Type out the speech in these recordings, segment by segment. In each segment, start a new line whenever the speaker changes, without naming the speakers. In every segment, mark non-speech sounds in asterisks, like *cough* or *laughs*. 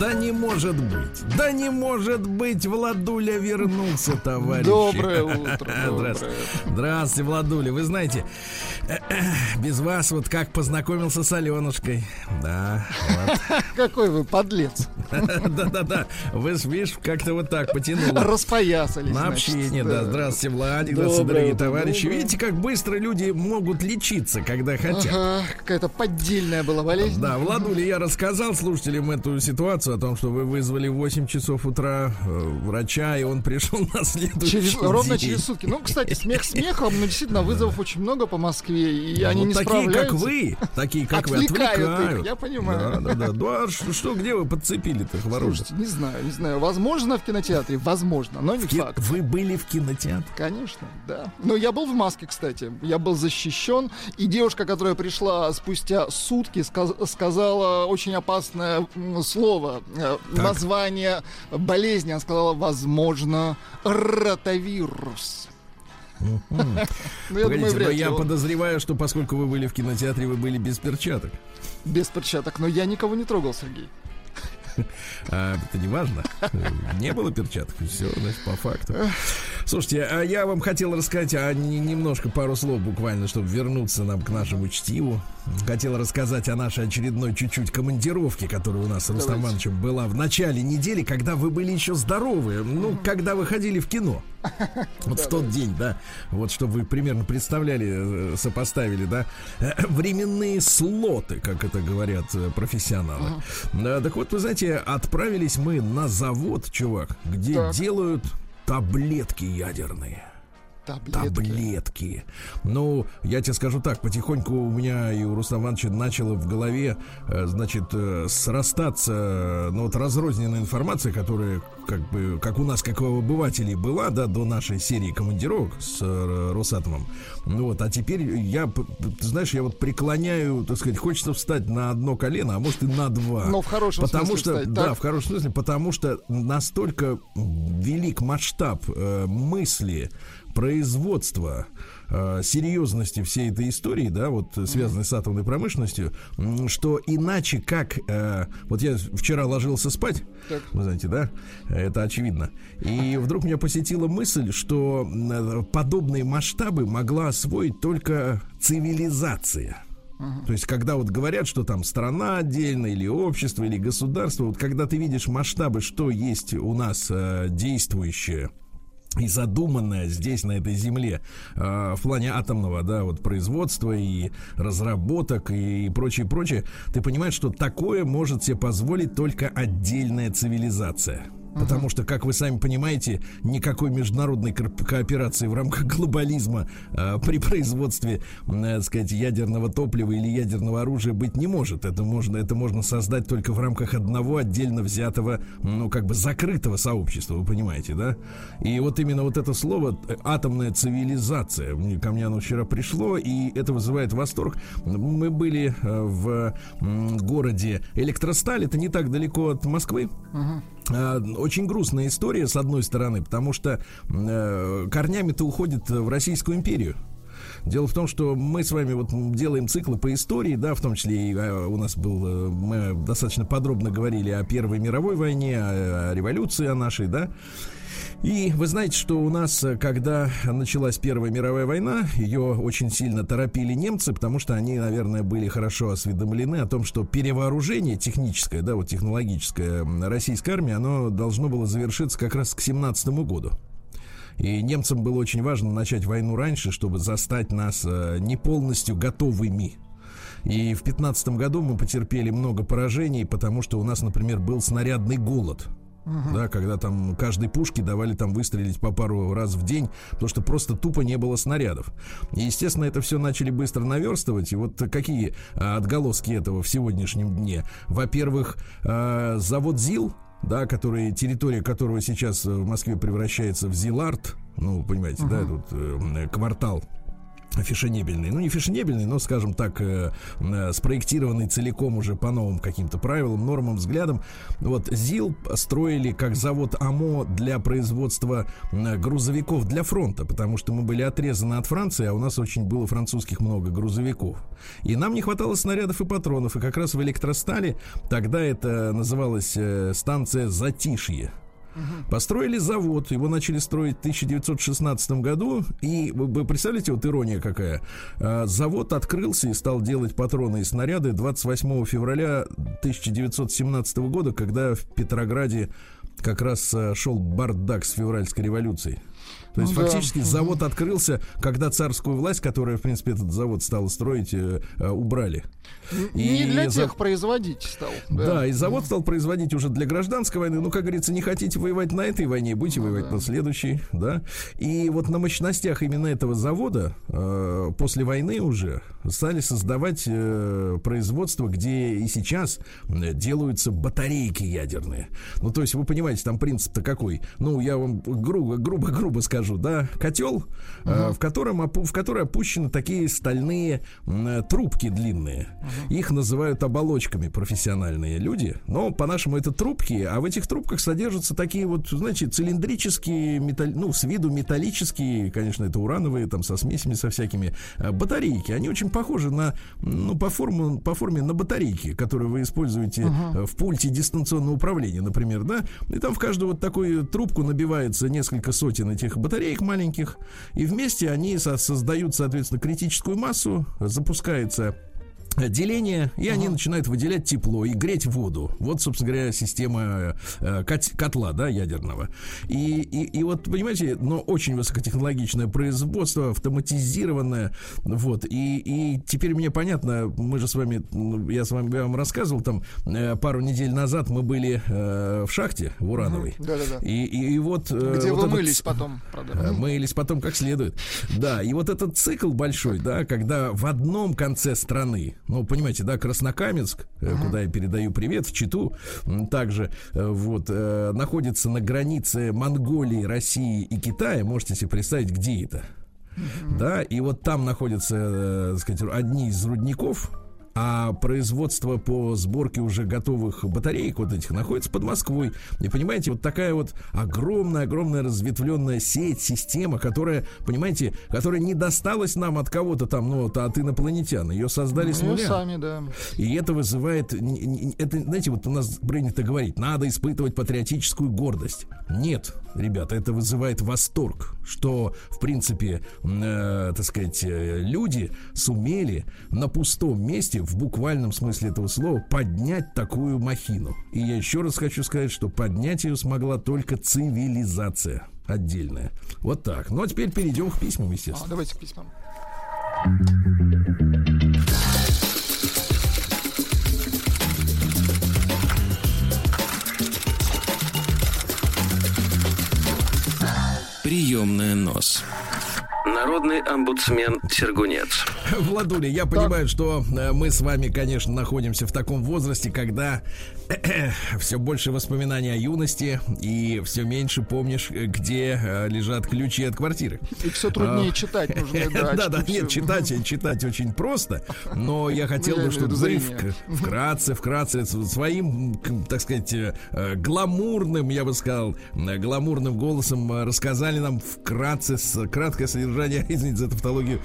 Да не может быть. Да не может быть. Владуля вернулся, товарищ.
Доброе утро. *laughs*
Здравствуйте. Здравствуйте, Владуля. Вы знаете, *clears throat* без вас вот как познакомился с Аленушкой. Да. *laughs*
Какой вы подлец. *laughs*
Да-да-да. Вы видишь, как-то вот так потянуло.
Распоясались.
На общение, да. Здравствуйте, Владик. Здравствуйте, дорогие товарищи. Видите, как быстро люди могут лечиться, когда хотят.
Какая-то поддельная была болезнь.
Да, Владуля, я рассказал слушателям эту ситуацию о том, что вы вызвали в 8 часов утра э, врача, и он пришел *laughs* на следующий
через,
день.
Ровно через сутки. Ну, кстати, смех смехом, но действительно вызовов очень много по Москве, и они не
такие,
справляются.
как вы, такие, как вы,
Отвлекают
отвлекают.
их, я понимаю.
Да, да, да. Ну, а что, где вы подцепили-то?
Слушайте, не знаю, не знаю. Возможно, в кинотеатре, возможно, но не
Ки-
факт.
Вы были в кинотеатре?
Конечно, да. Но я был в маске, кстати. Я был защищен. И девушка, которая пришла спустя сутки, сказ- сказала очень опасное слово. э, Название болезни. Она сказала, возможно, ротавирус. Ну,
Погодите, но я подозреваю, что поскольку вы были в кинотеатре, вы были без перчаток.
без перчаток. Но я никого не трогал, Сергей. *laughs*
А, это не важно. Не было перчаток, все, значит, по факту. Слушайте, а я вам хотел рассказать а, не- немножко пару слов буквально, чтобы вернуться нам к нашему чтиву. Хотел рассказать о нашей очередной чуть-чуть командировке, которая у нас с Рустам. Ивановичем была в начале недели, когда вы были еще здоровы. Ну, когда вы ходили в кино. Вот в тот день, да. Вот, чтобы вы примерно представляли, э, сопоставили, да. Э, Временные слоты, как это говорят э, профессионалы. Так вот, вы знаете, отправились мы на завод, чувак, где
Так.
делают таблетки ядерные.
Таблетки.
Таблетки. Ну, я тебе скажу так, потихоньку у меня и у Рустама Ивановича начало в голове, э, значит, э, срастаться, э, ну, вот разрозненная информация, которая, как бы, как у нас, как у обывателей была, да, до нашей серии командировок с Росатомом. Ну вот, а теперь я, ты знаешь, я вот преклоняю, так сказать, хочется встать на одно колено, а может и на два.
Но в хорошем
Потому
смысле
что,
встать,
да,
так?
в хорошем смысле, потому что настолько велик масштаб э, мысли, производства, э, серьезности всей этой истории, да, вот э, связанной с атомной промышленностью, что иначе как, э, вот я вчера ложился спать,
Так.
вы знаете, да, это очевидно, и вдруг меня посетила мысль, что подобные масштабы могла освоить только цивилизация. То есть, когда вот говорят, что там страна отдельно, или общество, или государство, вот когда ты видишь масштабы, что есть у нас э, действующее и задуманное здесь, на этой земле, э, в плане атомного, да, вот производства и разработок и прочее, прочее, ты понимаешь, что такое может себе позволить только отдельная цивилизация. Потому что, как вы сами понимаете, никакой международной кооперации в рамках глобализма э, при производстве, э, так сказать, ядерного топлива или ядерного оружия быть не может. Это можно, это можно создать только в рамках одного отдельно взятого, ну, как бы закрытого сообщества, вы понимаете, да? И вот именно вот это слово э, атомная цивилизация, ко мне оно вчера пришло, и это вызывает восторг. Мы были э, в городе Электросталь, это не так далеко от Москвы. Очень грустная история, с одной стороны, потому что э, корнями-то уходит в Российскую империю. Дело в том, что мы с вами вот делаем циклы по истории, да, в том числе и э, у нас был, э, мы достаточно подробно говорили о Первой мировой войне, о, о революции о нашей, да. И вы знаете, что у нас, э, когда началась Первая мировая война, ее очень сильно торопили немцы, потому что они, наверное, были хорошо осведомлены о том, что перевооружение техническое, да, вот технологическое российской армии, оно должно было завершиться как раз к 17 году. И немцам было очень важно начать войну раньше, чтобы застать нас э, не полностью готовыми. И в 15 году мы потерпели много поражений, потому что у нас, например, был снарядный голод. Да, когда там каждой пушке давали там выстрелить по пару раз в день, потому что просто тупо не было снарядов. И, естественно, это все начали быстро наверстывать. И вот какие а, отголоски этого в сегодняшнем дне? Во-первых, а, завод ЗИЛ, да, который, территория которого сейчас в Москве превращается в Зилард, ну, понимаете, uh-huh. да, тут э, квартал фешенебельный, ну не фешенебельный, но, скажем так, э, э, спроектированный целиком уже по новым каким-то правилам, нормам, взглядам. Вот ЗИЛ строили как завод АМО для производства э, грузовиков для фронта, потому что мы были отрезаны от Франции, а у нас очень было французских много грузовиков. И нам не хватало снарядов и патронов, и как раз в электростале тогда это называлась э, станция «Затишье». Построили завод, его начали строить в 1916 году, и вы, представляете, вот ирония какая. А, завод открылся и стал делать патроны и снаряды 28 февраля 1917 года, когда в Петрограде как раз а, шел бардак с февральской революцией. То есть ну, фактически да. завод открылся, когда царскую власть, которая, в принципе, этот завод стала строить, э, э, убрали.
Не и для тех за... производить стал.
Да. да, и завод стал производить уже для гражданской войны. Ну, как говорится, не хотите воевать на этой войне, будете ну, воевать да. на следующей, да. И вот на мощностях именно этого завода э, после войны уже стали создавать э, производство, где и сейчас делаются батарейки ядерные. Ну, то есть, вы понимаете, там принцип-то какой? Ну, я вам грубо, грубо, грубо скажу скажу, да, котел, uh-huh. в котором в который опущены такие стальные э, трубки длинные. Uh-huh. Их называют оболочками профессиональные люди, но по-нашему это трубки, а в этих трубках содержатся такие вот, знаете, цилиндрические, металл... ну, с виду металлические, конечно, это урановые, там, со смесями, со всякими, э, батарейки. Они очень похожи на, ну, по, форму, по форме на батарейки, которые вы используете uh-huh. в пульте дистанционного управления, например, да, и там в каждую вот такую трубку набивается несколько сотен этих батареек, батареек маленьких, и вместе они создают, соответственно, критическую массу, запускается деление, и ага. они начинают выделять тепло и греть воду. Вот, собственно говоря, система э, котла, да, ядерного. И, и, и вот, понимаете, но очень высокотехнологичное производство, автоматизированное, вот. И, и теперь мне понятно, мы же с вами, я с вами я вам рассказывал, там э, пару недель назад мы были э, в шахте в Урановой.
Да, да, да.
И, и, и вот...
Э, Где вот вы этот, мылись потом,
правда. Э, мылись потом как следует. Да, и вот этот цикл большой, да, когда в одном конце страны ну, понимаете, да, Краснокаменск, uh-huh. куда я передаю привет, в Читу, также э, вот э, находится на границе Монголии, России и Китая. Можете себе представить, где это? Да, и вот там находятся, так сказать, одни из рудников, а производство по сборке уже готовых батареек вот этих находится под Москвой. И понимаете, вот такая вот огромная-огромная разветвленная сеть, система, которая, понимаете, которая не досталась нам от кого-то там, ну, вот, от инопланетян. Ее создали с нуля.
сами, да.
И это вызывает, это, знаете, вот у нас принято говорить, надо испытывать патриотическую гордость. Нет, ребята, это вызывает восторг, что, в принципе, э, так сказать, э, люди сумели на пустом месте в буквальном смысле этого слова поднять такую махину. И я еще раз хочу сказать, что поднять ее смогла только цивилизация отдельная. Вот так. Ну а теперь перейдем к письмам, естественно. А,
давайте к письмам.
Приемная нос. Народный омбудсмен Сергунец.
Владуля, я понимаю, что э, мы с вами, конечно, находимся в таком возрасте, когда все больше воспоминаний о юности и все меньше помнишь, где э, лежат ключи от квартиры.
И все труднее а, читать нужно. *laughs*
Да, да, нет, читать, читать очень просто, но я хотел бы, чтобы вы вкратце, вкратце своим, так сказать, э, гламурным, я бы сказал, гламурным голосом рассказали нам вкратце, краткое содержание, *laughs* извините за тавтологию,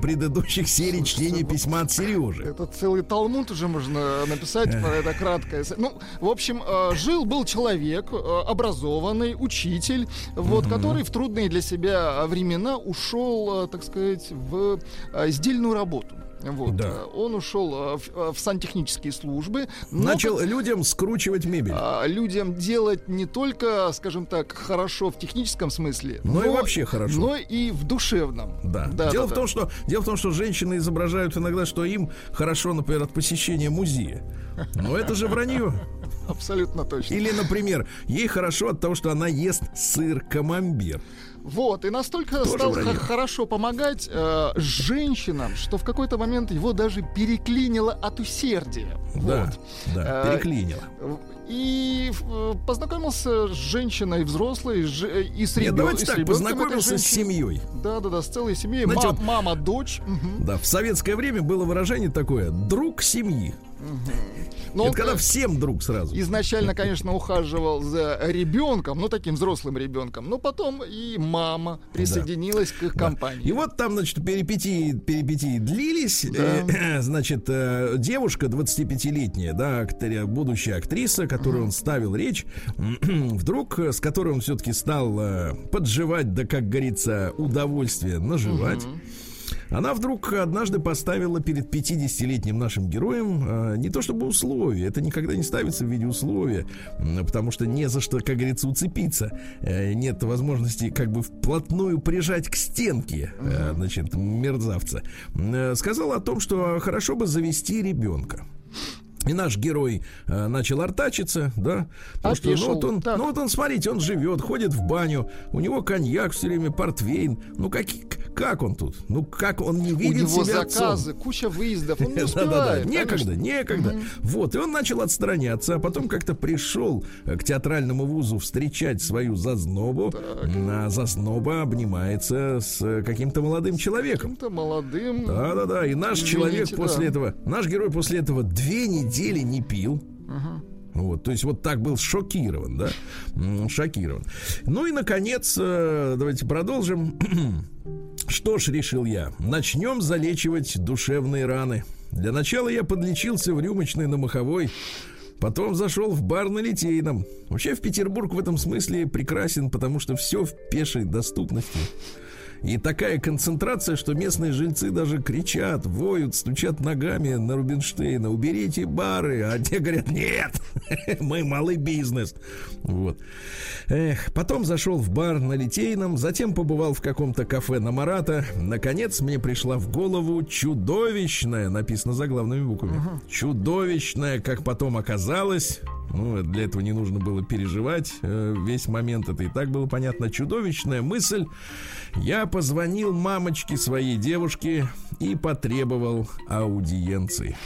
предыдущих серий чтения письма от Сережи.
Это целый талмуд уже можно написать *laughs* про это краткое. Ну, в общем, э, жил-был человек, э, образованный, учитель, вот, который в трудные для себя времена ушел, э, так сказать, в сдельную работу. Вот. Да. Он ушел в, в сантехнические службы.
Начал как, людям скручивать мебель.
А, людям делать не только, скажем так, хорошо в техническом смысле,
но, но и вообще хорошо.
Но и в душевном.
Да. да дело, да, в да. Том, что, дело в том, что женщины изображают иногда, что им хорошо, например, от посещения музея. Но это же вранье.
Абсолютно точно.
Или, например, ей хорошо от того, что она ест сыр камамбер.
Вот, и настолько
Тоже
стал
вранье.
хорошо помогать э, женщинам, что в какой-то момент его даже переклинило от усердия.
Да,
Вот.
да,
Э,
переклинило.
И э, познакомился с женщиной взрослой и с,
Нет,
ребё-
давайте так,
ребенком
познакомился с семьей.
Да, да, да, с целой семьей.
Знаете,
Ма-
вот-
Мама, дочь.
Да, в советское время было выражение такое «друг семьи».
Но
Это
он,
когда
э,
всем друг сразу.
изначально, конечно, ухаживал за ребенком, ну таким взрослым ребенком, но потом и мама присоединилась к их
Да.
компании.
И вот там, значит, перипетии, перипетии длились.
Да.
Э, значит, э, девушка 25-летняя, да, актри- будущая актриса, которой он ставил речь, *clears throat* вдруг, э, с которой он все-таки стал э, подживать, да, как говорится, удовольствие наживать. Она вдруг однажды поставила перед 50-летним нашим героем э, не то чтобы условие, это никогда не ставится в виде условия, потому что не за что, как говорится, уцепиться. Э, нет возможности как бы вплотную прижать к стенке, э, значит, мерзавца. Э, сказала о том, что хорошо бы завести ребенка. И наш герой э, начал артачиться, да, потому что ну, вот он,
так.
ну вот он, смотрите, он живет, ходит в баню, у него коньяк все время, портвейн, ну как, как он тут? Ну как он не
У
видит
него
себя отцом?
заказы, куча выездов, он не *laughs* успевает.
некогда,
конечно.
некогда. Вот, и он начал отстраняться, а потом как-то пришел э, к театральному вузу встречать свою зазнобу. А зазноба обнимается с э, каким-то молодым человеком.
Каким-то молодым.
Да-да-да, и наш
Извините,
человек после
да.
этого, наш герой после этого две недели не пил. Вот, то есть вот так был шокирован, да, шокирован. Ну и наконец, э, давайте продолжим. *clears throat* Что ж, решил я, начнем залечивать душевные раны. Для начала я подлечился в рюмочной на Маховой, потом зашел в бар на Литейном. Вообще в Петербург в этом смысле прекрасен, потому что все в пешей доступности. И такая концентрация, что местные жильцы даже кричат, воют, стучат ногами на Рубинштейна. Уберите бары. А те говорят, нет, *laughs* мы малый бизнес. Вот. Эх, потом зашел в бар на Литейном, затем побывал в каком-то кафе на Марата. Наконец мне пришла в голову чудовищная, написано заглавными буквами, чудовищная, как потом оказалось, ну, для этого не нужно было переживать э, весь момент, это и так было понятно, чудовищная мысль. Я позвонил мамочке своей девушки и потребовал аудиенции.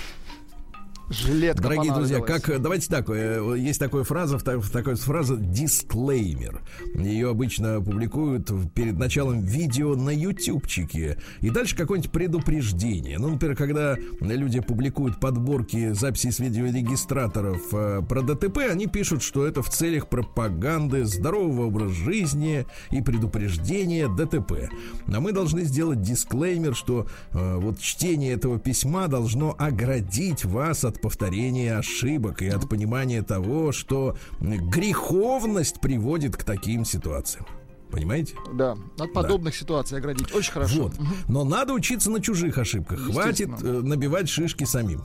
Жилетка
Дорогие друзья, как давайте так, э, есть такая фраза, та- такая фраза дисклеймер. Ее обычно публикуют перед началом видео на ютубчике. И дальше какое-нибудь предупреждение. Ну, например, когда люди публикуют подборки записей с видеорегистраторов э, про ДТП, они пишут, что это в целях пропаганды здорового образа жизни и предупреждения ДТП. А мы должны сделать дисклеймер, что э, вот чтение этого письма должно оградить вас от повторения ошибок и от понимания того, что греховность приводит к таким ситуациям. Понимаете?
Да, от подобных ситуаций оградить. Очень хорошо.
Вот. Но надо учиться на чужих ошибках. Хватит э, набивать шишки самим.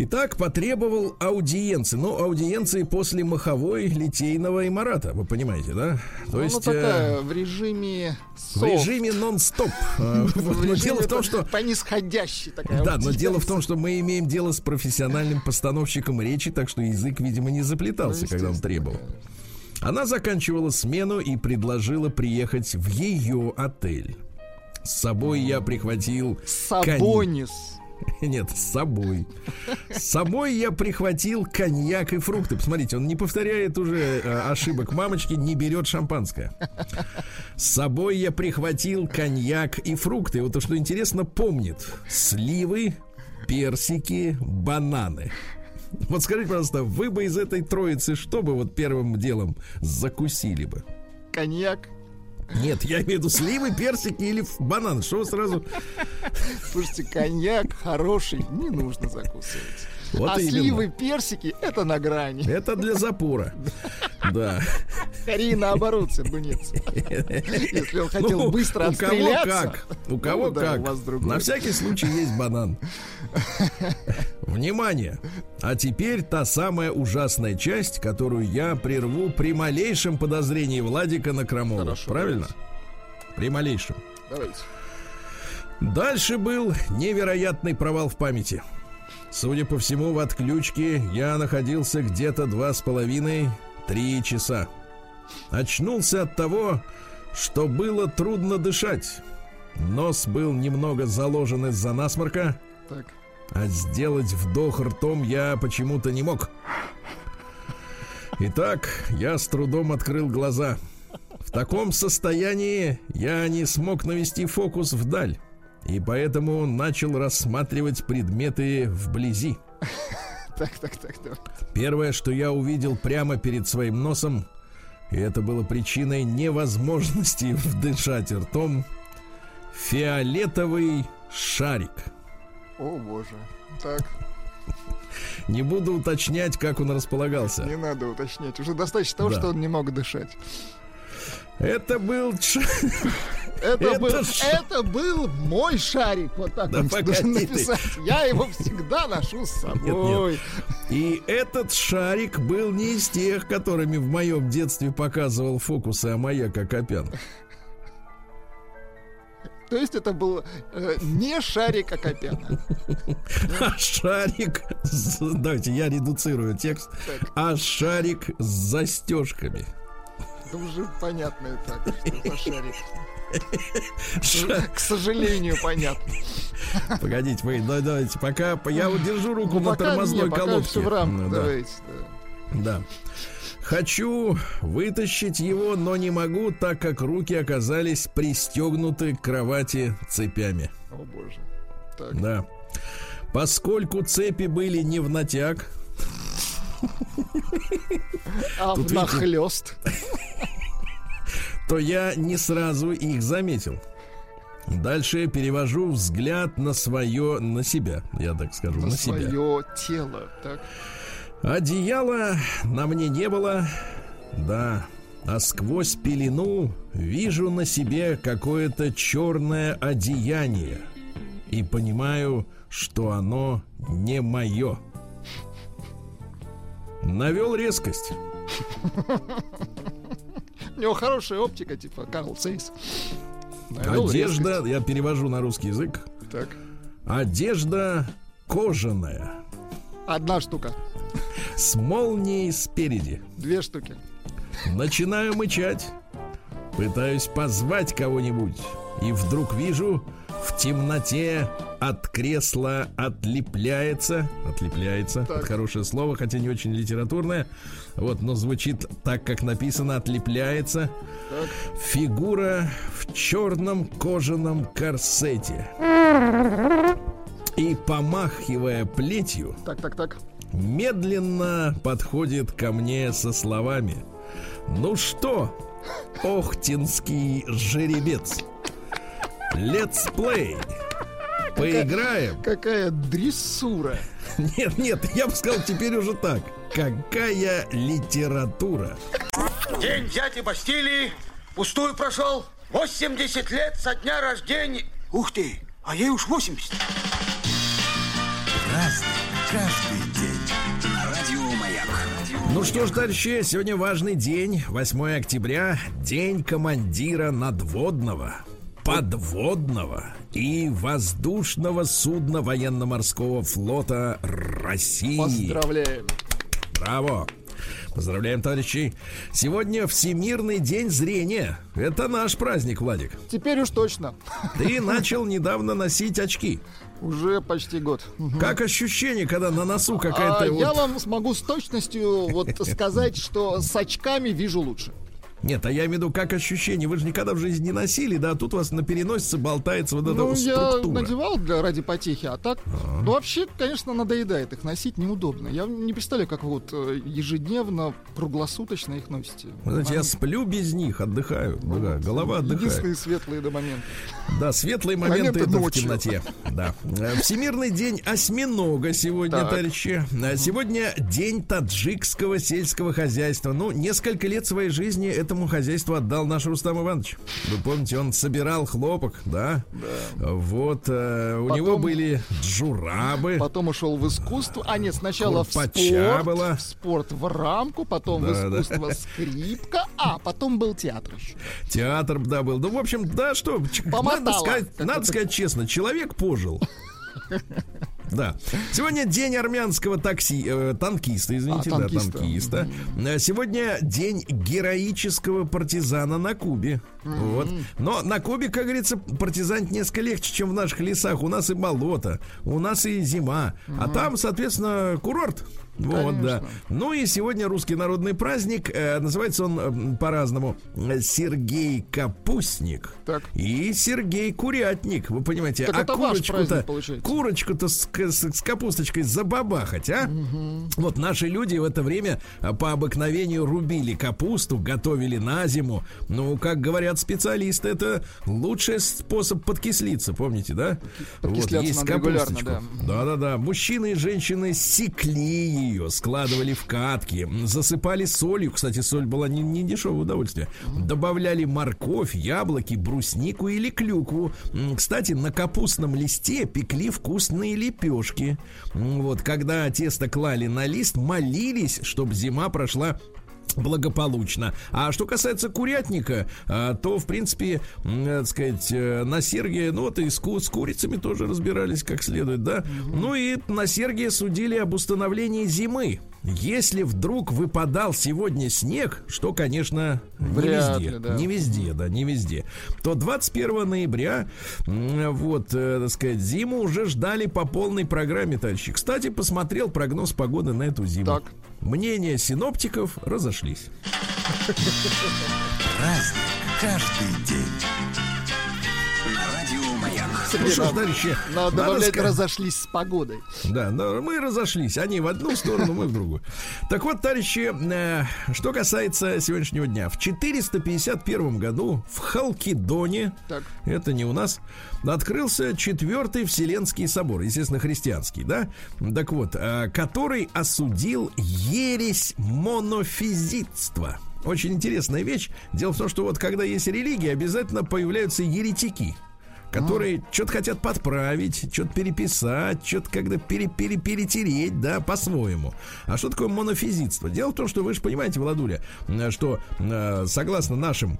Итак, потребовал аудиенции. Ну, аудиенции после Маховой, Литейного и Марата. Вы понимаете, да? То
Ну,
есть...
ну,
э,
такая в режиме
в режиме нон-стоп. *laughs* Э.
В
Но дело в том, что
по нисходящей такая.
да, но дело в том, что мы имеем дело с профессиональным постановщиком речи, так что язык, видимо, не заплетался,
Ну,
когда он требовал. Она заканчивала смену и предложила приехать в ее отель. С собой я прихватил...
Сабонис. *laughs*
Нет, с собой. С собой я прихватил коньяк и фрукты. Посмотрите, он не повторяет уже э, ошибок мамочки, не берет шампанское. С собой я прихватил коньяк и фрукты. Вот то, что интересно, помнит. Сливы, персики, бананы. Вот скажите, пожалуйста, вы бы из этой троицы что бы вот первым делом закусили бы?
Коньяк.
Нет, я имею в виду сливы, персики или бананы. Что сразу...
Слушайте, коньяк хороший, не нужно закусывать.
Вот
а
именно.
сливы, персики это на грани.
Это для запора. Да.
Скорее наоборот, сергунец. Если он хотел
Ну,
быстро
у кого как, у кого
ну да,
как.
у вас другое.
На всякий случай есть банан. Внимание! А теперь та самая ужасная часть, которую я прерву при малейшем подозрении Владика на.
Хорошо,
Правильно? При малейшем.
Давайте.
Дальше был невероятный провал в памяти. Судя по всему, в отключке я находился где-то два с половиной, три часа. Очнулся от того, что было трудно дышать. Нос был немного заложен из-за насморка,
Так.
а сделать вдох ртом я почему-то не мог. Итак, я с трудом открыл глаза. В таком состоянии я не смог навести фокус вдаль, и поэтому начал рассматривать предметы вблизи. *laughs*
Так, так, так, так.
Первое, что я увидел прямо перед своим носом, и это было причиной невозможности вдышать ртом, фиолетовый шарик.
О, боже. Так,
Не буду уточнять, как он располагался.
не надо уточнять. Уже достаточно того,
Да.
что он не мог дышать.
Это был *laughs*
Это,
Это
был,
ш-
это был мой шарик. Вот так
Да ты.
написать. Я его всегда ношу с собой.
И этот шарик был не из тех, которыми в моем детстве показывал фокусы Амаяк Акопян.
То есть это был э, не шарик Акопяна.
А шарик... Давайте я редуцирую текст.
Так.
А шарик с застежками.
Это уже понятно и так, что за шарик. К сожалению, понятно.
Погодите, вы, да, давайте, пока я вот держу руку на тормозной колодке.
все в рамках.
Ну, да,
Давайте. да.
да. Хочу вытащить его, но не могу, так как руки оказались пристегнуты к кровати цепями.
О боже. Так.
Да. Поскольку цепи были не в натяг,
А
Тут
внахлёст.
То я не сразу их заметил. Дальше перевожу взгляд на свое, на себя, я так скажу, на,
На
себя.
свое тело. Так.
Одеяла на мне не было, да, а сквозь пелену вижу на себе какое-то черное одеяние и понимаю, что оно не мое. Навел резкость. *laughs*
У него хорошая оптика, типа Карл Сейс.
Одежда, я перевожу на русский язык.
Так.
Одежда кожаная,
Одна штука.
с молнией спереди.
Две штуки.
Начинаю мычать. Пытаюсь позвать кого-нибудь. И вдруг вижу, в темноте от кресла отлепляется. Отлепляется.
Так.
Это хорошее слово, хотя не очень литературное. Вот, но звучит так, как написано, отлепляется.
Так.
Фигура в черном кожаном корсете. И помахивая плетью,
Так, так, так.
медленно подходит ко мне со словами «Ну что, охтинский жеребец, let's play, поиграем?»
Какая дрессура. *laughs*
Нет, нет, я бы сказал теперь уже так Какая литература
День дяди Бастилии пустую прошел. 80 лет со дня рождения. Ух ты, а ей уж 80.
Каждый день. Радио Маяк.
Ну что ж, товарищи, сегодня важный день 8 октября День командира надводного подводного и воздушного судна военно-морского флота России.
Поздравляем.
Браво! Поздравляем, товарищи! Сегодня Всемирный день зрения. Это наш праздник, Владик.
Теперь уж точно.
Ты начал недавно носить очки.
Уже почти год.
Как ощущение, когда на носу
А
какая-то
я
вот...
вам смогу с точностью вот сказать, что с очками вижу лучше.
Нет, а я имею в виду, как ощущение. Вы же никогда в жизни не носили, да? а Тут у вас на переносице болтается вот эта
Ну,
вот
я
структура.
надевал для ради потехи, а так, ну, вообще, конечно, надоедает их носить, неудобно. Я не представляю, как вы вот э, ежедневно, круглосуточно их носите.
Вы знаете, я сплю без них, отдыхаю. Да, голова отдыхает.
Единственные светлые до момента.
Да, светлые моменты
Моменты
это в
ночью.
темноте. Да. Э, Всемирный день осьминога сегодня,
Так.
товарищи. Э, Сегодня день таджикского сельского хозяйства. Ну, несколько лет своей жизни этому хозяйству отдал наш Рустам Иванович. Вы помните, он собирал хлопок, да? Да. Вот, э, у
Потом-
него были джурабы.
Потом ушел в искусство. А нет, сначала в спорт.
была.
В спорт в рамку, потом
Да,
в
да.
искусство скрипка, а потом был театр еще.
Театр, да, был. Ну, в общем, да, что, ч- надо
Помотало,
сказать, надо сказать честно, человек пожил. *laughs* Да. Сегодня день армянского такси, э, танкиста, извините,
А,
да,
танкиста.
танкиста. Э, Сегодня день героического партизана на Кубе. Вот. Но на Кубе, как говорится, партизан несколько легче, чем в наших лесах. У нас и болото, у нас и зима. А там, соответственно, курорт. Вот, да. Ну и сегодня русский народный праздник. э, называется он м, по-разному. э, Сергей Капустник.
Так.
И Сергей Курятник. Вы понимаете,
Так
а курочку-то, курочку-то с, с- с капусточкой забабахать, а? Вот наши люди в это время а, по обыкновению рубили капусту, готовили на зиму. Ну, как говорят специалисты, это лучший способ подкислиться, помните, да?
Подкисляться надо регулярно, да.
Да-да-да. Мужчины и женщины секли ее, складывали в катки, засыпали солью. Кстати, соль была не, не дешевое удовольствие. Добавляли морковь, яблоки, бруснику или клюкву. Кстати, на капустном листе пекли вкусные лепешки. Вот, когда тесто клали на лист, молились, чтобы зима прошла благополучно. А что касается курятника, а, то, в принципе, м, э, так сказать, э, на Сергия, ну, вот и с, ку- с курицами тоже разбирались как следует, да. Ну и на Сергия судили об установлении зимы. Если вдруг выпадал сегодня снег, что, конечно, не
Вряд
везде,
ли, да.
не везде, да, не везде, то 21 ноября, м, вот, э, так сказать, зиму уже ждали по полной программе, товарищи. Кстати, посмотрел прогноз погоды на эту зиму.
Так.
Мнения синоптиков разошлись.
Праздник каждый день. Маяк.
Ну
Сергей,
что товарищи,
Надо
надо
добавлять разошлись с погодой.
Да, но мы разошлись. Они в одну сторону, мы в другую. Так вот, товарищи, э, что касается сегодняшнего дня. В 451 году в Халкидоне,
Так.
это не у нас, открылся четвертый Вселенский собор, естественно, христианский, да? Так вот, э, который осудил ересь монофизитства. Очень интересная вещь. Дело в том, что вот когда есть религия, обязательно появляются еретики которые что-то хотят подправить, что-то переписать, что-то когда пере, пере- перетереть, да, по-своему. А что такое монофизитство? Дело в том, что вы же понимаете, Владуля, э, что э, согласно нашим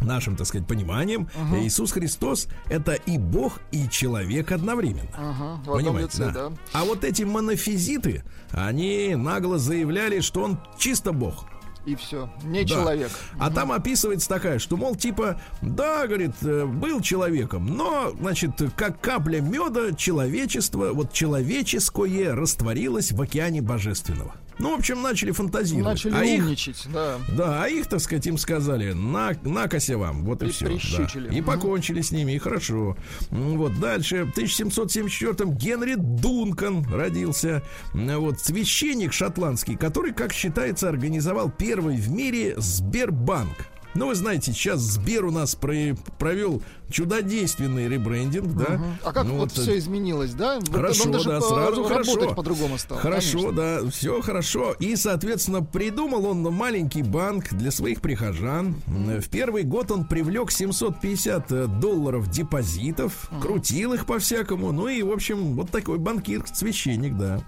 нашим, так сказать, пониманием, Иисус Христос это и Бог, и человек одновременно.
Ага, одном лице, да.
А вот эти монофизиты, они нагло заявляли, что он чисто Бог.
И все. Не
Да.
человек.
А там описывается такая, что, мол, типа, да, говорит, э, был человеком, но, значит, как капля меда человечество, вот человеческое растворилось в океане божественного. Ну, в общем, начали фантазировать.
Начали
а их,
умничать, да.
да, а их, так сказать, им сказали, на, накося вам, вот и,
И
все.
прищучили.
И покончили с ними, и хорошо. Вот дальше, в 1774-м Генри Дункан родился. Вот священник шотландский, который, как считается, организовал первый в мире Сбербанк. Ну, вы знаете, сейчас Сбер у нас про- провел чудодейственный ребрендинг, да?
А как
Ну,
вот
вот,
все изменилось, да?
Хорошо, да, сразу хорошо.
по-другому стал.
Хорошо,
конечно.
да, все хорошо. И, соответственно, придумал он маленький банк для своих прихожан. М, В первый год он привлек 750 э, долларов депозитов, крутил их по-всякому. Ну и, в общем, вот такой банкир, священник, да.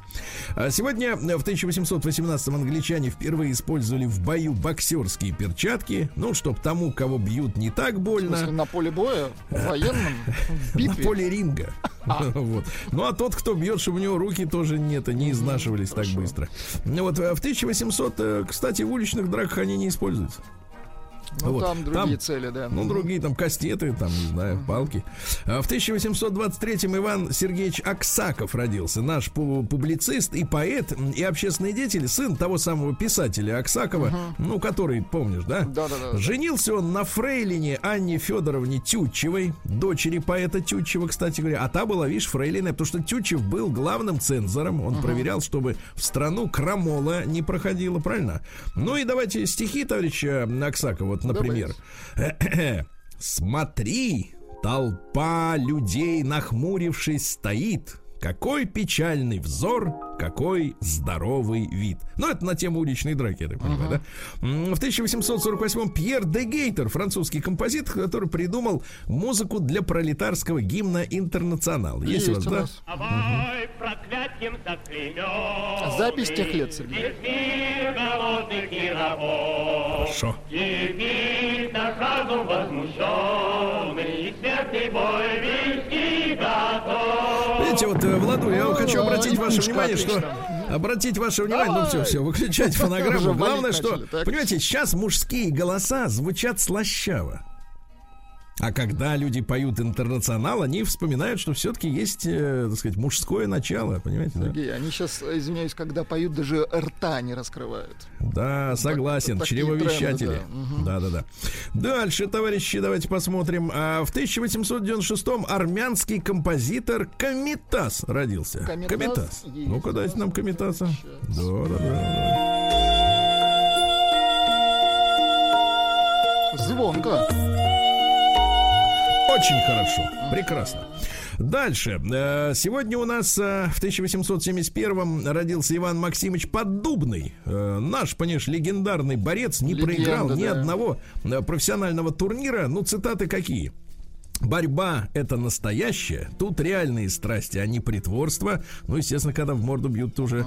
А сегодня, э, в 1818-м, англичане впервые использовали в бою боксерские перчатки. Ну, чтобы тому, кого бьют, не так
В
больно.
смысле, на поле боя, в военном, *laughs* в
На поле ринга. *laughs* Вот. Ну а тот, кто бьет, чтобы у него руки тоже не, это, не изнашивались так быстро. Вот э, в 1800, э, кстати, в уличных драках они не используются.
Ну,
Вот.
там другие
Там,
цели, да.
Ну, другие там кастеты, там, не знаю, палки. А В 1823-м Иван Сергеевич Аксаков родился. Наш пу- публицист и поэт, и общественный деятель, сын того самого писателя Аксакова, ну, который, помнишь, да?
Да-да-да.
Женился он на фрейлине Анне Федоровне Тютчевой, дочери поэта Тютчева, кстати говоря. А та была, видишь, фрейлиной, потому что Тютчев был главным цензором. Он проверял, чтобы в страну крамола не проходила, правильно? Ну и давайте стихи товарища Аксакова, вот, например. *clears throat* Смотри, толпа людей, нахмурившись, стоит. Какой печальный взор, какой здоровый вид. Ну, это на тему уличной драки, я так понимаю, да? М, В 1848-м Пьер де Гейтер, французский композитор, который придумал музыку для пролетарского гимна «Интернационал». Есть, у вас,
у
да?
нас.
Проклятием заклеймем.
Запись тех лет, Сергей.
Хорошо.
Возмущенный, и смертный бой вести готов.
Вот э, Владу, я хочу
А,
обратить ваше внимание, что...
отлично.
Обратить ваше внимание, ну все, все, выключайте
Уже *laughs*
фонограмму. Главное, что, понимаете, сейчас мужские голоса звучат слащаво. А когда люди поют интернационал, они вспоминают, что все-таки есть, э, так сказать, мужское начало, понимаете, да?
Сергей, они сейчас, извиняюсь, когда поют, даже рта не раскрывают.
Да, согласен,
такие
чревовещатели.
тренды, да.
Да, да, да. Дальше, товарищи, давайте посмотрим. А, В 1896-м армянский композитор Комитас родился.
Комитас есть
Ну-ка, дайте нам Комитаса.
Сейчас.
Да, да, да.
Звонко.
Очень хорошо. Прекрасно. Дальше. Э, Сегодня у нас э, в 1871-м родился Иван Максимович Поддубный. Э, Наш, конечно, легендарный борец, не
Легенда,
проиграл ни
да.
одного профессионального турнира. Ну, цитаты какие? Борьба – это настоящее. Тут реальные страсти, а не притворство. Ну, естественно, когда в морду бьют, то уже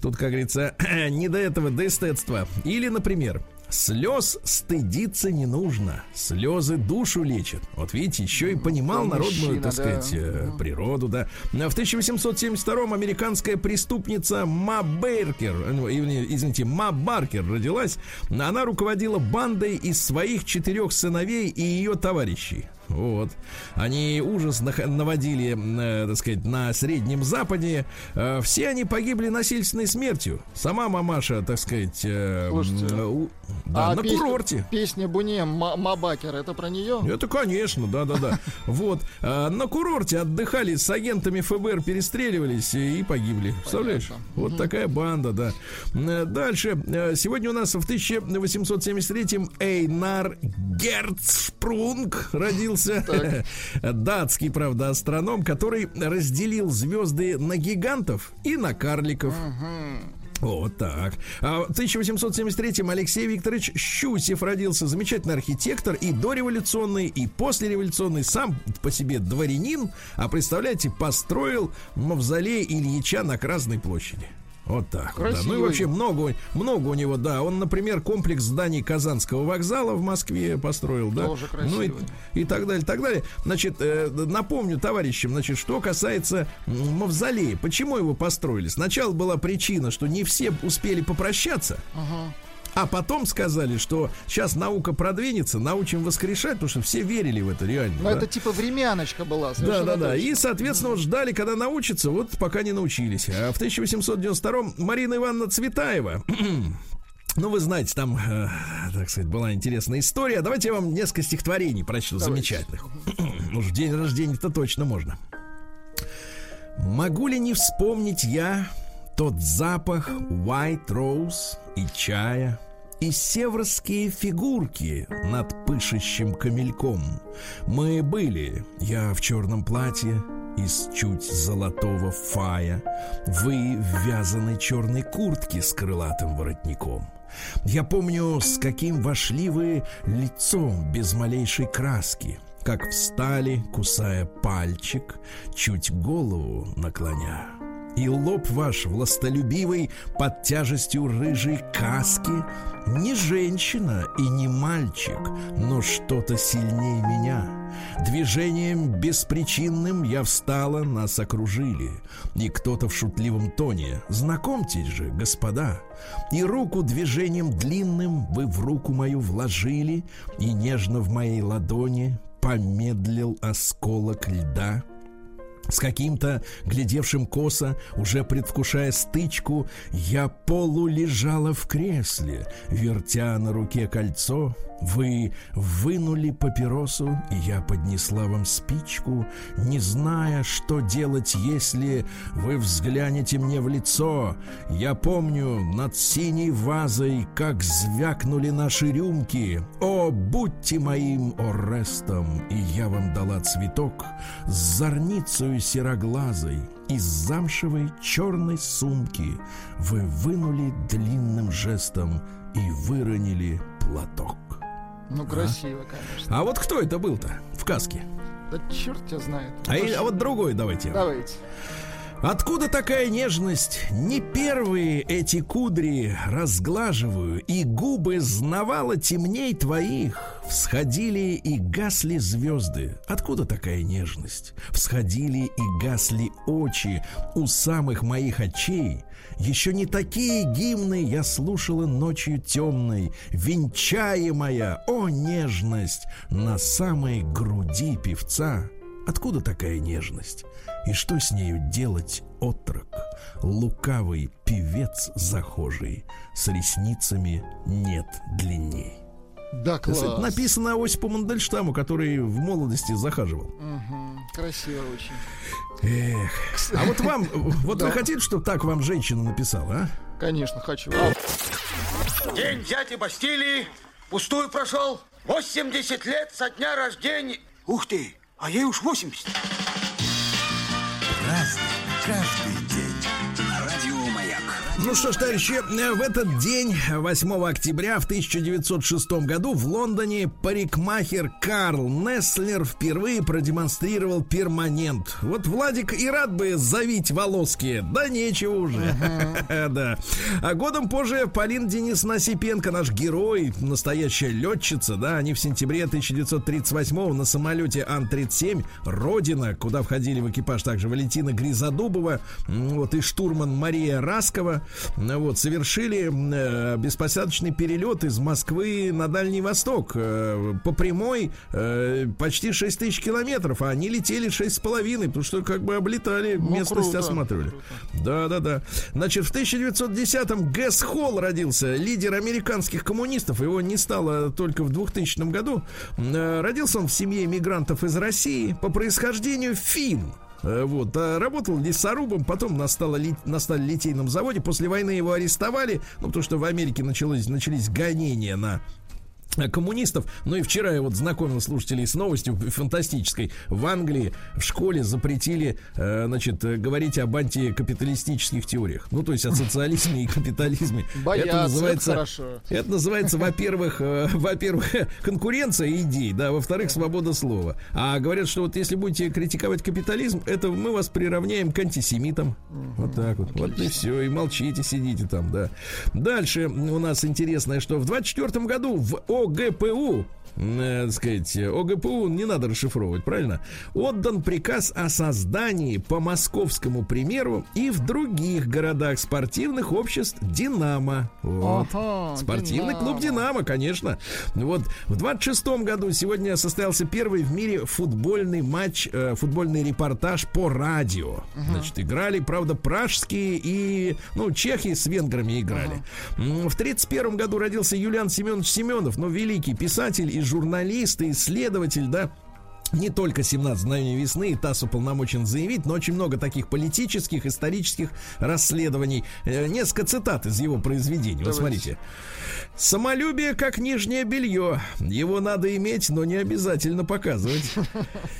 тут, как говорится, *clears throat* не до этого, до эстетства. Или, например, Слез стыдиться не нужно. Слезы душу лечат. Вот видите, еще и понимал
Он
народную,
мужчина,
так
да.
сказать, э, природу, да. В 1872-м американская преступница Ма Бейркер, э, ну, извини- извините, Ма Баркер родилась. Она руководила бандой из своих четырех сыновей и ее товарищей. Вот. Они ужас наводили, э, так сказать, на Среднем Западе. Э, все они погибли насильственной смертью. Сама мамаша, так сказать, э,
Слушайте,
э, у- да,
А
на
песня-
курорте.
Песня Буне Ма- Мабакер, это про нее?
Это, конечно, да-да-да. *laughs* Вот. А, На курорте отдыхали с агентами ФБР, перестреливались и погибли. Представляешь? Вот такая банда, да. Э, Дальше. Э, Сегодня у нас в 1873-м Эйнар Герцшпрунг родился. Датский, правда, астроном, который разделил звезды на гигантов и на карликов. Вот так. А в 1873-м Алексей Викторович Щусев родился. Замечательный архитектор и дореволюционный, и послереволюционный. Сам по себе дворянин. А представляете, построил мавзолей Ильича на Красной площади. Вот так. вот, Да. Ну и
Красивый.
вообще много, много у него, да. Он, например, комплекс зданий Казанского вокзала в Москве построил, да.
Тоже
ну и,
красивый.
и так далее, так далее. Значит, э, напомню товарищам, значит, что касается мавзолея, почему его построили? Сначала была причина, что не все успели попрощаться. А потом сказали, что сейчас наука продвинется, научим воскрешать, потому что все верили в это реально.
Ну,
да.
это типа времяночка была.
Да, да, да.
точно.
И, соответственно, вот ждали, когда научатся, вот пока не научились. А в 1892-м Марина Ивановна Цветаева. *clears throat* Ну, вы знаете, там, э, так сказать, была интересная история. Давайте я вам несколько стихотворений прочту
Давайте.
замечательных. *clears throat* Ну, ж день рождения-то точно можно. Могу ли не вспомнить я тот запах white rose и чая, и северские фигурки над пышущим камельком. Мы были, я в черном платье, из чуть золотого фая, вы в вязаной черной куртке с крылатым воротником. Я помню, с каким вошли вы лицом без малейшей краски, как встали, кусая пальчик, чуть голову наклоня. И лоб ваш властолюбивый под тяжестью рыжей каски. Не женщина и не мальчик, но что-то сильнее меня. Движением беспричинным я встала, нас окружили. И кто-то в шутливом тоне Знакомьтесь же, господа! И руку движением длинным вы в руку мою вложили И нежно в моей ладони помедлил осколок льда с каким-то глядевшим косо, уже предвкушая стычку, я полу лежала в кресле, вертя на руке кольцо. Вы вынули папиросу, и я поднесла вам спичку, не зная, что делать, если вы взглянете мне в лицо. Я помню над синей вазой, как звякнули наши рюмки. О, будьте моим Орестом, и я вам дала цветок с зорницею сероглазой. Из замшевой черной сумки вы вынули длинным жестом и выронили платок.
Ну, красиво, конечно.
А вот кто это был-то в каске?
Да черт тебя знает.
А, и- а вот другой давайте.
Давайте.
Откуда такая нежность? Не первые эти кудри разглаживаю, и губы знавала темней твоих. Всходили и гасли звезды. Откуда такая нежность? Всходили и гасли очи у самых моих очей. Еще не такие гимны я слушала ночью темной, венчаемая, о нежность, на самой груди певца. Откуда такая нежность? И что с нею делать, отрок? Лукавый певец захожий, с ресницами нет длинней.
Да, класс.
Это написано Осипу Мандельштаму, который в молодости захаживал.
Мгм. Красиво очень.
Эх. А вот вам, *laughs* вот
Да.
вы хотите, чтобы так вам женщина написала, а?
Конечно, хочу.
День дяди Бастилии пустую прошел. 80 лет со дня рождения. Ух ты, а ей уж 80.
Ну что ж, товарищи, э, в этот день, 8 октября в 1906 году в Лондоне парикмахер Карл Несслер впервые продемонстрировал перманент. Вот Владик и рад бы завить волоски, да нечего уже. *laughs* Да. А годом позже Полина Денисовна Осипенко, наш герой, настоящая летчица, да, они в сентябре 1938 на самолете Ан-37 Родина, куда входили в экипаж также Валентина Гризодубова, вот и штурман Мария Раскова, вот, совершили э, беспосадочный перелет из Москвы на Дальний Восток э, по прямой э, почти 6 тысяч километров, а они летели 6,5, потому что как бы облетали, местность
круто,
осматривали. Да, да, да. Значит, в 1910-м Гэс Холл родился, лидер американских коммунистов. Его не стало только в 2000 году. Э, Родился он в семье иммигрантов из России. По происхождению фин. Вот, а работал лесорубом, потом на, стало на заводе. После войны его арестовали, ну, потому что в Америке началось, начались гонения на э, коммунистов. Ну и вчера я вот знакомил слушателей с новостью фантастической. В Англии в школе запретили, э, значит, э, говорить об антикапиталистических теориях. Ну, то есть о социализме и капитализме.
Боятся,
это называется,
это хорошо.
это называется, во-первых, э, во-первых, *laughs* конкуренция идей, да, во-вторых, свобода слова. А говорят, что вот если будете критиковать капитализм, это мы вас приравняем к антисемитам. Вот так вот. Вот и все, и молчите, сидите там, да. Дальше у нас интересное, что в 24 году в ОГПУ э, так сказать, ОГПУ не надо расшифровывать, правильно? Отдан приказ о создании по московскому примеру и в других городах спортивных обществ «Динамо». Вот.
Ага,
Спортивный
«Динамо».
клуб «Динамо», конечно. Вот в 26 году сегодня состоялся первый в мире футбольный матч, э, футбольный репортаж по радио. Значит, играли, правда, пражские и, ну, чехи с венграми играли. М, В 31 году родился Юлиан Семенович Семенов, ну, великий писатель и журналист, и исследователь, да, не только 17 мгновений весны и ТАСС уполномочен заявить, но очень много таких политических, исторических расследований. Э, несколько цитат из его произведений. Вот
Давайте.
смотрите. Самолюбие как нижнее белье. Его надо иметь, но не обязательно показывать.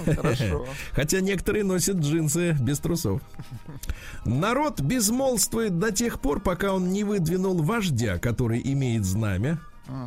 Хорошо. *laughs*
Хотя некоторые носят джинсы без трусов. Народ безмолвствует до тех пор, пока он не выдвинул вождя, который имеет знамя.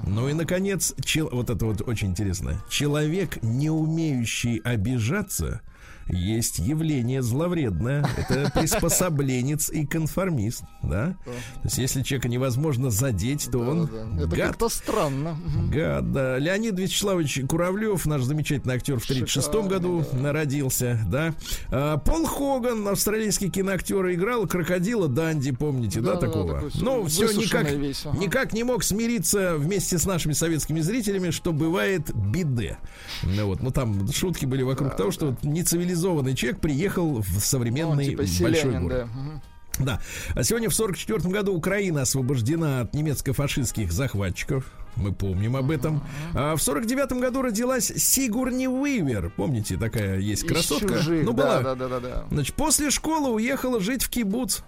Ну и, наконец, чел- вот это вот очень интересно. Человек, не умеющий обижаться, есть явление зловредное. Это приспособленец и конформист, да? То есть, если человека невозможно задеть, то он
Да-да-да. Это
гад.
как-то странно.
Гад, да. Леонид Вячеславович Куравлев, наш замечательный актер, в 36 году родился, да. А, Пол Хоган, австралийский киноактер, играл крокодила Данди, помните, да,
Да-да,
такого?
такой
Но все никак,
весь, ага.
никак не мог смириться вместе с нашими советскими зрителями, что бывает биде. Ну, вот, ну там шутки были вокруг того, что вот нецивилизованный человек приехал в
Ну,
современный
типа
большой
селянин,
город.
да.
Да. А сегодня в 44 году Украина освобождена от немецко-фашистских захватчиков. Мы помним об этом. А в 49 году родилась Сигурни Уивер. Помните, такая есть
Из
красотка?
чужих,
ну,
да,
была.
да, да, да, да.
Значит, после школы уехала жить в кибуц.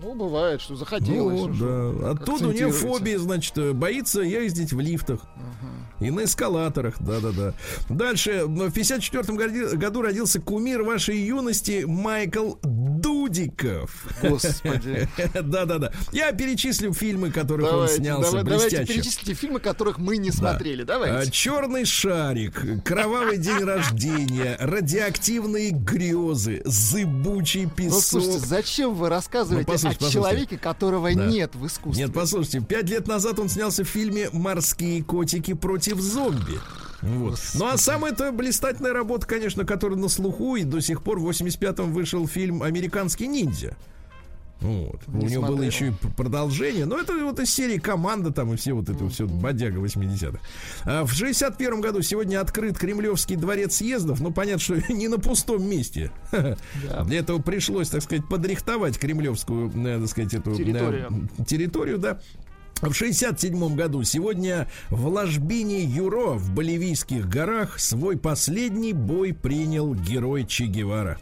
Ну, бывает, что
Ну,
захотелось.
вот,
уже.
да. Оттуда у нее фобия, значит, э, боится ездить в лифтах. И на эскалаторах, да-да-да. Дальше, в 54 году, родился кумир вашей юности Майкл Дудиков.
Господи. *laughs*
Да-да-да. Я перечислю фильмы, которых он снялся
давай- давайте
блестяще.
перечислите фильмы, которых мы не смотрели. Давайте.
Черный шарик, кровавый день рождения, радиоактивные грезы, зыбучий
Ну,
песок.
слушайте, зачем вы рассказываете
Ну, послушайте,
о
послушайте.
человеке, которого
Да.
нет в искусстве?
Нет, послушайте, пять лет назад он снялся в фильме «Морские котики против зомби». Вот. Ну а самая-то блистательная работа, конечно, которая на слуху, и до сих пор в 85-м вышел фильм «Американский ниндзя». Вот. У
Не
него было еще и продолжение. Но это вот из серии «Команда» там и все вот это все бодяга 80-х. А в 61 году сегодня открыт Кремлевский дворец съездов. Ну, понятно, что *laughs* не на пустом месте. *laughs* Для этого пришлось, так сказать, подрихтовать кремлевскую, э, так сказать, эту э,
Территорию.
территорию, да. В 67 году сегодня в ложбине Юро в Боливийских горах свой последний бой принял герой Че Гевара.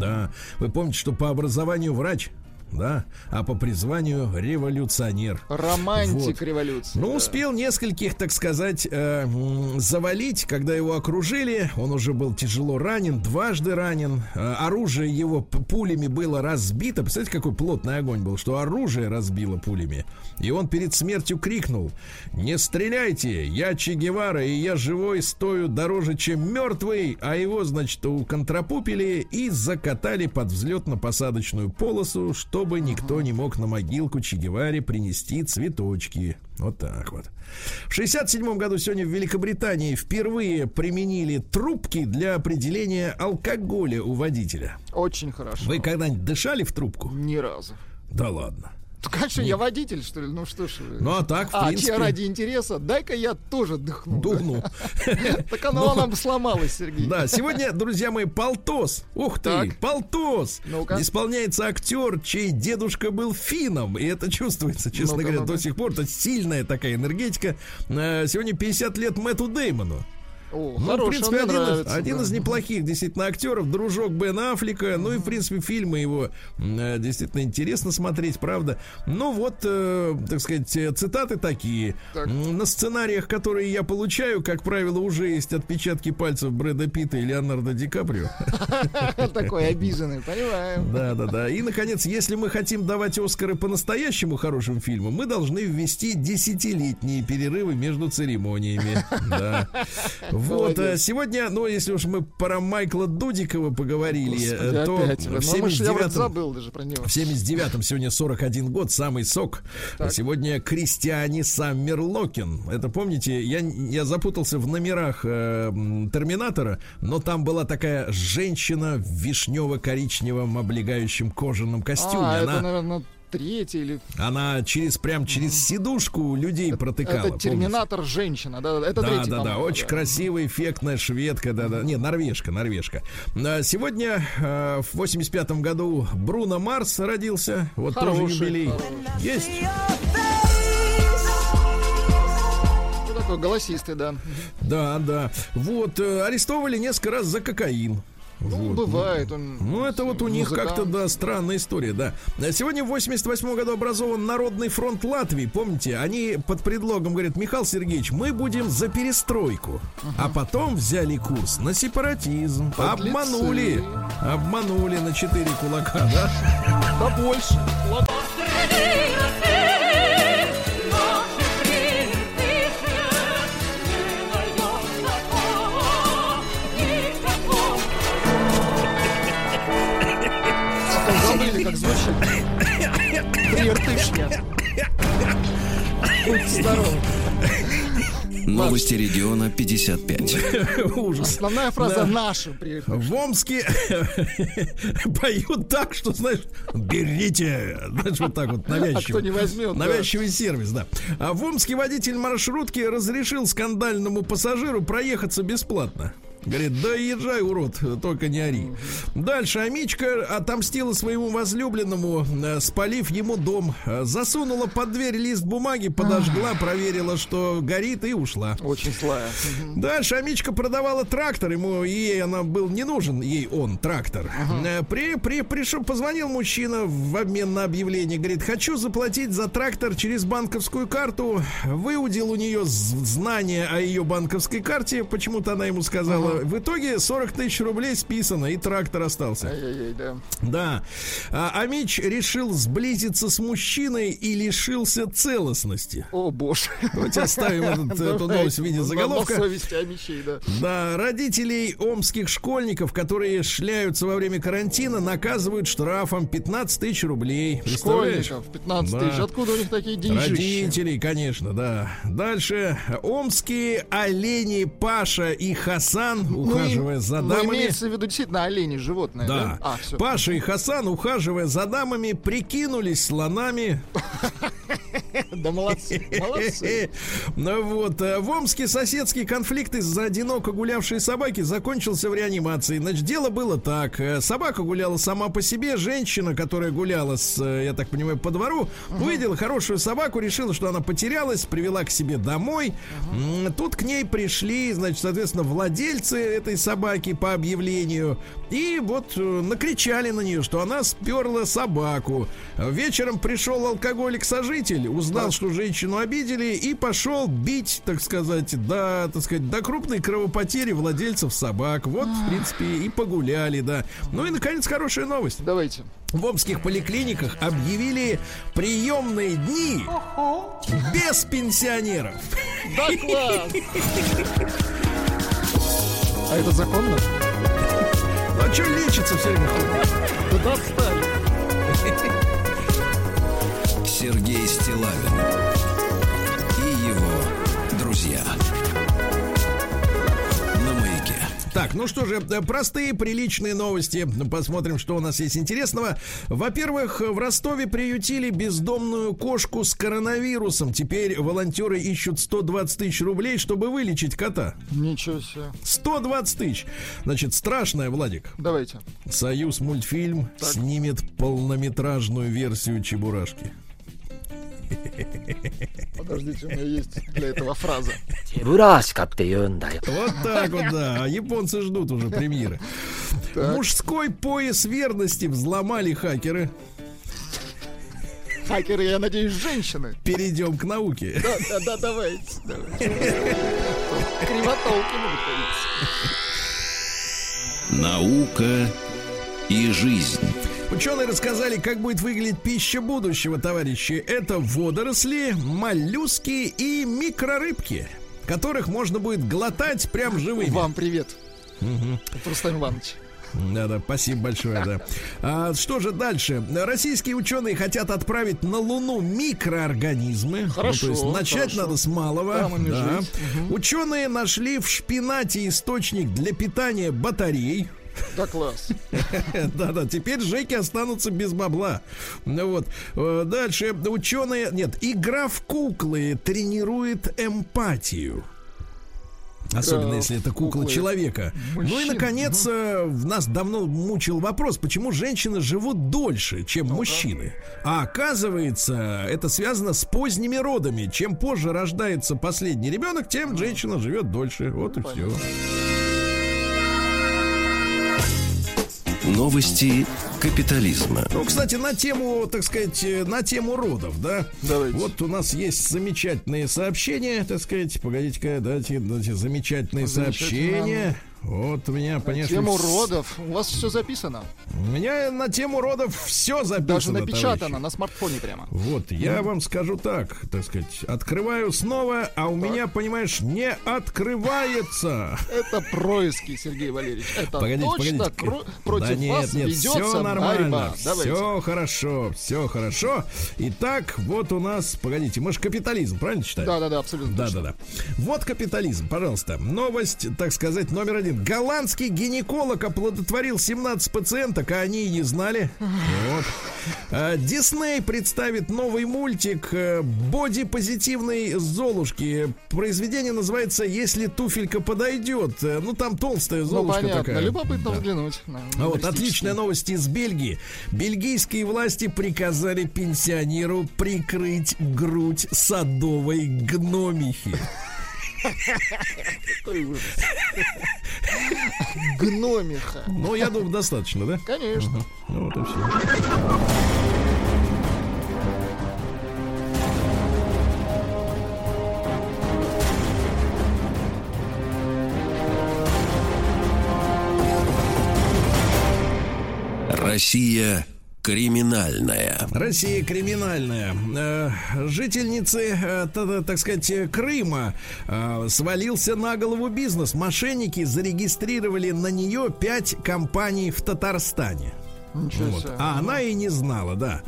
Да. Вы помните, что по образованию врач, да, а по призванию революционер.
Романтик
Вот.
революции.
Ну,
да.
успел нескольких, так сказать, э, завалить, когда его окружили. Он уже был тяжело ранен, дважды ранен. Э, оружие его пулями было разбито. Представляете, какой плотный огонь был, что оружие разбило пулями. И он перед смертью крикнул: Не стреляйте! Я Че Гевара, и я живой стою дороже, чем мертвый. А его, значит, уконтрапупили и закатали под взлетно-посадочную полосу, чтобы никто не мог на могилку Че Геваре принести цветочки. Вот так вот. В 67 году сегодня в Великобритании впервые применили трубки для определения алкоголя у водителя.
Очень хорошо.
Вы когда-нибудь дышали в трубку?
Ни разу.
Да ладно.
Ну, конечно, я водитель, что ли? Ну что ж.
Ну а так, в
а,
принципе,
че, ради интереса, дай-ка я тоже дыхну.
духну.
Так оно нам сломалось, Сергей.
Да, сегодня, друзья мои, Полтос. Ух ты. Полтос. Исполняется актер, чей дедушка был финном. И это чувствуется, честно говоря, до сих пор. Это сильная такая энергетика. Э, Сегодня 50 лет Мэтту Деймону.
О,
Ну, в принципе, один, из,
нравится,
один
да.
из неплохих действительно актеров, дружок Бен Аффлека. Ну и, в принципе, фильмы его э, действительно интересно смотреть, правда. Ну вот, э, так сказать, э, цитаты такие.
Так.
На сценариях, которые я получаю, как правило, уже есть отпечатки пальцев Брэда Питта и Леонардо Ди Каприо. *laughs*
Такой обиженный, понимаю.
Да, да, да. И, наконец, если мы хотим давать Оскары по-настоящему хорошим фильмам, мы должны ввести десятилетние перерывы между церемониями. *laughs* Да. Вот.
Молодец.
э, Сегодня, ну, если уж мы про Майкла Дудикова поговорили, э,
Господи,
то
опять
в
Ну, мы ж- я вот
79-м
забыл даже про него.
в 79-м сегодня 41 год, самый сок.
Так.
Сегодня Кристиане Саммерлокин. Это помните, я, я запутался в номерах э, Терминатора, но там была такая женщина в вишнево-коричневом облегающем кожаном костюме.
А,
она,
это, наверное, третий или...
она через прям через сидушку людей протыкала.
Это
помните?
Терминатор женщина, да, да, это
Да,
третий,
да, да, очень красивая, эффектная шведка, да, да, не, норвежка, норвежка. А, Сегодня э, в 85-м году Бруно Марс родился, вот тоже
Хороший,
юбилей.
хороший.
Есть.
Ну, такой голосистый, да.
Да, да. Вот, э, арестовали несколько раз за кокаин.
Ну,
Вот.
бывает он.
Ну, это вот у них
музыкант.
как-то, да, странная история, да. Сегодня в 88 году образован Народный фронт Латвии, помните? Они под предлогом говорят, Михаил Сергеевич, мы будем за перестройку. А потом взяли курс на сепаратизм.
Подлецы.
Обманули. Обманули на четыре кулака, да? *laughs*
Да больше. Ладно. Звучит. Приертышня. Будь здоров.
Новости региона 55.
Ужас.
Основная фраза
Да.
наша приертышня.
В Омске *laughs* поют так, что, знаешь, берите, знаешь, вот так вот навязчиво.
А кто не возьмет, да.
Навязчивый сервис, да. А в Омске водитель маршрутки разрешил скандальному пассажиру проехаться бесплатно. Говорит, да езжай, урод, только не ори. Дальше Амичка отомстила своему возлюбленному, э, спалив ему дом. Э, Засунула под дверь лист бумаги, подожгла, проверила, что горит и ушла.
Очень злая.
Дальше Амичка продавала трактор, ему ей она был не нужен, ей он трактор. Э, При, при, пришел, позвонил мужчина в обмен на объявление, говорит, хочу заплатить за трактор через банковскую карту. Выудил у нее знание о ее банковской карте, почему-то она ему сказала, в итоге 40 тысяч рублей списано, и трактор остался.
Ай-яй-яй, да.
Да. А, Амич решил сблизиться с мужчиной и лишился целостности.
О, боже.
Давайте оставим этот, *laughs* эту новость в виде заголовка.
Совести Амичей, да.
Да, родителей омских школьников, которые шляются во время карантина, наказывают штрафом 15 тысяч рублей.
Школьников 15
Да.
тысяч. Откуда у них такие деньжищи?
Родителей, конечно, да. Дальше. Омские олени Паша и Хасан, ухаживая
Ну,
за
ну,
дамами.
имеется в виду действительно олени, животное, да?
Да.
А, все.
Паша и Хасан, ухаживая за дамами, прикинулись слонами. *laughs*
Да молодцы, молодцы. *laughs*
Ну вот, э, в Омске соседский конфликт из-за одиноко гулявшей собаки закончился в реанимации. Значит, дело было так. Э, Собака гуляла сама по себе. Женщина, которая гуляла с, э, я так понимаю, по двору, увидела хорошую собаку, решила, что она потерялась, привела к себе домой. Тут к ней пришли, значит, соответственно, владельцы этой собаки по объявлению. И вот э, накричали на нее, что она сперла собаку. Вечером пришел алкоголик-сожитель, узнал, что женщину обидели, и пошел бить, так сказать, до, так сказать, до крупной кровопотери владельцев собак. Вот, в принципе, и погуляли, да. Ну и, наконец, хорошая новость.
Давайте.
В омских поликлиниках объявили приемные дни без пенсионеров.
Да класс! *laughs* А это законно?
Ну а что лечится все время?
Да достали.
Сергей Стилавин
ну что же, э, простые, приличные новости. Посмотрим, что у нас есть интересного. Во-первых, в Ростове приютили бездомную кошку с коронавирусом. Теперь волонтеры ищут 120 тысяч рублей, чтобы вылечить кота.
Ничего себе.
120 тысяч. Значит, страшная, Владик.
Давайте.
Союз мультфильм
Так.
снимет полнометражную версию Чебурашки.
Подождите, у меня есть для этого фраза.
Бурашка ты
Вот так вот, да. А японцы ждут уже премьеры. Так. Мужской пояс верности взломали хакеры.
Хакеры, я надеюсь, женщины.
Перейдем к науке.
Да, да, да, давайте. давайте. Кривотолки будут появиться.
Наука и жизнь.
Ученые рассказали, как будет выглядеть пища будущего, товарищи. Это водоросли, моллюски и микрорыбки, которых можно будет глотать прям живыми.
Вам привет. Рустам Иванович.
Да-да, спасибо большое, да. А, что же дальше? Российские ученые хотят отправить на Луну микроорганизмы.
Хорошо,
Ну, то есть начать
хорошо.
надо с малого. Да.
жить.
Ученые нашли в шпинате источник для питания батарей.
Да класс. *laughs*
Да-да, теперь Жеки останутся без бабла. Ну вот. Э, Дальше ученые... Нет, игра в куклы тренирует эмпатию. Особенно
Игра
если
в
это кукла
куклы
человека. Ну и,
мужчин.
наконец, э, в нас давно мучил вопрос, почему женщины живут дольше, чем мужчины. А оказывается, это связано с поздними родами. Чем позже рождается последний ребенок, тем женщина живет дольше. Вот и все.
Новости капитализма.
Ну, кстати, на тему, так сказать, э, на тему родов, да?
Давайте.
Вот у нас есть замечательные сообщения, так сказать. Погодите-ка, дайте, дайте замечательные
Замечательно.
сообщения. Вот у меня, понятно.
Тему
вс-
родов. У вас все записано.
У меня на тему родов все записано.
Даже напечатано
товарищи.
на смартфоне прямо.
Вот, я вам скажу так, так сказать, открываю снова, а у меня, понимаешь, не открывается.
Это происки, Сергей Валерьевич. Это
Погодите,
точно
погодите.
против
да нет,
вас
нет,
ведется
все нормально, все хорошо, все хорошо. Итак, вот у нас, погодите, мы же капитализм, правильно читаем?
Да, да, да, абсолютно.
Да, да, да. Вот капитализм, пожалуйста. Новость, так сказать, номер один. Голландский гинеколог оплодотворил 17 пациенток, а они и не знали. Вот. А, Дисней представит новый мультик э, «Боди-позитивной Золушки». Произведение называется «Если туфелька подойдет». Э, Ну, там толстая
Ну,
Золушка
понятно.
такая.
Любопытно
Да.
взглянуть.
А вот отличная новость из Бельгии. Бельгийские власти приказали пенсионеру прикрыть грудь садовой гномихи.
Какой ужас. Гномиха.
Ну, я думаю, достаточно, да?
Конечно.
Ну, вот и все.
Россия криминальная.
Россия криминальная. Э, Жительницы, э, та- та- так сказать, Крыма э, свалился на голову бизнес. Мошенники зарегистрировали на нее пять компаний в Татарстане.
Ничего
Вот.
себе.
А она и не знала, да.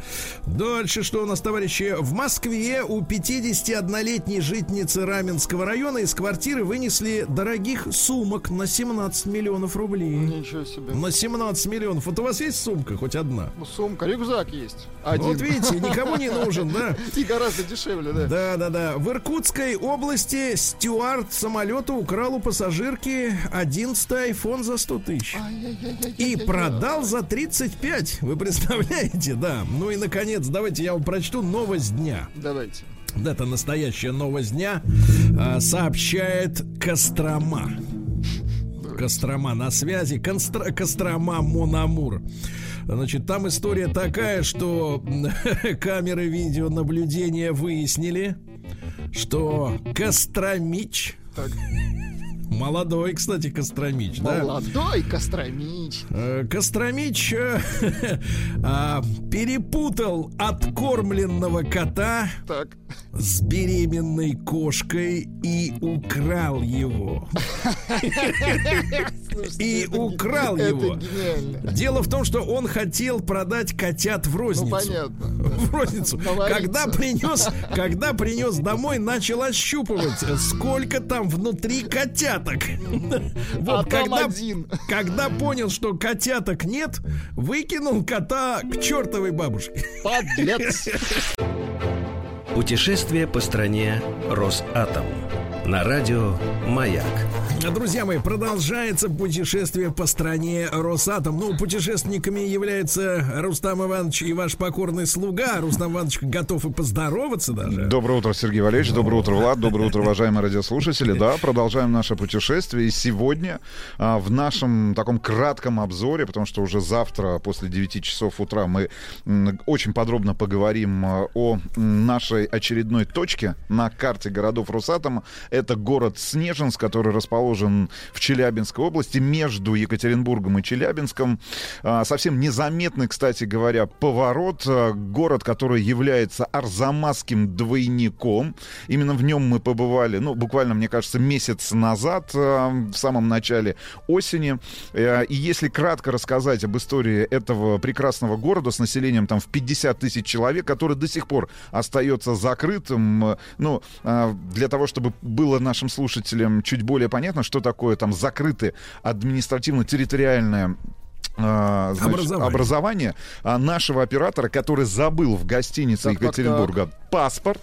Дальше что у нас, товарищи? В Москве у 51-летней житницы Раменского района из квартиры вынесли дорогих сумок на 17 миллионов рублей.
Ничего себе.
На 17 миллионов. Вот у вас есть сумка хоть одна?
Ну, Сумка, рюкзак есть. Один.
Вот видите, никому не нужен, да? *laughs*
И гораздо дешевле, да.
Да, да, да. В Иркутской области стюард самолета украл у пассажирки 11 iPhone за 100 тысяч. И продал за 35. Вы представляете, да. Ну и, наконец, давайте я вам прочту новость дня.
Давайте.
Да, Это настоящая новость дня. А, сообщает Кострома. Кострома на связи. Констра- Кострома Монамур. Значит, там история такая, что *laughs* камеры видеонаблюдения выяснили, что Костромич,
Так.
Молодой, кстати, Костромич, да,
Молодой Костромич.
Э, Костромич э, *laughs* а, перепутал откормленного кота
Так.
с беременной кошкой и украл его. И украл его. Дело в том, что он хотел продать котят в
Ну,
розницу.
понятно. *laughs*
В розницу. Когда принес, когда принес домой, начал ощупывать, сколько там внутри котяток. *laughs* Вот когда,
один. *laughs*
когда понял, что котяток нет, выкинул кота к чертовой бабушке.
Подлец.
Путешествие по стране Росатом. На радио «Маяк».
Друзья мои, продолжается путешествие по стране Росатом. Ну, путешественниками является Рустам Иванович и ваш покорный слуга. Рустам Иванович готов и поздороваться даже.
Доброе утро, Сергей Валерьевич. Доброе утро, Влад. Доброе утро, уважаемые радиослушатели. Да, продолжаем наше путешествие. И сегодня а, в нашем таком кратком обзоре, потому что уже завтра после 9 часов утра мы м, очень подробно поговорим а, о нашей очередной точке на карте городов Росатома. Это город Снежинск, который расположен в Челябинской области между Екатеринбургом и Челябинском. А, Совсем незаметный, кстати говоря, поворот. А, Город, который является арзамасским двойником. Именно в нем мы побывали, ну, буквально, мне кажется, месяц назад, а, в самом начале осени. И если кратко рассказать об истории этого прекрасного города с населением там в 50 тысяч человек, который до сих пор остается закрытым, ну, для того, чтобы было нашим слушателям чуть более понятно, что такое там закрытое административно-территориальное а, значит,
Образование.
образование а, нашего оператора, который забыл в гостинице
Так, так,
Екатеринбурга паспорт,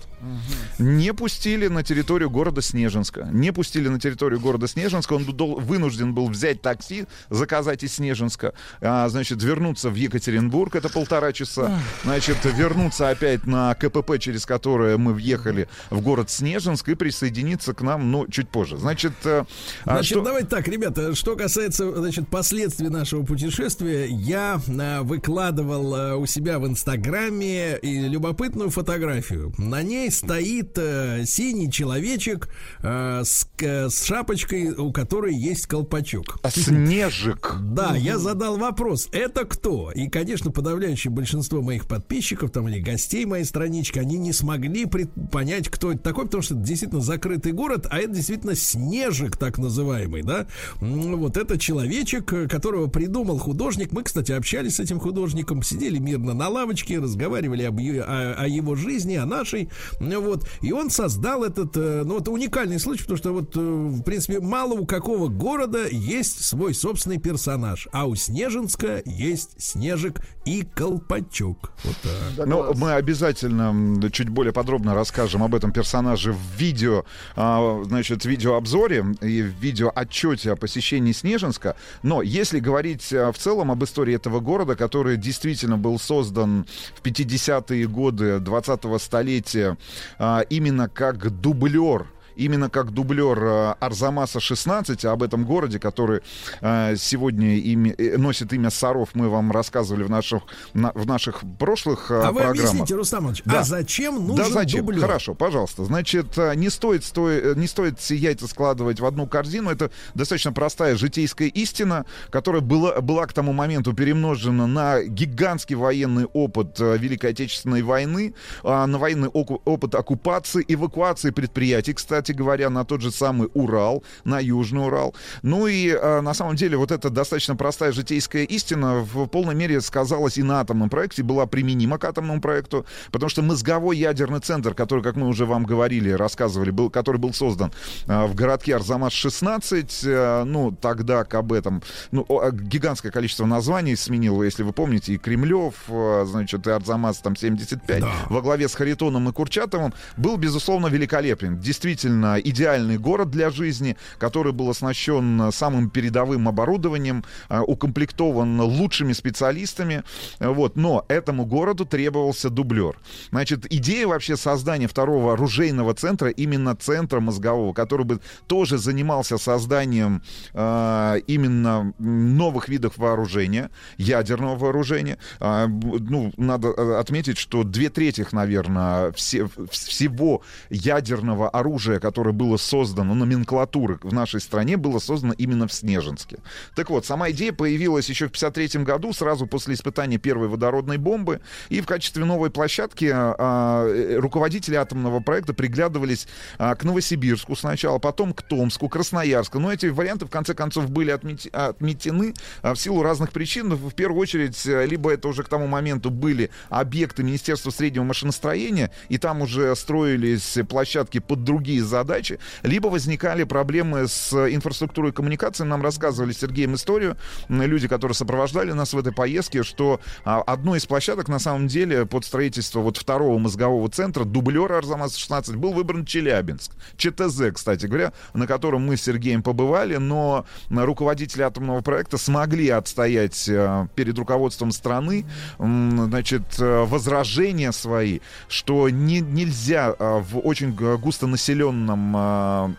не пустили на территорию города Снежинска. Не пустили на территорию города Снежинска. Он дол- вынужден был взять такси, заказать из Снежинска, а, значит, вернуться в Екатеринбург, это полтора часа, значит, вернуться опять на КПП, через которое мы въехали в город Снежинск и присоединиться к нам, ну, чуть позже. Значит, э, а
Значит,
что-
давайте так, ребята, что касается, значит, последствий нашего путешествия, я э, выкладывал э, у себя в Инстаграме любопытную фотографию. На ней стоит э, синий человечек с, с шапочкой, у которой есть колпачок.
Снежик.
Да, я задал вопрос, это кто? И, конечно, подавляющее большинство моих подписчиков там или гостей моей странички, они не смогли понять, кто это такой, потому что это действительно закрытый город, а это действительно снежик так называемый, да? Вот это человечек, э, которого придумал художник. Мы, кстати, общались с этим художником, сидели мирно на лавочке, разговаривали об е- о, о его жизни, о нашей. Ну Вот. И он создал этот, э, ну, это уникальный случай, потому что вот, э, в принципе, мало у какого города есть свой собственный персонаж, а у Снежинска есть Снежик и Колпачок. Вот так.
Да
Ну, мы обязательно чуть более подробно расскажем об этом персонаже в видео, а, значит, видеообзоре и в видеоотчете о посещении Снежинска. Но если говорить а, в целом об истории этого города, который действительно был создан в 50-е годы 20-го столетия а, именно как дублер именно как дублер э, Арзамаса-16, об этом городе, который э, сегодня ими, э, носит имя Саров, мы вам рассказывали в наших, на, в наших прошлых э,
А вы
программах.
объясните, Рустам Иванович,
Да.
а зачем нужен
Да зачем?
дублер?
Хорошо, пожалуйста. Значит, не стоит, сто- не стоит все яйца складывать в одну корзину. Это достаточно простая житейская истина, которая была, была к тому моменту перемножена на гигантский военный опыт Великой Отечественной войны, а, на военный опыт оккупации, эвакуации предприятий, кстати говоря, на тот же самый Урал, на Южный Урал. Ну и э, на самом деле вот эта достаточно простая житейская истина в полной мере сказалась и на атомном проекте, была применима к атомному проекту, потому что мозговой ядерный центр, который, как мы уже вам говорили, рассказывали, был, который был создан э, в городке Арзамас-16, э, ну, тогда к об этом, ну, о- гигантское количество названий сменил, если вы помните, и Кремлев, э, значит, и Арзамас там 75, во главе с Харитоном и Курчатовым, был, безусловно, великолепен. Действительно, идеальный город для жизни, который был оснащен самым передовым оборудованием, э, укомплектован лучшими специалистами, э, вот, но этому городу требовался дублер. Значит, идея вообще создания второго оружейного центра, именно центра мозгового, который бы тоже занимался созданием э, именно новых видов вооружения, ядерного вооружения. Б- ну, надо э, отметить, что две трети, наверное, все, всего ядерного оружия, которое было создано, номенклатуры в нашей стране, было создано именно в Снежинске. Так вот, сама идея появилась еще в 1953 году, сразу после испытания первой водородной бомбы, и в качестве новой площадки а, э, руководители атомного проекта приглядывались а, к Новосибирску сначала, потом к Томску, Красноярску. Но эти варианты, в конце концов, были отмети- отметены а, в силу разных причин. В первую очередь, э, либо это уже к тому моменту были объекты Министерства среднего машиностроения, и там уже строились площадки под другие задачи, либо возникали проблемы с инфраструктурой коммуникации. Нам рассказывали Сергеем историю, люди, которые сопровождали нас в этой поездке, что а, одной из площадок, на самом деле, под строительство вот второго мозгового центра, дублера Арзамас-16, был выбран Челябинск. ЧТЗ, кстати говоря, на котором мы с Сергеем побывали, но руководители атомного проекта смогли отстоять а, перед руководством страны, значит, а, возражения свои, что не, нельзя а, в очень густонаселенном а,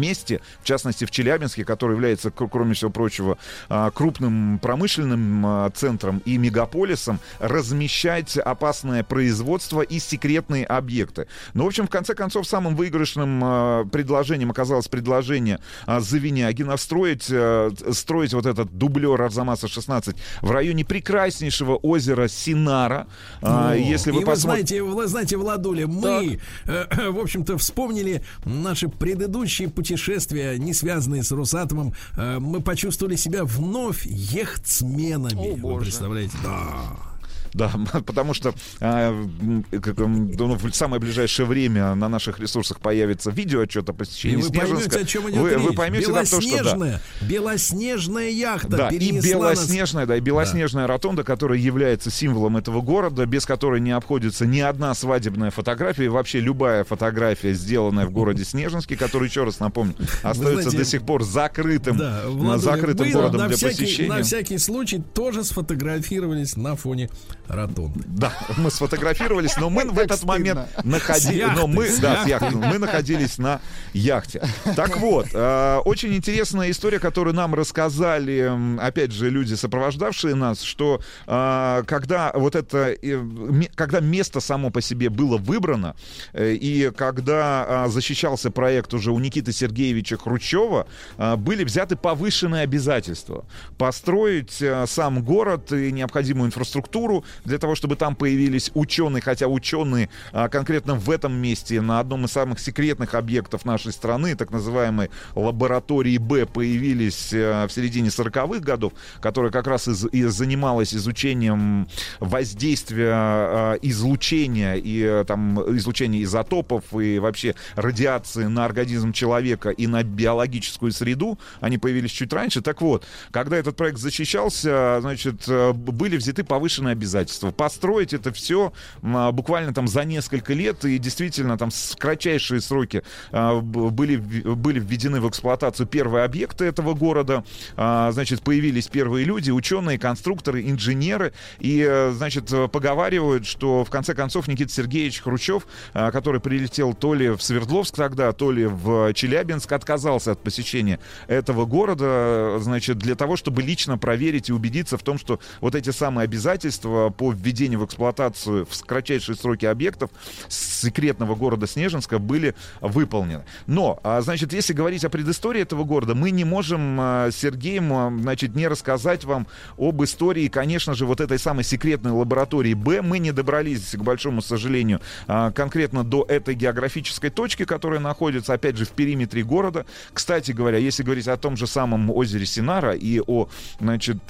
месте, в частности в Челябинске, который является, кроме всего прочего, а, крупным промышленным а, центром и мегаполисом, размещать опасное производство и секретные объекты. Но, в общем, в конце концов, самым выигрышным а, предложением оказалось предложение Завинягина строить, строить вот этот дублер Арзамаса-16 в районе прекраснейшего озера Синара. А,
Ну,
Если вы
и вы
посмотрите...
знаете, вы знаете, Владуля, мы, э, в общем-то, вспомнили наши предыдущие путешествия, не связанные с Росатомом. Э, мы почувствовали себя вновь ехтсменами.
О,
Вы
боже.
представляете? Да.
Да, *laughs* потому что а, ну, в самое ближайшее время на наших ресурсах появится видеоотчет о
И
посещении
вы поймете,
Снежинска.
о чем идет
вы, вы поймете, да, то, что да.
белоснежная, белоснежная яхта
Да, и
нас-
белоснежная, да, и белоснежная ротонда, которая является символом этого города, без которой не обходится ни одна свадебная фотография, и вообще любая фотография, сделанная в городе Снежинске, который, еще раз напомню, остается
знаете,
до сих пор закрытым,
Да, Владуля,
закрытым городом
на
для
всякий,
посещения.
На всякий случай тоже сфотографировались на фоне ротонды.
Да, мы сфотографировались, но мы *laughs* в этот момент находились, но мы, да, с яхты. мы находились на яхте. Так вот, э, очень интересная история, которую нам рассказали, опять же, люди, сопровождавшие нас, что э, когда вот это, э, когда место само по себе было выбрано, э, и когда э, защищался проект уже у Никиты Сергеевича Хрущева, э, были взяты повышенные обязательства построить э, сам город и необходимую инфраструктуру для того, чтобы там появились ученые, хотя ученые а, конкретно в этом месте на одном из самых секретных объектов нашей страны, так называемой лаборатории Б, появились э, в середине 40-х годов, которая как раз из- и занималась изучением воздействия э, излучения и э, там излучения изотопов и вообще радиации на организм человека и на биологическую среду. Они появились чуть раньше. Так вот, когда этот проект защищался, значит, э, были взяты повышенные обязательства. Обязательства. Построить это все буквально там за несколько лет, и действительно там с кратчайшие сроки а, были, были введены в эксплуатацию первые объекты этого города, А, значит, появились первые люди, ученые, конструкторы, инженеры, и, э, значит, поговаривают, что в конце концов Никита Сергеевич Хрущев, а, который прилетел то ли в Свердловск тогда, то ли в Челябинск, отказался от посещения этого города, э, значит, для того, чтобы лично проверить и убедиться в том, что вот эти самые обязательства по введению в эксплуатацию в кратчайшие сроки объектов секретного города Снежинска были выполнены. Но, а, значит, если говорить о предыстории этого города, мы не можем а, с Сергеем, а, значит, не рассказать вам об истории, конечно же, вот этой самой секретной лаборатории Б. Мы не добрались, к большому сожалению, конкретно до этой географической точки, которая находится, опять же, в периметре города. Кстати говоря, если говорить о том же самом озере Синара и о, значит,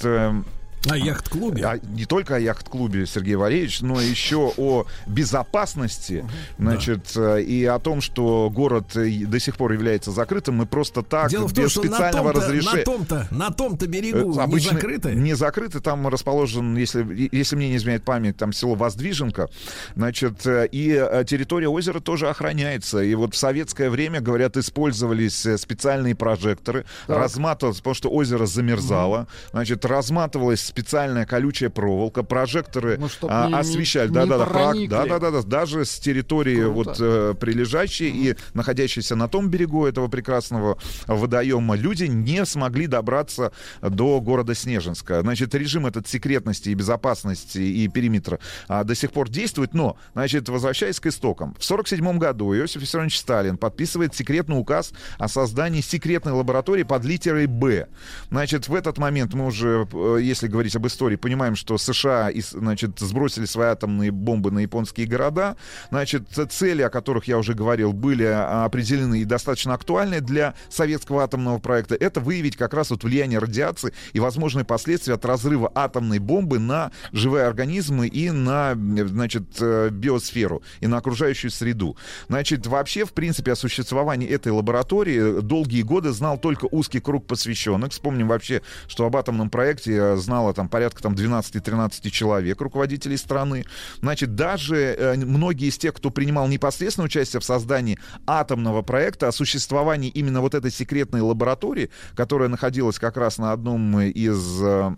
На яхт-клубе.
а не только о яхт-клубе Сергей Валерьевич, но еще о безопасности, значит, э, и о том, что город э, до сих пор является закрытым, мы просто так,
Дело том,
без
на
специального
том-то, на
разрешения...
том-то, на том-то берегу
Э,
не
обычно
закрыты.
Не закрыты, там расположен, если, если мне не изменяет память, там село Воздвиженка, значит, и территория озера тоже охраняется. И вот в советское время, говорят, использовались специальные прожекторы, разматывалось, потому что озеро замерзало, значит, разматывалась специальная колючая проволока, прожекторы
Ну,
а,
не-
освещали, да-да-да, да-да-да, даже с территории
Круто.
вот э, прилежащей и находящейся на том берегу этого прекрасного водоема люди не смогли добраться до города Снежинска. Значит, режим этот секретности и безопасности и периметра а, до сих пор действует, но, значит, возвращаясь к истокам, в 1947 году Иосиф Виссарионович Сталин подписывает секретный указ о создании секретной лаборатории под литерой «Б». Значит, в этот момент мы уже, э, если говорить об истории, понимаем, что США, значит, сбросили свои атомные бомбы на японские города. Значит, цели, о которых я уже говорил, были а, определены и достаточно актуальны для советского атомного проекта. Это выявить как раз вот влияние радиации и возможные последствия от разрыва атомной бомбы на живые организмы и на, значит, э, биосферу, и на окружающую среду. Значит, вообще, в принципе, о существовании этой лаборатории долгие годы знал только узкий круг посвященных. Вспомним вообще, что об атомном проекте э, там порядка там 12-13 человек, руководителей страны. Значит, даже э, многие из тех, кто принимал непосредственное участие в создании атомного проекта, о существовании именно вот этой секретной лаборатории, которая находилась как раз на одном из э,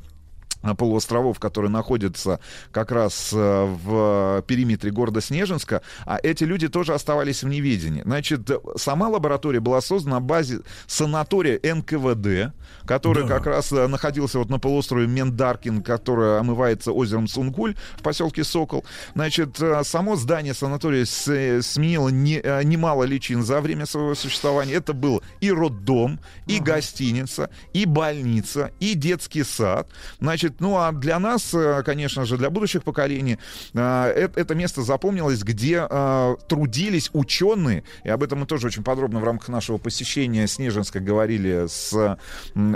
полуостровов, которые находятся как раз э, в периметре города Снежинска, а эти люди тоже оставались в неведении. Значит, сама лаборатория была создана на базе санатория НКВД, который
Да.
как раз э, находился вот на полуострове Мендаркин, который омывается озером Сунгуль в поселке Сокол. Значит, э, само здание санатория сменило не- немало личин за время своего существования. Это был и роддом, и гостиница, и больница, и детский сад. Значит, ну а для нас, э, конечно же, для будущих поколений, э, это место запомнилось, где э, трудились ученые, и об этом мы тоже очень подробно в рамках нашего посещения Снежинска говорили с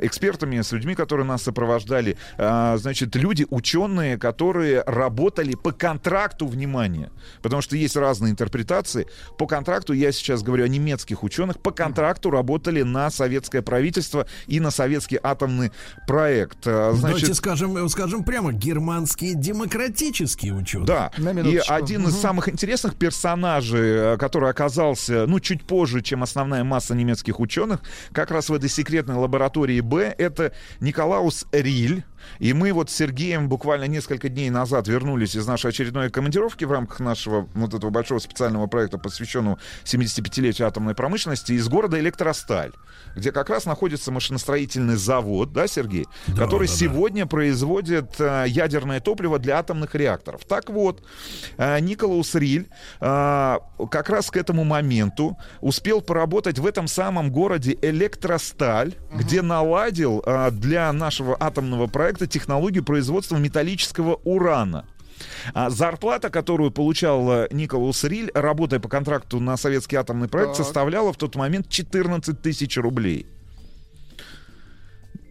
экспертами, с людьми, которые нас сопровождали. Значит, люди, ученые, которые работали по контракту, внимание, потому что есть разные интерпретации. По контракту, я сейчас говорю о немецких ученых, по контракту работали на советское правительство и на советский атомный проект. А,
Давайте
Значит,
скажем, скажем прямо, германские демократические ученые.
Да,
На
и один из самых интересных персонажей, э, который оказался, ну, чуть позже, чем основная масса немецких ученых, как раз в этой секретной лаборатории Б, это Николаус Риль. И мы вот с Сергеем буквально несколько дней назад вернулись из нашей очередной командировки в рамках нашего вот этого большого специального проекта, посвященного 75-летию атомной промышленности, из города Электросталь, где как раз находится машиностроительный завод, да, Сергей,
Да,
который
да, да.
сегодня производит э, ядерное топливо для атомных реакторов. Так вот, э, Николаус Риль э, как раз к этому моменту успел поработать в этом самом городе Электросталь, где наладил э, для нашего атомного проекта технологию производства металлического урана. А зарплата, которую получал э, Николаус Риль, работая по контракту на советский атомный проект,
Так.
составляла в тот момент 14 тысяч рублей.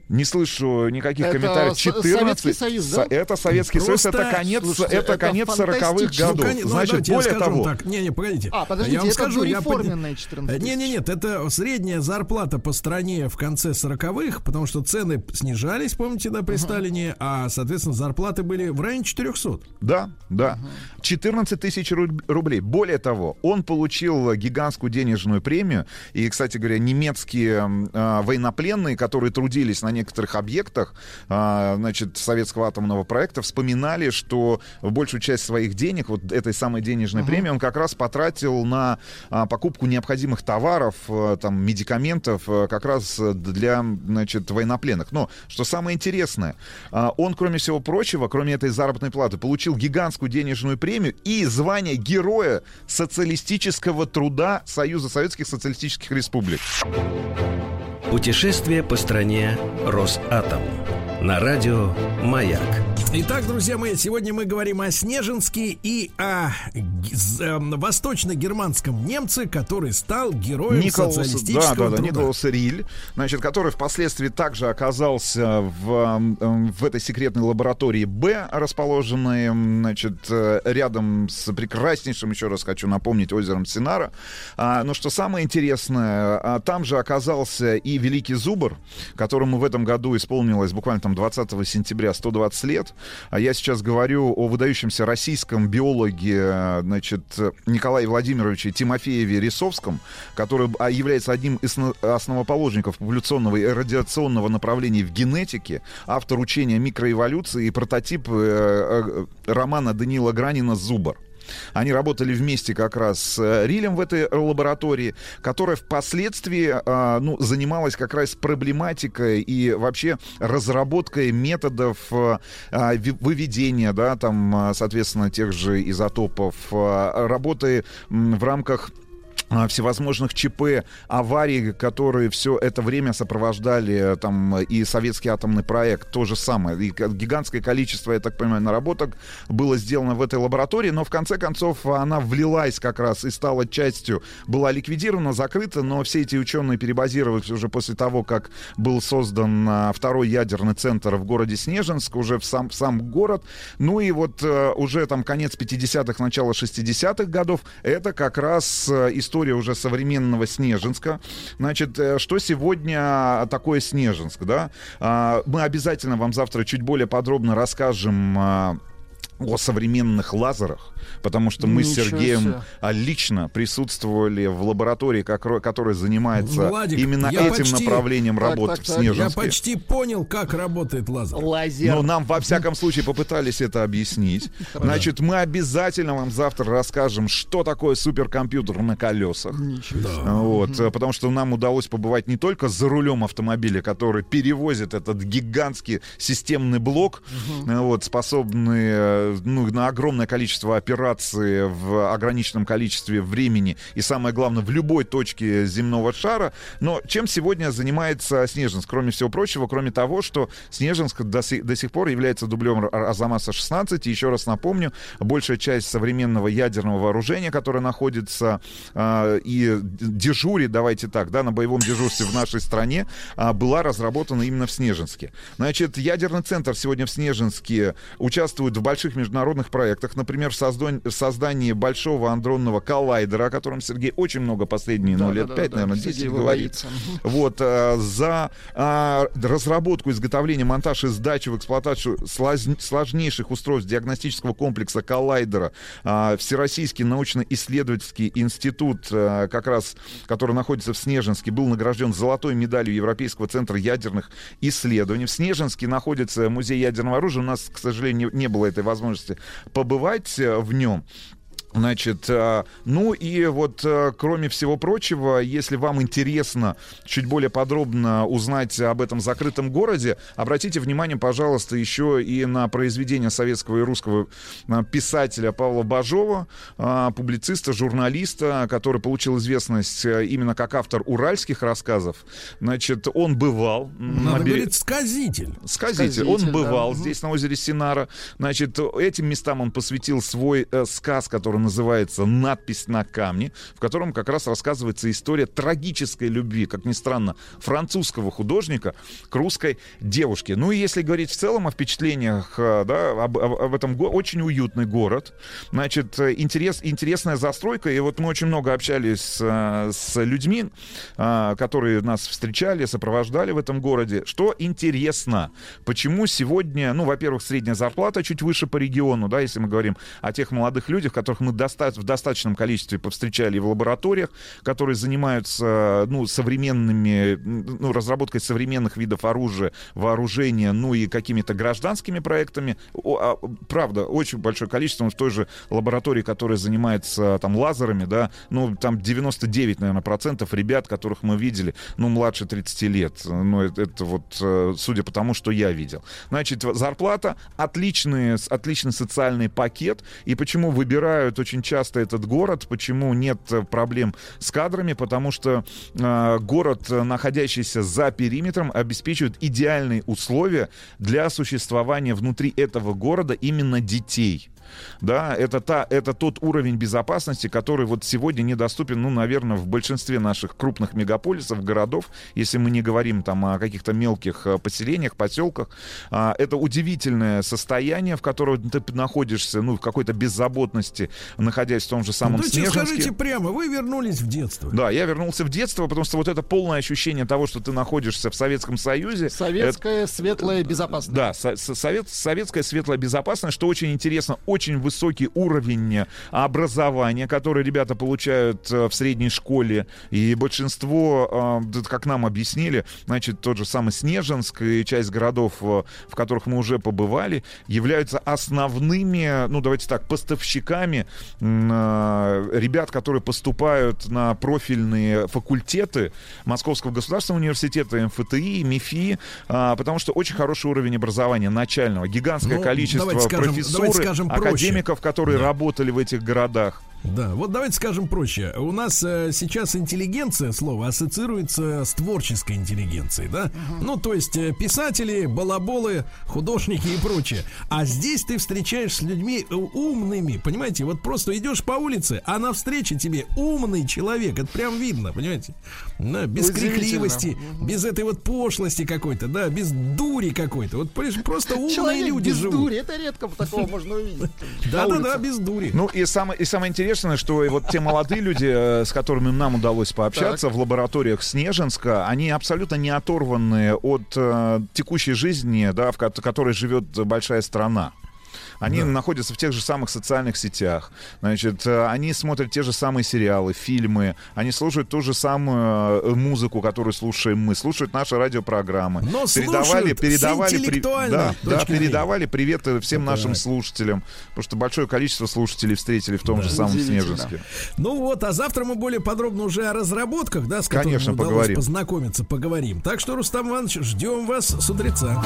Не слышу никаких
Это
комментариев.
С-
14.
Советский Союз, да?
Это Советский Союз,
Просто,
это конец,
слушайте,
это
это
конец 40-х
фантастически.
годов.
Ну, кон- ну,
Значит,
я
более
скажу
того,
так. Не, не, погодите.
А, подождите,
я вам
это
скажу, я под-
14
Не, не, нет, это средняя зарплата по стране в конце 40-х, потому что цены снижались, помните, да, при Сталине, а, соответственно, зарплаты были в районе 400.
Да, да. 14 тысяч руб- рублей. Более того, он получил гигантскую денежную премию. И, кстати говоря, немецкие а, военнопленные, которые трудились на некоторых объектах а, значит, советского атомного проекта, вспоминали, что большую часть своих денег, вот этой самой денежной премии, он как раз потратил на а, покупку необходимых товаров, а, там, медикаментов, как раз для, значит, военнопленных. Но, что самое интересное, он, кроме всего прочего, кроме этой заработной платы, получил гигантскую денежную премию и звание Героя социалистического труда Союза Советских Социалистических Республик.
Путешествие по стране Росатом. На радио «Маяк».
Итак, друзья мои, сегодня мы говорим о Снежинске и о эм, восточно-германском немце, который стал героем
Николас, да,
социалистического
да, да,
труда.
Николас Риль, значит, который впоследствии также оказался в, м, в этой секретной лаборатории Б, расположенной, значит, э, рядом с прекраснейшим, еще раз хочу напомнить, озером Синара. А, но что самое интересное, а, там же оказался и Великий Зубр, которому в этом году исполнилось буквально там 20 сентября 120 лет. А я сейчас говорю о выдающемся российском биологе, значит, Николае Владимировиче Тимофееве Рисовском, который а, является одним из основоположников популяционного и радиационного направления в генетике, автор учения микроэволюции и прототип э, э, романа Даниила Гранина «Зубр». Они работали вместе как раз с э, Рилем в этой лаборатории, которая впоследствии а, ну, занималась как раз проблематикой и вообще разработкой методов а, а, выведения, да, там, соответственно, тех же изотопов, работы в рамках всевозможных ЧП, аварий, которые все это время сопровождали э, там и советский атомный проект, то же самое. И гигантское количество, я так понимаю, наработок было сделано в этой лаборатории, но в конце концов она влилась как раз и стала частью, была ликвидирована, закрыта, но все эти ученые перебазировались уже после того, как был создан а, второй ядерный центр в городе Снежинск, уже в сам, в сам город. Ну и вот э, уже там конец 50-х, начало 60-х годов, это как раз э, история уже современного Снежинска. Значит, э, что сегодня такое Снежинск, да? А, Мы обязательно вам завтра чуть более подробно расскажем а, о современных лазерах, потому что мы с
Ничего
Сергеем
себе.
лично присутствовали в лаборатории, которая занимается
Владик,
именно этим
почти-
направлением
Так,
работ
так,
в
так.
Я
Снежинске.
почти понял, как работает лазер.
Лазер.
Но нам, во всяком случае, попытались это объяснить. Значит, мы обязательно вам завтра расскажем, что такое суперкомпьютер на колесах. Вот, э, потому что нам удалось побывать не только за рулем автомобиля, который перевозит этот гигантский системный блок, э, вот, способный э, ну, на огромное количество операций в ограниченном количестве времени и, самое главное, в любой точке земного шара. Но чем сегодня занимается Снежинск? Кроме всего прочего, кроме того, что Снежинск до, си- до сих пор является дублем Ар- Арзамаса-16. И еще раз напомню, большая часть современного ядерного вооружения, которое находится а, и дежурит, давайте так, да, на боевом дежурстве в нашей стране, а, была разработана именно в Снежинске. Значит, ядерный центр сегодня в Снежинске участвует в больших международных проектах, например, в создан- в создании большого андронного коллайдера, о котором Сергей очень много последние, ну,
Да,
лет
да,
пять,
да,
наверное,
Сергей
10
говорит.
Вот, э, за а, разработку, изготовление, монтаж и сдачу в эксплуатацию сложнейших устройств диагностического комплекса коллайдера а, Всероссийский научно-исследовательский институт, а, как раз, который находится в Снежинске, был награжден золотой медалью Европейского центра ядерных исследований. В Снежинске находится музей ядерного оружия. У нас, к сожалению, не было этой возможности побывать э, в нем. Значит, э, ну и вот, э, кроме всего прочего, если вам интересно чуть более подробно узнать об этом закрытом городе, обратите внимание, пожалуйста, еще и на произведение советского и русского э, писателя Павла Бажова, публициста, журналиста, который получил известность именно как автор уральских рассказов. Значит, он бывал на
Надо
берег-
говорить сказитель.
Сказитель.
Сказитель,
Он
да.
бывал
Мгм.
здесь, на озере Синара. Значит, этим местам он посвятил свой э, сказ, который который называется «Надпись на камне», в котором как раз рассказывается история трагической любви, как ни странно, французского художника к русской девушке. Ну и если говорить в целом о впечатлениях, э, да, об, об- об этом го- очень уютный город, значит, э, интерес, интересная застройка, и вот мы очень много общались э, с людьми, которые нас встречали, сопровождали в этом городе. Что интересно, почему сегодня, ну, во-первых, средняя зарплата чуть выше по региону, да, если мы говорим о тех молодых людях, которых мы доста- в достаточном количестве повстречали в лабораториях, которые занимаются, ну, современными, ну, разработкой современных видов оружия, вооружения, ну, и какими-то гражданскими проектами. О, а, правда, очень большое количество в той же лаборатории, которая занимается там лазерами, да, ну, там 99, наверное, процентов ребят, которых мы видели, ну, младше 30 лет. Ну, это, это вот, э, судя по тому, что я видел. Значит, зарплата, отличный, отличный социальный пакет. И почему выбирают очень часто этот город, почему нет э, проблем с кадрами, потому что э, город, э, находящийся за периметром, обеспечивает идеальные условия для существования внутри этого города именно детей. Да, это, та, это тот уровень безопасности, который вот сегодня недоступен, ну, наверное, в большинстве наших крупных мегаполисов, городов, если мы не говорим там о каких-то мелких э, поселениях, поселках. А, Это удивительное состояние, в котором ты находишься, ну, в какой-то беззаботности, находясь в том же самом
Ну, че,
Снежинске.
скажите прямо, вы вернулись в детство.
Да, я вернулся в детство, потому что вот это полное ощущение того, что ты находишься в Советском Союзе.
Советская светлая безопасность.
Да, со- со- совет, советская светлая безопасность, что очень интересно, очень высокий уровень образования, который ребята получают э, в средней школе. И большинство, э, как нам объяснили, значит, тот же самый Снежинск и часть городов, э, в которых мы уже побывали, являются основными, ну, давайте так, поставщиками э, ребят, которые поступают на профильные факультеты Московского государственного университета, МФТИ, МИФИ, а, потому что очень хороший уровень образования начального, гигантское
Ну,
количество
давайте скажем-
профессуры,
давайте скажем проще.
Академиков, которые
Да.
работали в этих городах.
Да, вот давайте скажем проще. У нас э, сейчас интеллигенция, слово, ассоциируется с творческой интеллигенцией, да? Ну, то есть э, писатели, балаболы, художники и прочее. А здесь ты встречаешь с людьми э, умными, понимаете? Вот просто идешь по улице, а навстречу тебе умный человек. Это прям видно, понимаете? Да, без
Удивительно.
крикливости, без этой вот пошлости какой-то, да, без дури какой-то. Вот просто умные
Человек
люди
без
живут.
дури, это редко такого можно увидеть. на
Да-да-да, без дури.
Ну и самое, и самое интересное, что и вот те молодые люди, э, с которыми нам удалось пообщаться в лабораториях Снежинска, они абсолютно не оторваны от э, текущей жизни, да, в ко- которой живет большая страна. Они находятся в тех же самых социальных сетях. Значит, э, они смотрят те же самые сериалы, фильмы. Они слушают ту же самую э, музыку, которую слушаем мы. Слушают наши радиопрограммы.
Но
передавали, передавали, при- да, да, передавали приветы всем
Это
нашим слушателям. Потому что большое количество слушателей встретили в том
Да.
же самом. Снежинске.
Ну вот, а завтра мы более подробно уже о разработках, да, с которыми
Конечно,
удалось
поговорим.
познакомиться, поговорим. Так что, Рустам Иванович, ждем вас с утреца.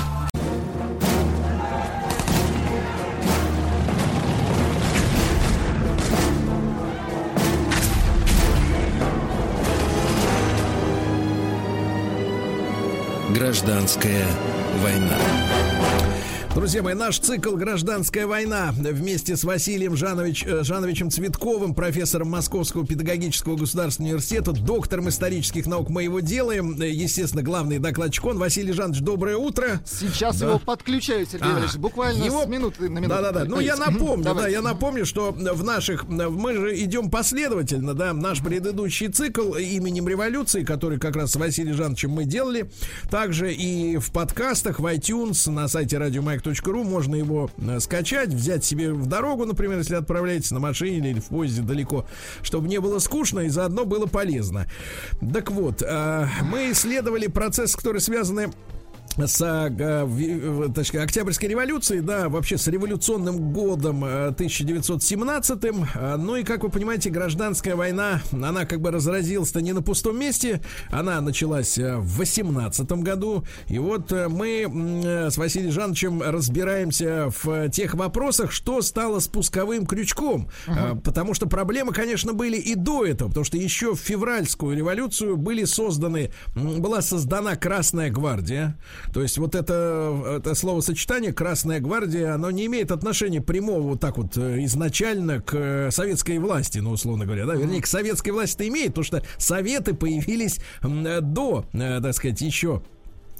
Гражданская война.
Друзья мои, наш цикл «Гражданская война» вместе с Василием Жанович, э, Жановичем Цветковым, профессором Московского педагогического государственного университета, доктором исторических наук мы его делаем. Э, Естественно, главный докладчик он. Василий Жанович, доброе утро.
Сейчас
Да.
его подключаю, Сергей
А,
Валерьевич. Буквально
его-
с минуты на минуту.
Да-да-да. Ну, я напомню, да, я напомню, что в наших... Мы же идем последовательно, да. Наш предыдущий цикл именем революции, который как раз с Василием Жановичем мы делали, также и в подкастах, в iTunes, на сайте радиомаяк.ру можно его э, скачать, взять себе в дорогу, например, если отправляетесь на машине или в поезде далеко, чтобы не было скучно и заодно было полезно. Так вот, э, мы исследовали процесс, который связаны с э, в- точнее, Октябрьской революцией, да, вообще с революционным годом э, 1917-м. Э, Ну и, как вы понимаете, гражданская война, она как бы разразилась-то не на пустом месте, она началась э, в 18 году. И вот э, мы э, с Василием Жановичем разбираемся в тех вопросах, что стало спусковым крючком. Э, Потому что проблемы, конечно, были и до этого, потому что еще в февральскую революцию были созданы, была создана Красная гвардия. То есть вот это, это словосочетание «Красная гвардия», оно не имеет отношения прямого вот так вот э, изначально к э, советской власти, ну, условно говоря, да, вернее, к советской власти имеет, потому что советы появились до, так сказать, еще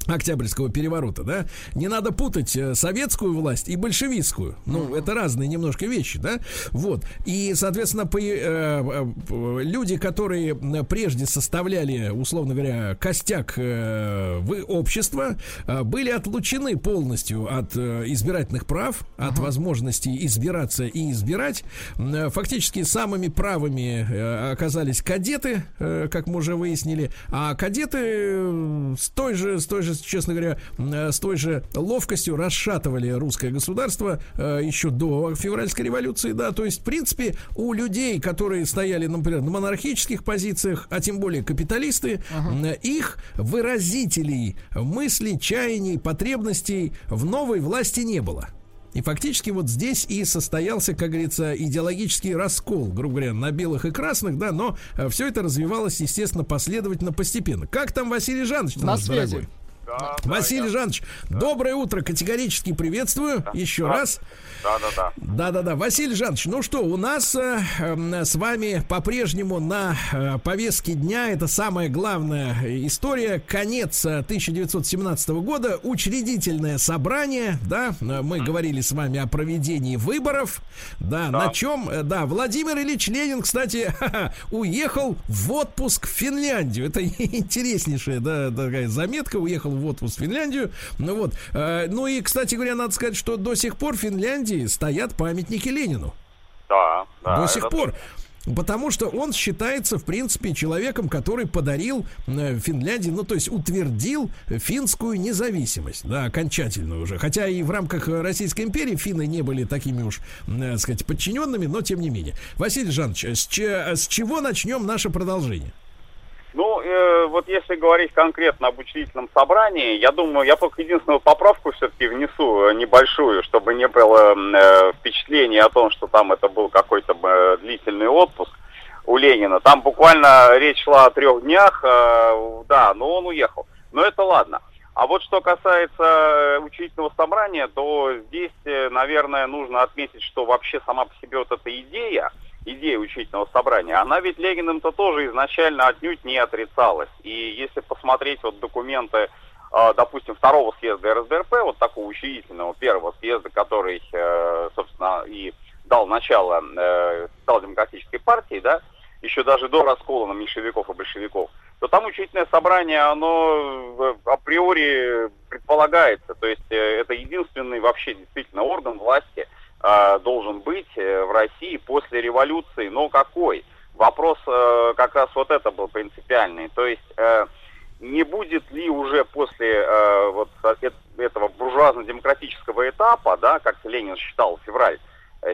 Октябрьского переворота, да? Не надо путать э, советскую власть и большевистскую. Ну, это разные немножко вещи, да? Вот. И, соответственно, по, э, э, люди, которые прежде составляли, условно говоря, костяк э, в общества, э, были отлучены полностью от э, избирательных прав, от возможности избираться и избирать. Э, фактически самыми правыми э, оказались кадеты, э, как мы уже выяснили, а кадеты э, с той же, с той же честно говоря, э, с той же ловкостью расшатывали русское государство э, еще до февральской революции, да, то есть, в принципе, у людей, которые стояли, например, на монархических позициях, а тем более капиталисты, uh-huh. их выразителей мыслей, чаяний, потребностей в новой власти не было. И фактически вот здесь и состоялся, как говорится, идеологический раскол, грубо говоря, на белых и красных, да, но все это развивалось, естественно, последовательно, постепенно. Как там Василий Жанович,
на связи? Дорогой?
Да,
Василий да, Жанович, да. доброе утро, категорически приветствую да. еще
да.
раз.
Да, да, да.
Да, да, да. Василий Жанович, ну что, у нас э, э, с вами по-прежнему на э, повестке дня это самая главная история. Конец 1917 э, года, учредительное собрание, да, мы mm. говорили с вами о проведении выборов, да, да. на чем, э, да, Владимир Ильич Ленин, кстати, *laughs* уехал в отпуск в Финляндию. Это *laughs* интереснейшая, да, такая заметка, уехал в отпуск в Финляндию. Ну вот, э, ну и, кстати говоря, надо сказать, что до сих пор в Финляндии стоят памятники Ленину.
Да, да.
До сих пор. Потому что он считается, в принципе, человеком, который подарил э, Финляндии, ну, то есть утвердил финскую независимость, да, окончательную уже. Хотя и в рамках Российской империи финны не были такими уж, э, так сказать, подчиненными, но тем не менее. Василий Жанович, с, че, с чего начнем наше продолжение?
Ну, э, вот если говорить конкретно об учредительном собрании, я думаю, я только единственную поправку все-таки внесу э, небольшую, чтобы не было э, впечатления о том, что там это был какой-то э, длительный отпуск у Ленина. Там буквально речь шла о трех днях, э, да, но он уехал. Но это ладно. А вот что касается э, учредительного собрания, то здесь, э, наверное, нужно отметить, что вообще сама по себе вот эта идея, идея учительного собрания, она ведь Лениным-то тоже изначально отнюдь не отрицалась. И если посмотреть вот документы, а, допустим, второго съезда РСДРП, вот такого учредительного первого съезда, который, э, собственно, и дал начало э, социал-демократической партии, да, еще даже до раскола на меньшевиков и большевиков, то там учительное собрание, оно э, априори предполагается, то есть это единственный вообще действительно орган власти, э, должен быть э, в России после революции, но какой? Вопрос э, как раз вот это был принципиальный. То есть э, не будет ли уже после э, вот этого буржуазно-демократического этапа, да, как Ленин считал февраль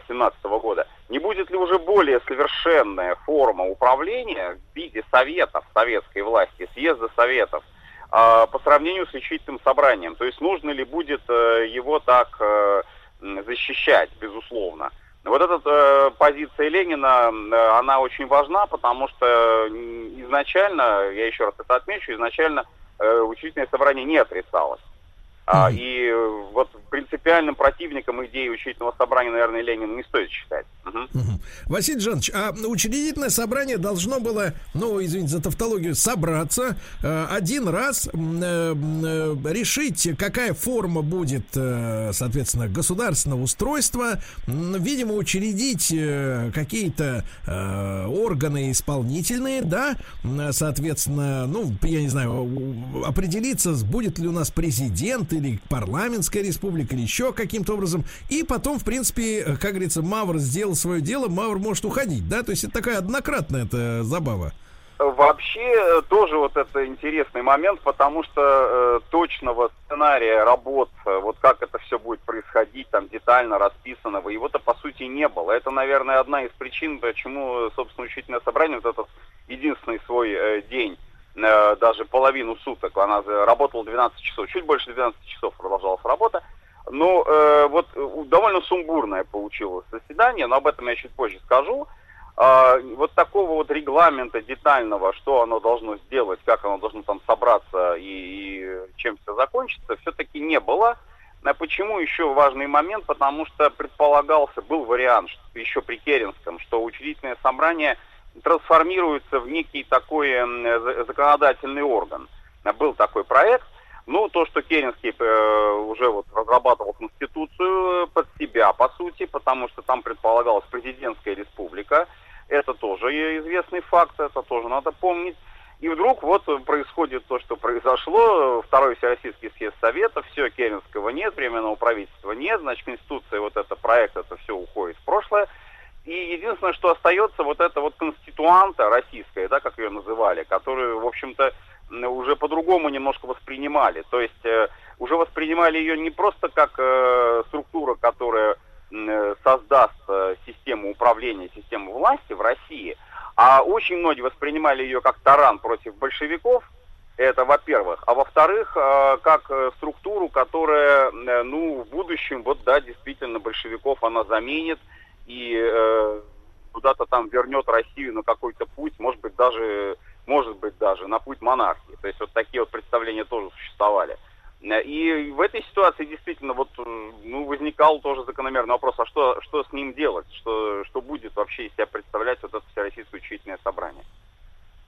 17 -го года, не будет ли уже более совершенная форма управления в виде советов советской власти, съезда советов, э, по сравнению с учительным собранием? То есть нужно ли будет э, его так... Э, защищать, безусловно. Вот эта э, позиция Ленина, э, она очень важна, потому что изначально, я еще раз это отмечу, изначально э, учительное собрание не отрицалось. А, и вот принципиальным противником идеи учительного собрания, наверное, Ленин не стоит считать. Угу.
Угу. Василий Жанович, а учредительное собрание должно было, ну, извините за тавтологию, собраться э, один раз, э, э, решить, какая форма будет, э, соответственно, государственного устройства, видимо, учредить э, какие-то э, органы исполнительные, да, соответственно, ну, я не знаю, определиться, будет ли у нас президент или парламентская республика, или еще каким-то образом. И потом, в принципе, как говорится, Мавр сделал свое дело, Мавр может уходить, да? То есть это такая однократная это забава.
Вообще э, тоже вот это интересный момент, потому что э, точного сценария работ, э, вот как это все будет происходить, там детально расписанного, его-то по сути не было. Это, наверное, одна из причин, почему, собственно, учительное собрание, вот этот единственный свой э, день Э, даже половину суток. Она работала 12 часов, чуть больше 12 часов продолжалась работа. Ну, э, вот э, довольно сумбурное получилось заседание, но об этом я чуть позже скажу. а, вот такого вот регламента детального, что оно должно сделать, как оно должно там собраться и, и чем все закончится, все-таки не было. А почему еще важный момент? Потому что предполагался, был вариант что еще при Керенском, что учредительное собрание трансформируется в некий такой э, законодательный орган. Был такой проект. Ну, то, что Керенский э, уже вот разрабатывал Конституцию под себя, по сути, потому что там предполагалась президентская республика, это тоже известный факт, это тоже надо помнить. И вдруг вот происходит то, что произошло. Второй Всероссийский съезд Совета, все, Керенского нет, временного правительства нет, значит, Конституция, вот это проект, это все уходит в прошлое. И единственное, что остается, вот это вот конституанта российская, да, как ее называли, которую, в общем-то, уже по-другому немножко воспринимали. То есть э, уже воспринимали ее не просто как э, структура, которая Э, создаст э, систему управления, систему власти в России, а очень многие воспринимали ее как таран против большевиков, это во-первых. А во-вторых, э, как структуру, которая, ну, в будущем, вот, да, действительно, большевиков она заменит и э, куда-то там вернет Россию на какой-то путь, может быть, даже, может быть, даже на путь монархии. То есть вот такие вот представления тоже существовали. И в этой ситуации действительно вот, ну, возникал тоже закономерный вопрос, а что, что с ним делать, что, что будет вообще из себя представлять вот это Всероссийское учительное собрание.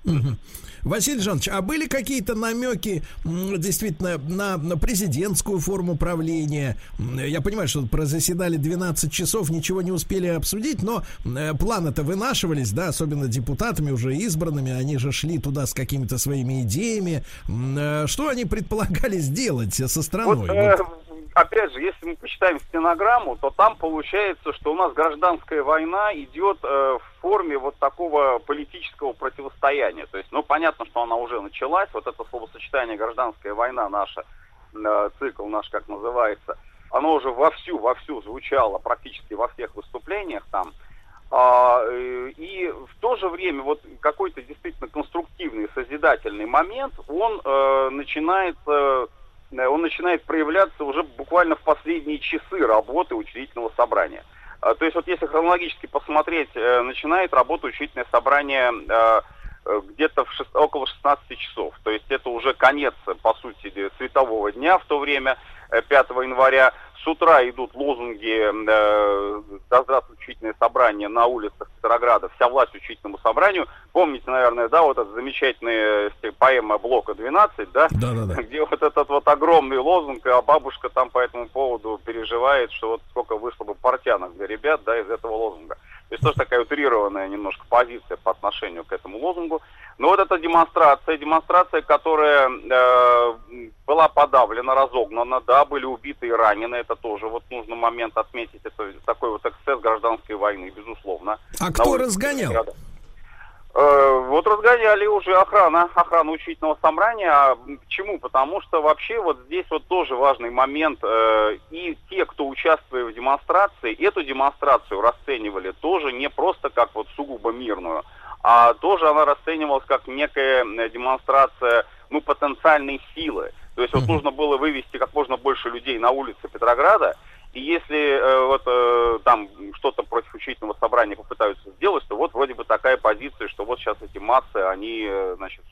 Угу. Василий Жанович, а были какие-то намеки действительно на, на президентскую форму правления? Я понимаю, что прозаседали 12 часов, ничего не успели обсудить, но э, планы-то вынашивались, да, особенно депутатами уже избранными, они же шли туда с какими-то своими идеями. Э, что они предполагали сделать со страной? Вот,
э, опять же, если мы почитаем стенограмму, то там получается, что у нас гражданская война идет э, в форме вот такого политического противостояния. То есть, ну, понятно, что она уже началась. Вот это словосочетание «гражданская война» наша, э, цикл наш, как называется, оно уже вовсю, вовсю звучало практически во всех выступлениях там. А, э, и в то же время вот какой-то действительно конструктивный, созидательный момент, он э, начинается Э, он начинает проявляться уже буквально в последние часы работы учредительного собрания. А, то есть вот если хронологически посмотреть, э, начинает работа учредительное собрание э, где-то в 6, около 16 часов. То есть это уже конец, по сути, светового дня в то время, 5 января. С утра идут лозунги э, «Да здравствует учительное собрание» на улицах Петрограда, «Вся власть учительному собранию». Помните, наверное, да, вот эта замечательная э, поэма Блока 12, да?
Да, да, да.
Где вот этот вот огромный лозунг, а бабушка там по этому поводу переживает, что вот сколько вышло бы портянок для ребят, да, из этого лозунга. То есть тоже такая утрированная немножко позиция по отношению к этому лозунгу. Но вот эта демонстрация, демонстрация, которая э, была подавлена, разогнана, да, были убиты и ранены, это тоже вот нужно момент отметить, это такой вот эксцесс гражданской войны, безусловно.
А кто разгонял?
Э, вот разгоняли уже охрана, охрана учительного собрания. А почему? Потому что вообще вот здесь вот тоже важный момент. Э, и те, кто участвует в демонстрации, эту демонстрацию расценивали тоже не просто как вот сугубо мирную, а тоже она расценивалась как некая э, демонстрация ну, потенциальной силы. То есть вот нужно было вывести как можно больше людей на улицы Петрограда, и если э, вот э, там что-то против учительного собрания попытаются сделать, то вот вроде бы такая позиция, что вот сейчас эти массы, они, э, значит,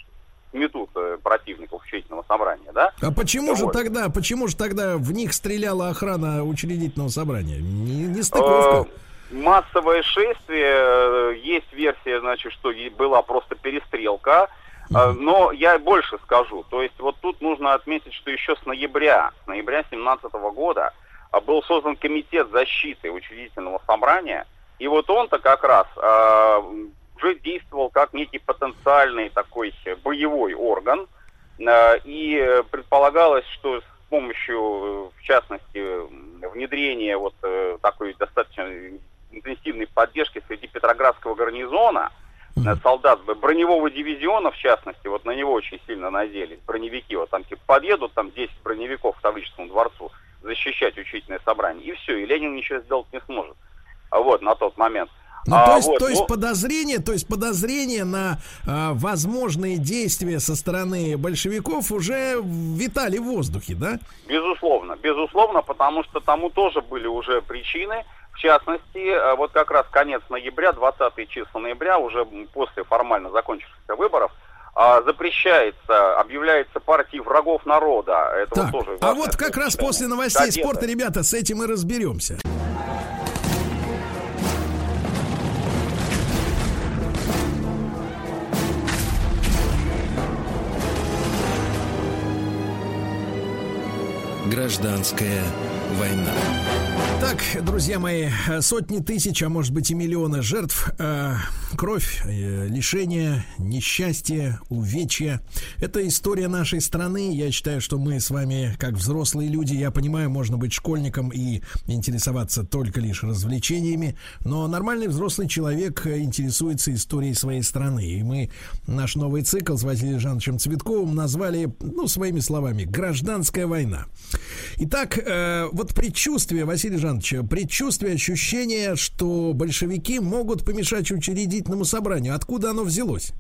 метут противников учительного собрания, да?
А почему вот. же тогда, почему же тогда в них стреляла охрана учредительного собрания? Не, не стыковка.
Массовое шествие, есть версия, значит, что была просто перестрелка, но я больше скажу. То есть вот тут нужно отметить, что еще с ноября, с ноября 2017 года был создан комитет защиты учредительного собрания, и вот он-то как раз э, уже действовал как некий потенциальный такой боевой орган, э, и предполагалось, что с помощью, в частности, внедрения вот э, такой достаточно интенсивной поддержки среди Петроградского гарнизона, солдат броневого дивизиона, в частности, вот на него очень сильно надеялись, броневики, вот там типа подъедут, там 10 броневиков к Таврическому дворцу, защищать учительное собрание. И все, и Ленин ничего сделать не сможет. Вот, на тот момент.
Ну, а, то есть, вот, то есть ну, подозрение, то есть подозрение на а, возможные действия со стороны большевиков уже витали в воздухе, да?
Безусловно, безусловно, потому что тому тоже были уже причины. В частности, э, вот как раз конец ноября, 20 числа ноября, уже после формально закончившихся выборов, а, запрещается, объявляется партией врагов народа. Это
Так,
вот тоже
а вот как раз после новостей
Кадеты.
спорта, ребята, с этим и разберемся.
Гражданская война.
Так, друзья мои, сотни тысяч, а может быть и миллионы жертв, э, кровь, э, лишение, несчастье, увечья. Это история нашей страны. Я считаю, что мы с вами, как взрослые люди, я понимаю, можно быть школьником и интересоваться только лишь развлечениями, но нормальный взрослый человек э, интересуется историей своей страны. И мы наш новый цикл с Василием Жановичем Цветковым назвали, ну, своими словами, «Гражданская война». Итак, э, вот предчувствие, Василий Жанович, предчувствие, ощущение, что большевики могут помешать учредительному собранию. Откуда оно взялось?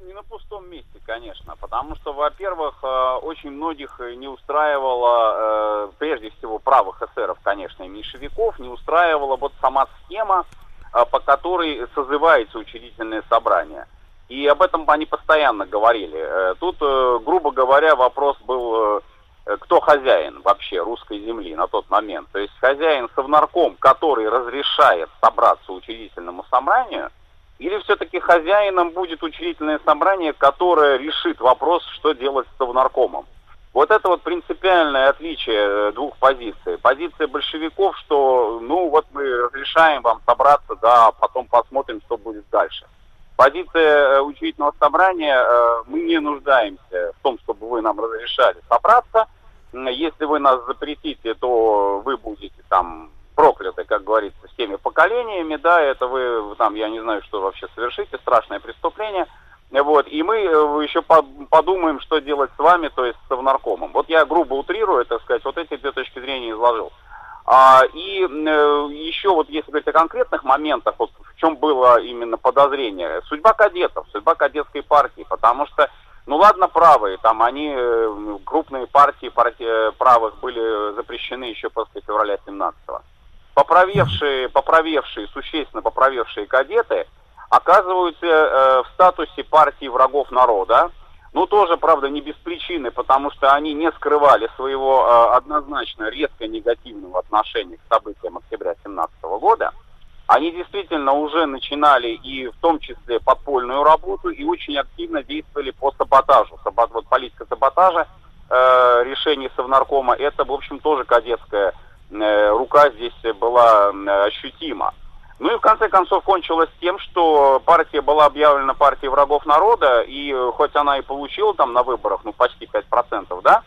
Не на пустом месте, конечно, потому что, во-первых, э, очень многих не устраивала, э, прежде всего, правых эсеров, конечно, и меньшевиков, не устраивала вот сама схема, э, по которой созывается учредительное собрание. И об этом они постоянно говорили. Э, Тут, э, грубо говоря, вопрос был, э, кто хозяин вообще русской земли на тот момент. То есть хозяин совнарком, который разрешает собраться учредительному собранию, или все-таки хозяином будет учредительное собрание, которое решит вопрос, что делать с совнаркомом. Вот это вот принципиальное отличие э, двух позиций. Позиция большевиков, что ну вот мы разрешаем вам собраться, да, а потом посмотрим, что будет дальше. Позиция э, учредительного собрания, э, мы не нуждаемся в том, чтобы вы нам разрешали собраться. Если вы нас запретите, то вы будете там прокляты, как говорится, всеми поколениями, да, это вы там, я не знаю, что вообще совершите, страшное преступление. Вот, и мы э, еще по- подумаем, что делать с вами, то есть с совнаркомом. Вот я грубо утрирую, так сказать, вот эти две точки зрения изложил. А, и э, еще вот если говорить о конкретных моментах, вот в чем было именно подозрение, судьба кадетов, судьба кадетской партии, потому что, ну ладно, правые, там они, э, крупные партии, партии правых были запрещены еще после февраля 17-го. Поправевшие, поправевшие, существенно поправевшие кадеты оказываются э, в статусе партии врагов народа, ну, тоже, правда, не без причины, потому что они не скрывали своего э, однозначно резко негативного отношения к событиям октября 17 года. Они действительно уже начинали и в том числе подпольную работу и очень активно действовали по саботажу. Сабот, вот политика саботажа, э, решение Совнаркома, это, в общем, тоже кадетская э, рука здесь была э, ощутима. Ну и в конце концов кончилось тем, что партия была объявлена партией врагов народа, и э, хоть она и получила там на выборах, ну, почти 5%, да,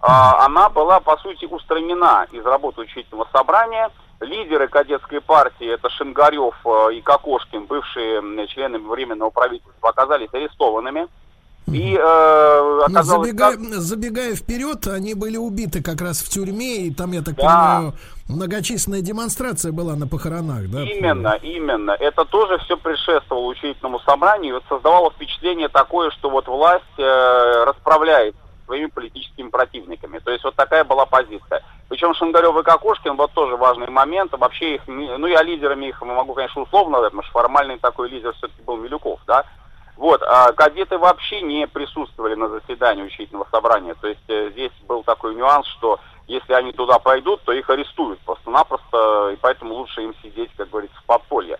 а, она была, по сути, устранена из работы учительного собрания. Лидеры кадетской партии, это Шингарев э, и Кокошкин, бывшие члены Временного правительства, оказались арестованными. И э,
Ну,
оказалось,
забегая,
как-
забегая вперед, они были убиты как раз в тюрьме, и там, я так
Да.
понимаю, многочисленная демонстрация была на похоронах, да?
Именно, именно. Это тоже все предшествовало учительному собранию. И вот создавало впечатление такое, что вот власть э, расправляется своими политическими противниками. То есть вот такая была позиция. Причем Шангарев и Кокошкин, вот тоже важный момент. Вообще их, ну я лидерами их могу, конечно, условно потому что формальный такой лидер все-таки был Милюков, да. Вот, а кадеты вообще не присутствовали на заседании учительного собрания. То есть э, здесь был такой нюанс, что если они туда пойдут, то их арестуют просто-напросто, и поэтому лучше им сидеть, как говорится, в подполье.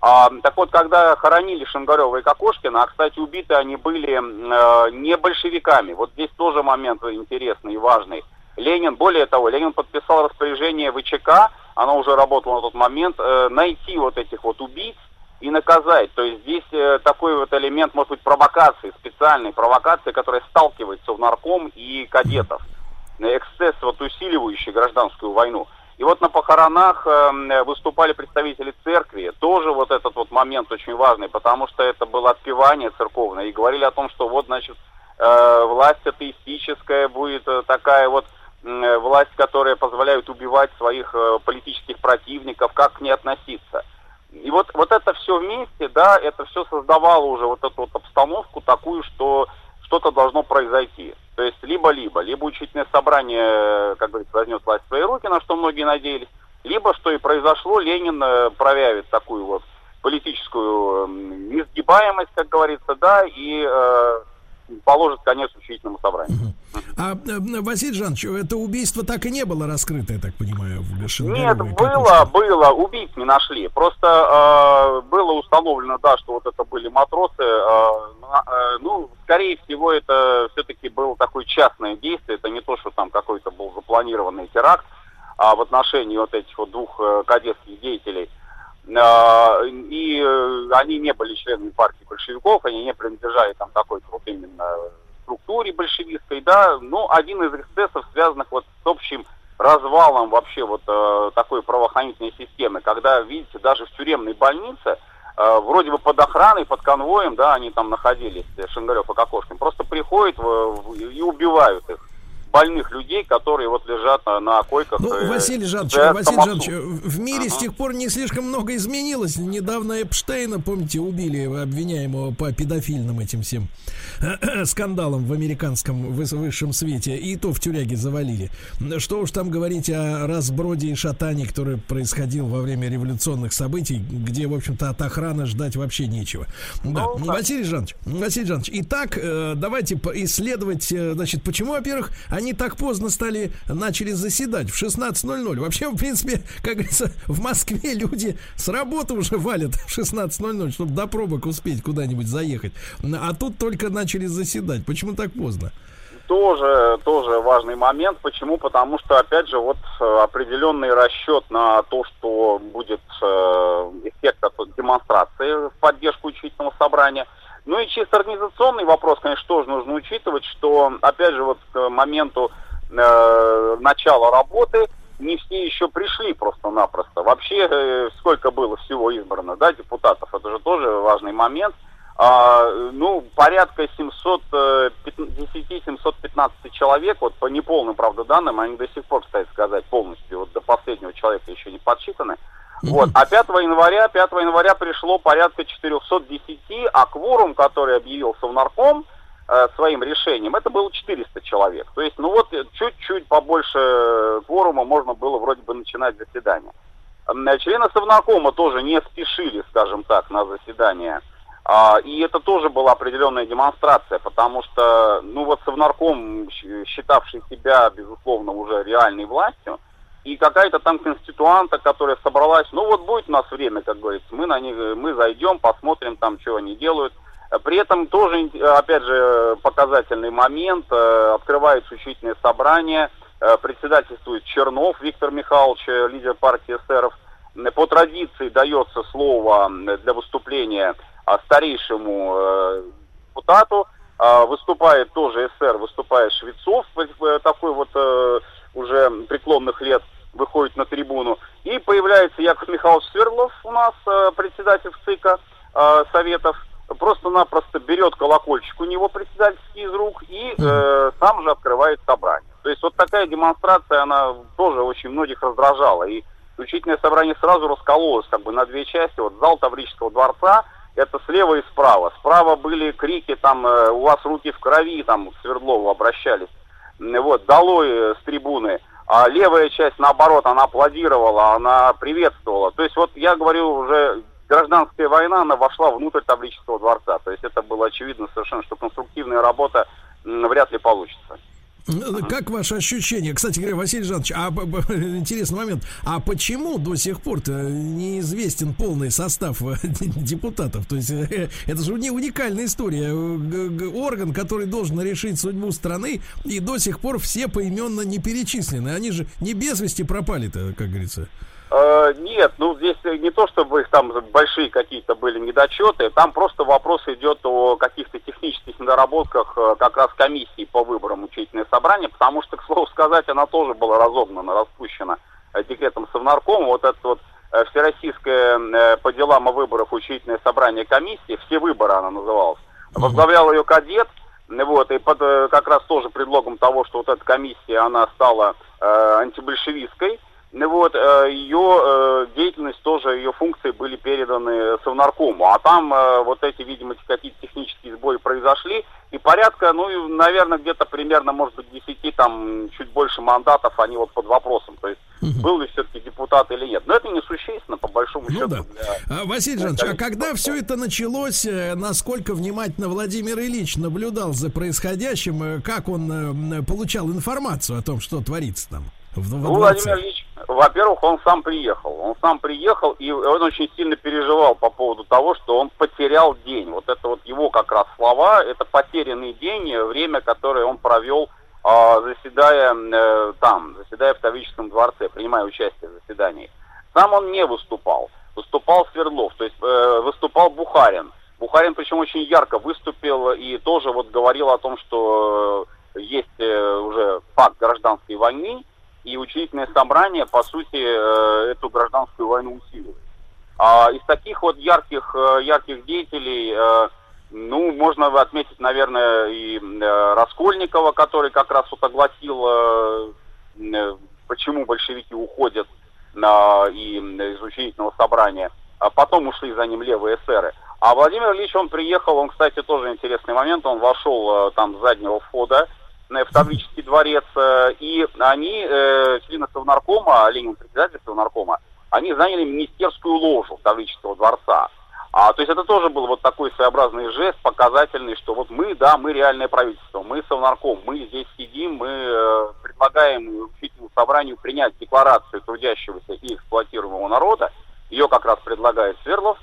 А, так вот, когда хоронили Шангарева и Кокошкина, а, кстати, убиты они были э, не большевиками. Вот здесь тоже момент интересный и важный. Ленин, более того, Ленин подписал распоряжение ВЧК, оно уже работало на тот момент, э, найти вот этих вот убийц и наказать. То есть здесь э, такой вот элемент, может быть, провокации, специальной провокации, которая сталкивает совнарком и кадетов. Э, Эксцесс, вот усиливающий гражданскую войну. И вот на похоронах э, выступали представители церкви. Тоже вот этот вот момент очень важный, потому что это было отпевание церковное. И говорили о том, что вот, значит, э, власть атеистическая будет э, такая вот м, власть, которая позволяет убивать своих э, политических противников, как к ней относиться. И вот, вот это все вместе, да, это все создавало уже вот эту вот обстановку такую, что что-то должно произойти. То есть либо-либо, либо учительное собрание, э, как говорится, возьмет власть в свои руки, на что многие надеялись, либо, что и произошло, Ленин э, проявит такую вот политическую несгибаемость, как говорится, да, и э, положит конец учительному собранию.
А, э, Василий Жанович, это убийство так и не было раскрыто, я так понимаю, в Шингаровой
Нет, было, было, убийц не нашли. Просто э, было установлено, да, что вот это были матросы. э, э, ну, скорее всего, это все-таки было такое частное действие. Это не то, что там какой-то был запланированный теракт а, в отношении вот этих вот двух э, кадетских деятелей. Э, и э, они не были членами партии большевиков, они не принадлежали там какой-то вот именно структуре большевистской, да, ну, один из эксцессов, связанных вот с общим развалом вообще вот э, такой правоохранительной системы, когда, видите, даже в тюремной больнице, э, вроде бы под охраной, под конвоем, да, они там находились, э, Шингарев и Кокошкин, просто приходят в- в- и убивают их, больных людей, которые вот лежат на, на койках.
Ну,
э,
Василий Жанович, Василий. Жанович, в мире с тех пор не слишком много изменилось. Недавно Эпштейна, помните, убили обвиняемого по педофильным этим всем *clears throat* скандалам в американском выс- высшем свете. И то в тюряге завалили. Что уж там говорить о разброде и шатании, который происходил во время революционных событий, где, в общем-то, от охраны ждать вообще нечего. Да.
Ну.
Василий Жанович, Василий Жанович, итак, э, давайте исследовать, э, значит, почему, во-первых, они так поздно стали, начали заседать в 16.00. Вообще, в принципе, как говорится, в Москве люди с работы уже валят в 16.00, чтобы до пробок успеть куда-нибудь заехать. А тут только начали заседать. Почему так поздно?
Тоже, тоже важный момент. Почему? Потому что, опять же, вот э, определенный расчет на то, что будет э, эффект от демонстрации в поддержку учительного собрания. Ну и чисто организационный вопрос, конечно, тоже нужно учитывать, что, опять же, вот к моменту э, начала работы не все еще пришли просто-напросто. Вообще, э, сколько было всего избрано, да, депутатов, это же тоже важный момент. А, ну, порядка 710-715 человек, вот по неполным, правда, данным, они до сих пор, кстати сказать, полностью, вот до последнего человека еще не подсчитаны. Вот. А 5 января, 5 января пришло порядка 410, а кворум, который объявил Совнарком э, своим решением, это было 400 человек. То есть, ну вот, э, чуть-чуть побольше э, кворума можно было вроде бы начинать заседание. Э, Члены Совнаркома тоже не спешили, скажем так, на заседание. А, и это тоже была определенная демонстрация, потому что, ну вот Совнарком, считавший себя, безусловно, уже реальной властью, и какая-то там конституанта, которая собралась, ну вот будет у нас время, как говорится, мы на них, мы зайдем, посмотрим там, что они делают. При этом тоже, опять же, показательный момент, э, открывается учительное собрание, э, председательствует Чернов Виктор Михайлович, э, лидер партии эсеров. По традиции дается слово для выступления старейшему депутату. А, Выступает тоже эсер, выступает Швецов, такой вот уже преклонных лет, выходит на трибуну. И появляется Яков Михайлович Свердлов у нас, э, председатель ЦИКа э, Советов, просто-напросто берет колокольчик у него председательский из рук и э, сам же открывает собрание. То есть вот такая демонстрация, она тоже очень многих раздражала. И учительное собрание сразу раскололось как бы на две части. Вот зал Таврического дворца, это слева и справа. Справа были крики, там, э, у вас руки в крови, там, к Свердлову обращались. Вот, долой с трибуны. А левая часть, наоборот, она аплодировала, она приветствовала. То есть вот я говорю уже гражданская война, она вошла внутрь Таврического дворца. То есть это было очевидно совершенно, что конструктивная работа вряд ли получится.
Как ваше ощущение? Кстати говоря, Василий Жанович, а *laughs* интересный момент. А почему до сих пор-то неизвестен полный состав э, *laughs* депутатов? То есть э, *laughs* это же не уникальная история. Э, Орган, который должен решить судьбу страны, и до сих пор все поименно не перечислены. Они же не без вести пропали-то, как говорится.
Э, Нет, ну здесь не то, чтобы их там большие какие-то были недочеты, там просто вопрос идет о каких-то технических недоработках э, как раз комиссии по выборам учительное собрание, потому что, к слову сказать, она тоже была разогнана, распущена э, декретом Совнаркома. Вот это вот э, Всероссийское э, по делам о выборах учительное собрание комиссии, все выборы она называлась, возглавлял ее кадет, Вот, и под э, как раз тоже предлогом того, что вот эта комиссия, она стала э, антибольшевистской, ну вот, э, ее э, деятельность тоже, ее функции были переданы Совнаркому. А там э, вот эти, видимо, какие-то технические сбои произошли. И порядка, ну, наверное, где-то примерно, может быть, 10, там, чуть больше мандатов, они вот под вопросом. То есть был ли все-таки депутат или нет. Но это несущественно, по большому
Ну
счету.
да.
для-
А, Василий Жанович, а когда все это началось, насколько внимательно Владимир Ильич наблюдал за происходящим, как он получал информацию о том, что творится там? В?
Владимир Ильич, во-первых, он сам приехал. Он сам приехал, и он очень сильно переживал по поводу того, что он потерял день. Вот это вот его как раз слова, это потерянный день, время, которое он провел, а, заседая э, там, заседая в Таврическом дворце, принимая участие в заседании. Сам он не выступал. Выступал Свердлов, то есть э, выступал Бухарин. Бухарин, причем очень ярко выступил и тоже вот говорил о том, что э, есть э, уже факт гражданской войны, и учредительное собрание, по сути, э, эту гражданскую войну усиливает. А из таких вот ярких, э, ярких деятелей, э, ну, можно отметить, наверное, и Раскольникова, который как раз вот огласил, почему большевики уходят на, и из учредительного собрания. А потом ушли за ним левые эсеры. А Владимир Ильич, он приехал, он, кстати, тоже интересный момент, он вошел там с заднего входа, в Таврический дворец, э, и они, э, члены Совнаркома, Ленин председатель Совнаркома, они заняли министерскую ложу Таврического дворца. А, то есть это тоже был вот такой своеобразный жест, показательный, что вот мы, да, мы реальное правительство, мы Совнарком, мы здесь сидим, мы э, предлагаем учительному собранию принять декларацию трудящегося и эксплуатируемого народа, ее как раз предлагает Свердлов,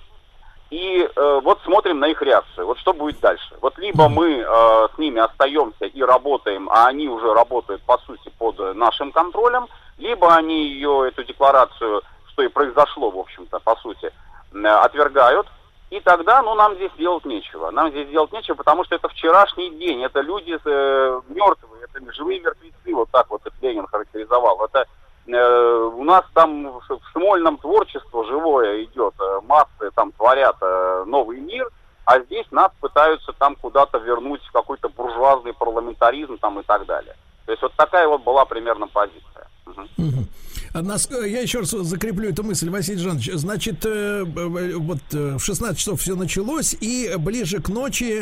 и э, вот смотрим на их реакцию. Вот что будет дальше? Вот либо мы э, с ними остаемся и работаем, а они уже работают по сути под нашим контролем, либо они ее эту декларацию, что и произошло в общем-то по сути, э, отвергают. И тогда, ну, нам здесь делать нечего. Нам здесь делать нечего, потому что это вчерашний день, это люди э, мертвые, это живые мертвецы, вот так вот Ленин характеризовал. Это у нас там в, Смольном творчество живое идет, э, массы там творят э, новый мир, а здесь нас пытаются там куда-то вернуть в какой-то буржуазный парламентаризм там и так далее. То есть вот такая вот была примерно позиция. Мгм.
Э, Я еще раз закреплю эту мысль, Василий Жанович. Значит, э, э, вот в 16 часов все началось, и ближе к ночи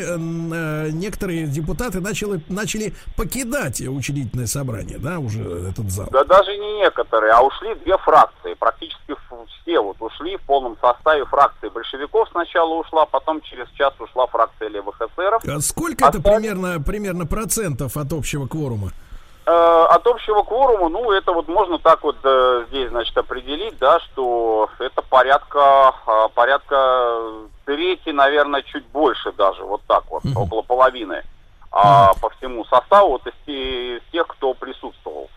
некоторые депутаты начали, начали покидать учредительное собрание, да, уже этот зал.
Да даже не некоторые, а ушли две фракции. Практически все вот ушли в полном составе фракции большевиков сначала ушла, потом через час ушла фракция левых эсеров.
А сколько это
Остались-
примерно, примерно процентов от общего кворума?
Э, от общего кворума, ну, это вот можно так вот э, здесь, значит, определить, да, что это порядка, э, порядка трети, наверное, чуть больше даже, вот так вот,
Мгм.
около половины а, по всему составу, вот из, из тех, кто присутствовал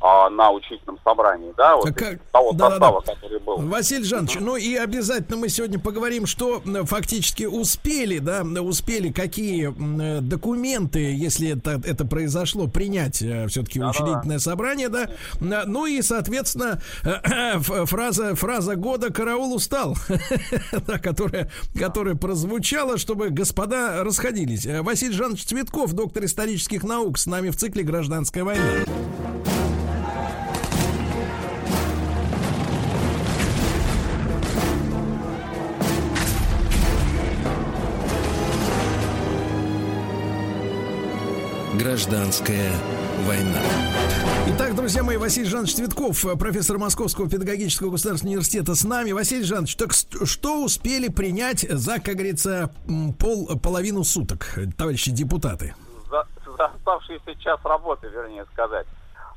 а, на учительном собрании, да, вот
как-
того
да-да-да.
состава, который был.
Василий Жанович, ну и обязательно мы сегодня поговорим, что фактически успели, да, успели какие э, документы, если это, это произошло, принять все-таки учредительное собрание, да. Ну и, соответственно, *clears throat* ф- фраза, фраза года «караул устал», *laughs* да, которая, которая прозвучала, чтобы господа расходились. Э, Василий Жанович Цветков, доктор исторических наук, с нами в цикле «Гражданская война».
Гражданская война.
Итак, друзья мои, Василий Жанович Цветков, профессор Московского педагогического государственного университета с нами. Василий Жанович, так что успели принять за, как говорится, пол, половину суток, товарищи депутаты?
за, за оставшийся час работы, вернее сказать.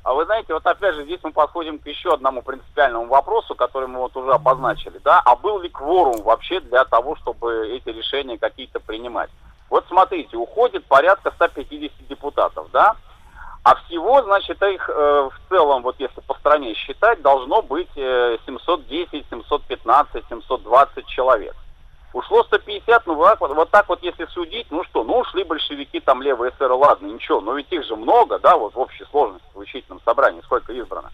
А вы знаете, вот опять же здесь мы подходим к еще одному принципиальному вопросу, который мы вот уже обозначили, да, а был ли кворум вообще для того, чтобы эти решения какие-то принимать? Вот смотрите, уходит порядка 150 депутатов, да, а всего, значит, их э, в целом, вот если по стране считать, должно быть э, 710, 715, 720 человек. Ушло 150, ну вот, вот так вот если судить, ну что, ну ушли большевики, там левые эсеры, ладно, ничего, но ведь их же много, да, вот в общей сложности в учительном собрании, сколько избрано.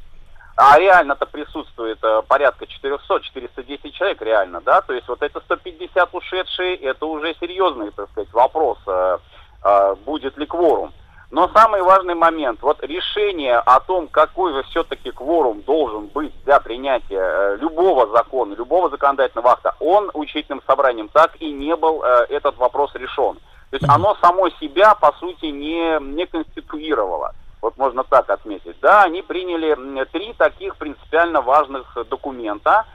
А реально-то присутствует э, порядка 400-410 человек реально, да, то есть вот это 150 ушедшие, это уже серьезный, так сказать, вопрос, э, э, будет ли кворум. Но самый важный момент, вот решение о том, какой же все-таки кворум должен быть для принятия любого закона, любого законодательного акта, он учительным собранием так и не был этот вопрос решен. То есть оно само себя, по сути, не, не конституировало. Вот можно так отметить, да, они приняли три таких принципиально важных документа,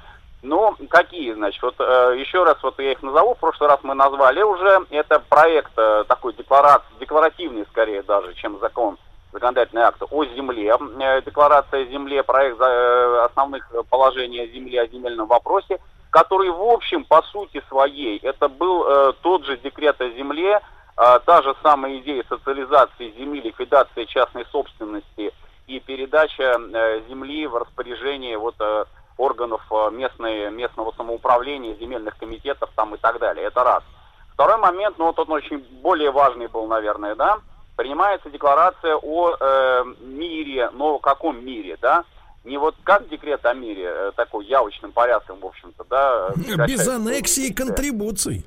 ну, какие, значит, вот э, еще раз вот я их назову, в прошлый раз мы назвали уже, это проект э, такой декларат, декларативный скорее даже, чем закон, законодательный акт о земле, э, декларация о земле, проект э, основных положений о земле, о земельном вопросе, который в общем, по сути своей, это был э, тот же декрет о земле, э, та же самая идея социализации земли, ликвидации частной собственности и передача э, земли в распоряжение вот э, органов э, местной, местного самоуправления, земельных комитетов там и так далее. Это раз. Второй момент, ну вот он очень более важный был, наверное, да, принимается декларация о э, мире, но каком мире, да, не вот как декрет о мире, такой явочным порядком, в общем-то, да.
Без аннексии и контрибуций.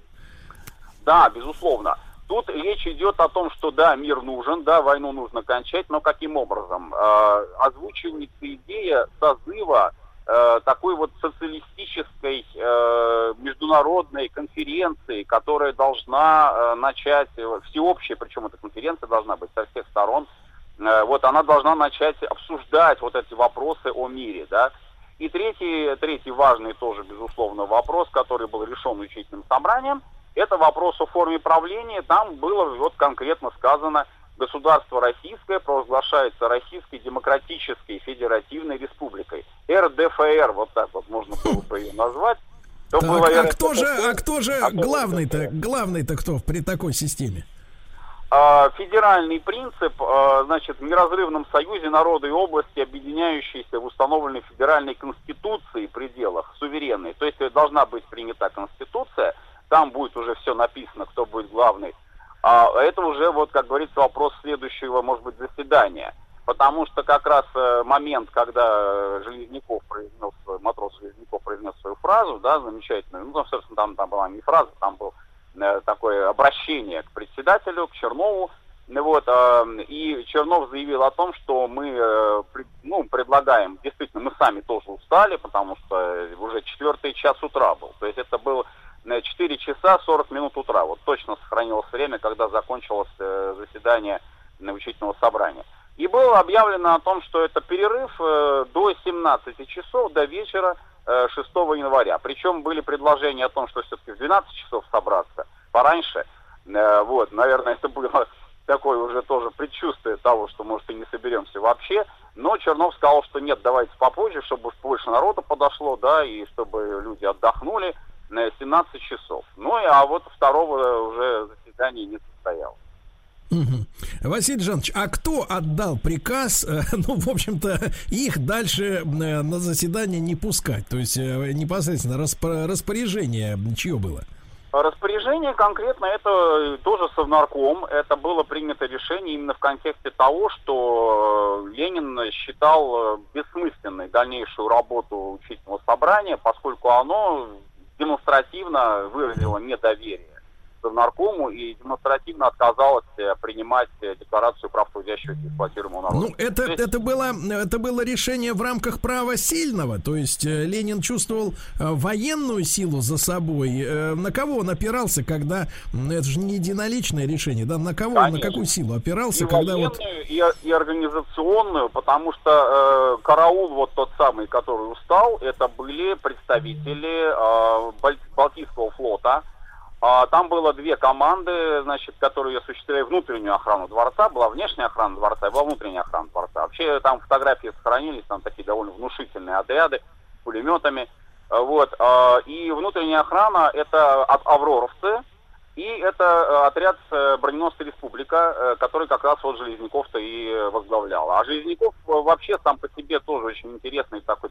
Да, безусловно. Тут речь идет о том, что да, мир нужен, да, войну нужно кончать, но каким образом? Э, озвучивается идея созыва э, такой вот социалистической э, международной конференции, которая должна э, начать, э, всеобщая, причем эта конференция должна быть со всех сторон, э, вот она должна начать обсуждать вот эти вопросы о мире, да. И третий, третий важный тоже, безусловно, вопрос, который был решен учительным собранием, это вопрос о форме правления. Там было вот конкретно сказано, государство российское провозглашается Российской Демократической Федеративной Республикой. РДФР, вот так вот можно было бы ее назвать.
Так, было, а, кто же, а кто же главный-то, главный-то кто при такой системе?
А, федеральный принцип, а, значит, в неразрывном союзе народа и области, объединяющиеся в установленной федеральной конституции пределах, суверенной. То есть должна быть принята конституция, там будет уже все написано, кто будет главный а это уже, вот, как говорится, вопрос следующего, может быть, заседания. Потому что как раз э, момент, когда Железняков произнес, матрос Железняков произнес свою фразу, да, замечательную, ну, собственно, там, там была не фраза, там было э, такое обращение к председателю, к Чернову, вот, э, и Чернов заявил о том, что мы э, при, ну, предлагаем, действительно, мы сами тоже устали, потому что уже четвертый час утра был. То есть это был 4 часа 40 минут утра. Вот точно сохранилось время, когда закончилось э, заседание учительного собрания. И было объявлено о том, что это перерыв э, до 17 часов, до вечера 6 э, января. Причем были предложения о том, что все-таки в 12 часов собраться пораньше. Вот, наверное, это было такое уже тоже предчувствие того, что, может, и не соберемся вообще. Но Чернов сказал, что нет, давайте попозже, чтобы больше народа подошло, да, и чтобы люди отдохнули на 17 часов. Ну, а вот второго уже заседания не состоялось.
Угу. Василий Жанович, а кто отдал приказ, э, *laughs* ну, в общем-то, их дальше э, на заседание не пускать? То есть э, непосредственно распоряжение чье было?
Распоряжение конкретно это тоже совнарком. Это было принято решение именно в контексте того, что Ленин считал бессмысленной дальнейшую работу учительного собрания, поскольку оно демонстративно выразила недоверие Совнаркому и демонстративно отказалась э, принимать э, декларацию прав трудящихся и эксплуатируемого народа.
Ну, это, есть... это, было, это было решение в рамках права сильного, то есть э, Ленин чувствовал военную силу за собой. На кого он опирался, когда... Это же не единоличное решение, да? На кого, Конечно. на какую силу опирался,
и
когда
вот... И, и организационную, потому что э, караул вот тот самый, который устал, это были представители э, Балтийского флота, там было две команды, значит, которые осуществляли внутреннюю охрану дворца. Была внешняя охрана дворца и была внутренняя охрана дворца. Вообще там фотографии сохранились, там такие довольно внушительные отряды с пулеметами. А, вот. А, и внутренняя охрана это от авроровцы, и это э, отряд э, броненосца Республика, э, который как раз вот Железняков-то и возглавлял. А Железняков вообще сам по себе тоже очень интересный такой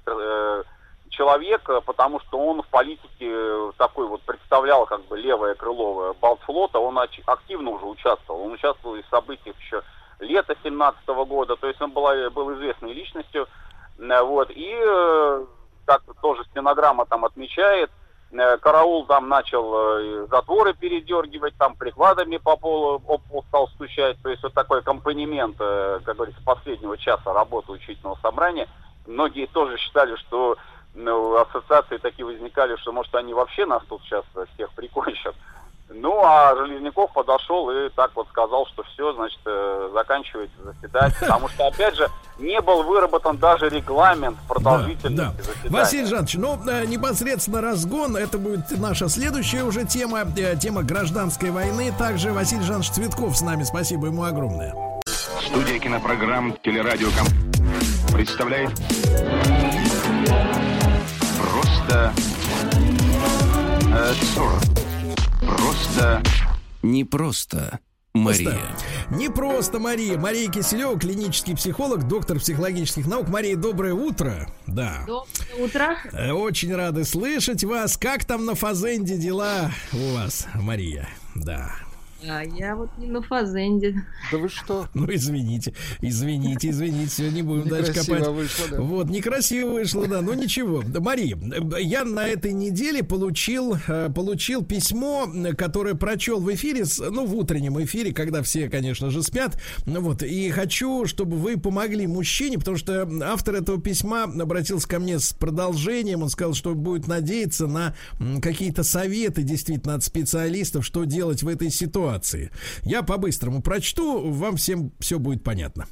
человек, э, потому что он в политике э, такой вот представлял как бы левое крыло Балтфлота, он активно уже участвовал, он участвовал в событиях еще лета 17 года, то есть он был, был известной личностью, э, вот, и как тоже стенограмма там отмечает, караул там начал затворы передергивать, там прикладами по полу об стал стучать, то есть вот такой аккомпанемент, как говорится, последнего часа работы учительного собрания. Многие тоже считали, что ассоциации такие возникали, что, может, они вообще нас тут сейчас всех прикончат. Ну, а Железняков подошел и так вот сказал, что все, значит, э, заканчивается заседание. Потому что, опять же, не был выработан даже регламент продолжительности
Да, да.
заседания.
Василий Жанович, ну, э, непосредственно разгон, это будет наша следующая уже тема, э, тема гражданской войны. Также Василий Жанович Цветков с нами, спасибо ему огромное.
Студия кинопрограмм «Телерадиоком» представляет Просто э, 40. Просто
Не просто Мария.
Не просто Мария. Мария Киселева, клинический психолог, доктор психологических наук. Мария, доброе утро. Да.
Доброе утро.
Э, Очень рады слышать вас. Как там на Фазенде дела у вас, Мария? Да.
А я вот не на фазенде.
Да вы что? *laughs*
Ну, извините, извините, извините, все, не будем дальше
Некрасиво
копать.
вышло, да.
Вот, некрасиво вышло, да, ну ничего. Да, Мария, я на этой неделе получил, э, получил письмо, которое прочел в эфире, с- ну, в утреннем эфире, когда все, конечно же, спят. Ну, вот, и хочу, чтобы вы помогли мужчине, потому что автор этого письма обратился ко мне с продолжением, он сказал, что будет надеяться на какие-то советы, действительно, от специалистов, что делать в этой ситуации. Я по-быстрому прочту, вам всем все будет понятно.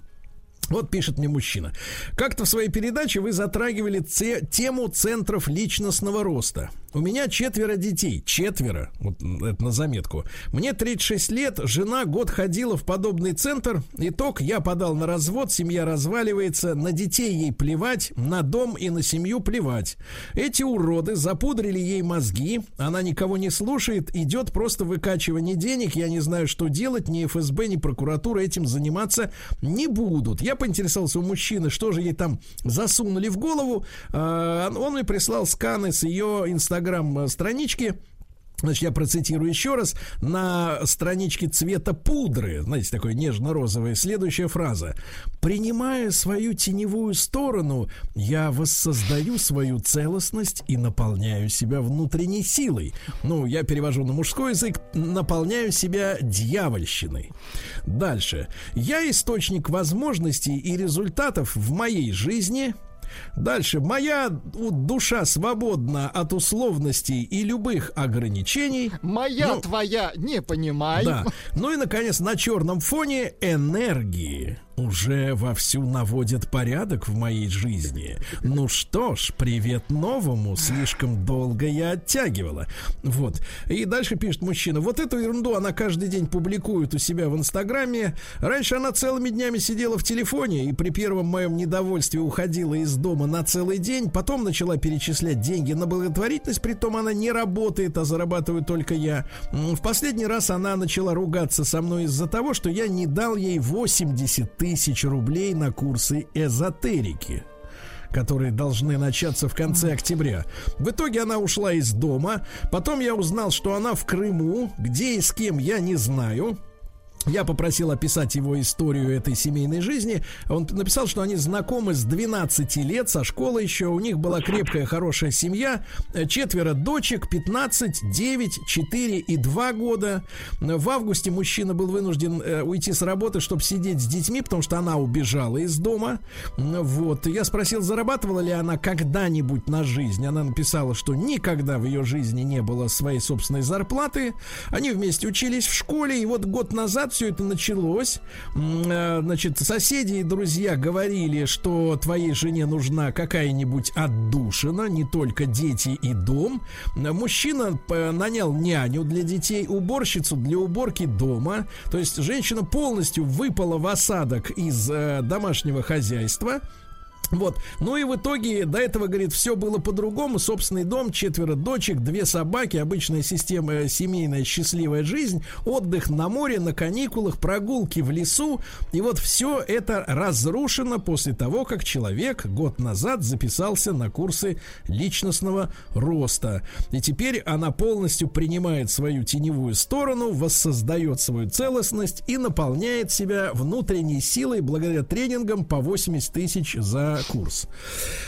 Вот пишет мне мужчина. Как-то в своей передаче вы затрагивали це- тему центров личностного роста. У меня четверо детей. Четверо. Вот это на заметку. Мне 36 лет, жена год ходила в подобный центр. Итог, я подал на развод, семья разваливается, на детей ей плевать, на дом и на семью плевать. Эти уроды запудрили ей мозги, она никого не слушает, идет просто выкачивание денег, я не знаю, что делать, ни ФСБ, ни прокуратура этим заниматься не будут. Я поинтересовался у мужчины, что же ей там засунули в голову. А, Он мне прислал сканы с ее инстаграм-странички. Значит, я процитирую еще раз. На страничке цвета пудры, знаете, такой нежно-розовый, следующая фраза. «Принимая свою теневую сторону, я воссоздаю свою целостность и наполняю себя внутренней силой». Ну, я перевожу на мужской язык. «Наполняю себя дьявольщиной». Дальше. «Я источник возможностей и результатов в моей жизни, Дальше. Моя душа свободна от условностей и любых ограничений.
Моя
Ну,
твоя не понимай.
Да. Ну и, наконец, на черном фоне энергии уже вовсю наводят порядок в моей жизни. Ну что ж, привет новому. Слишком долго я оттягивала. Вот. И дальше пишет мужчина. Вот эту ерунду она каждый день публикует у себя в Инстаграме. Раньше она целыми днями сидела в телефоне и при первом моем недовольстве уходила из дома на целый день. Потом начала перечислять деньги на благотворительность. Притом она не работает, а зарабатываю только я. В последний раз она начала ругаться со мной из-за того, что я не дал ей 80 тысяч рублей на курсы эзотерики которые должны начаться в конце октября. В итоге она ушла из дома. Потом я узнал, что она в Крыму. Где и с кем, я не знаю. Я попросил описать его историю этой семейной жизни. Он написал, что они знакомы с 12 лет, со школы еще. У них была крепкая, хорошая семья. Четверо дочек, 15, 9, 4 и 2 года. В августе мужчина был вынужден э, уйти с работы, чтобы сидеть с детьми, потому что она убежала из дома. Вот. Я спросил, зарабатывала ли она когда-нибудь на жизнь. Она написала, что никогда в ее жизни не было своей собственной зарплаты. Они вместе учились в школе, и вот год назад все это началось. Э, Значит, соседи и друзья говорили, что твоей жене нужна какая-нибудь отдушина, не только дети и дом. Мужчина э, нанял няню для детей, уборщицу для уборки дома. То есть женщина полностью выпала в осадок из э, домашнего хозяйства. Вот. Ну и в итоге до этого, говорит, все было по-другому. Собственный дом, четверо дочек, две собаки, обычная система, э, семейная счастливая жизнь, отдых на море, на каникулах, прогулки в лесу. И вот все это разрушено после того, как человек год назад записался на курсы личностного роста. И теперь она полностью принимает свою теневую сторону, воссоздает свою целостность и наполняет себя внутренней силой благодаря тренингам по 80 тысяч за курс.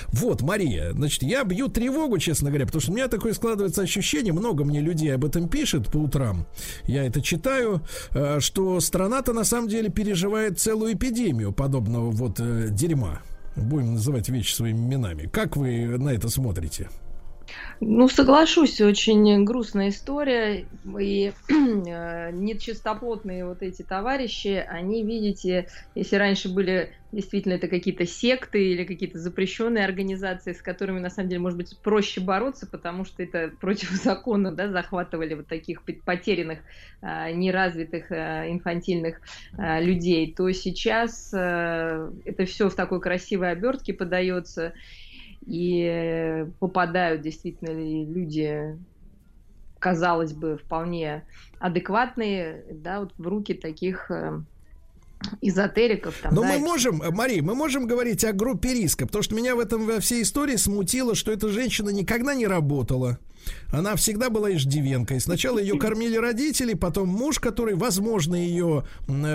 Вот, Мария, значит, я бью тревогу, честно говоря, потому что у меня такое складывается ощущение, много мне людей об этом пишет по утрам, я это читаю, э, что страна-то на самом деле переживает целую эпидемию подобного вот э, дерьма. Будем называть вещи своими именами. Как вы на это смотрите?
Ну, соглашусь, очень грустная история. И *clears throat* э, нечистоплотные вот эти товарищи, они, видите, если раньше были действительно это какие-то секты или какие-то запрещенные организации, с которыми, на самом деле, может быть, проще бороться, потому что это *laughs* против закона, да, захватывали вот таких потерянных, э, неразвитых, э, инфантильных людей, то сейчас это все в такой красивой обертке подается и попадают действительно люди, казалось бы, вполне адекватные, да, вот в руки таких э, эзотериков. Там,
Но
да,
мы можем, Мари, мы можем говорить о группе риска, потому что меня в этом во всей истории смутило, что эта женщина никогда не работала. Она всегда была иждивенкой. Сначала ее кормили родители, потом муж, который, возможно, ее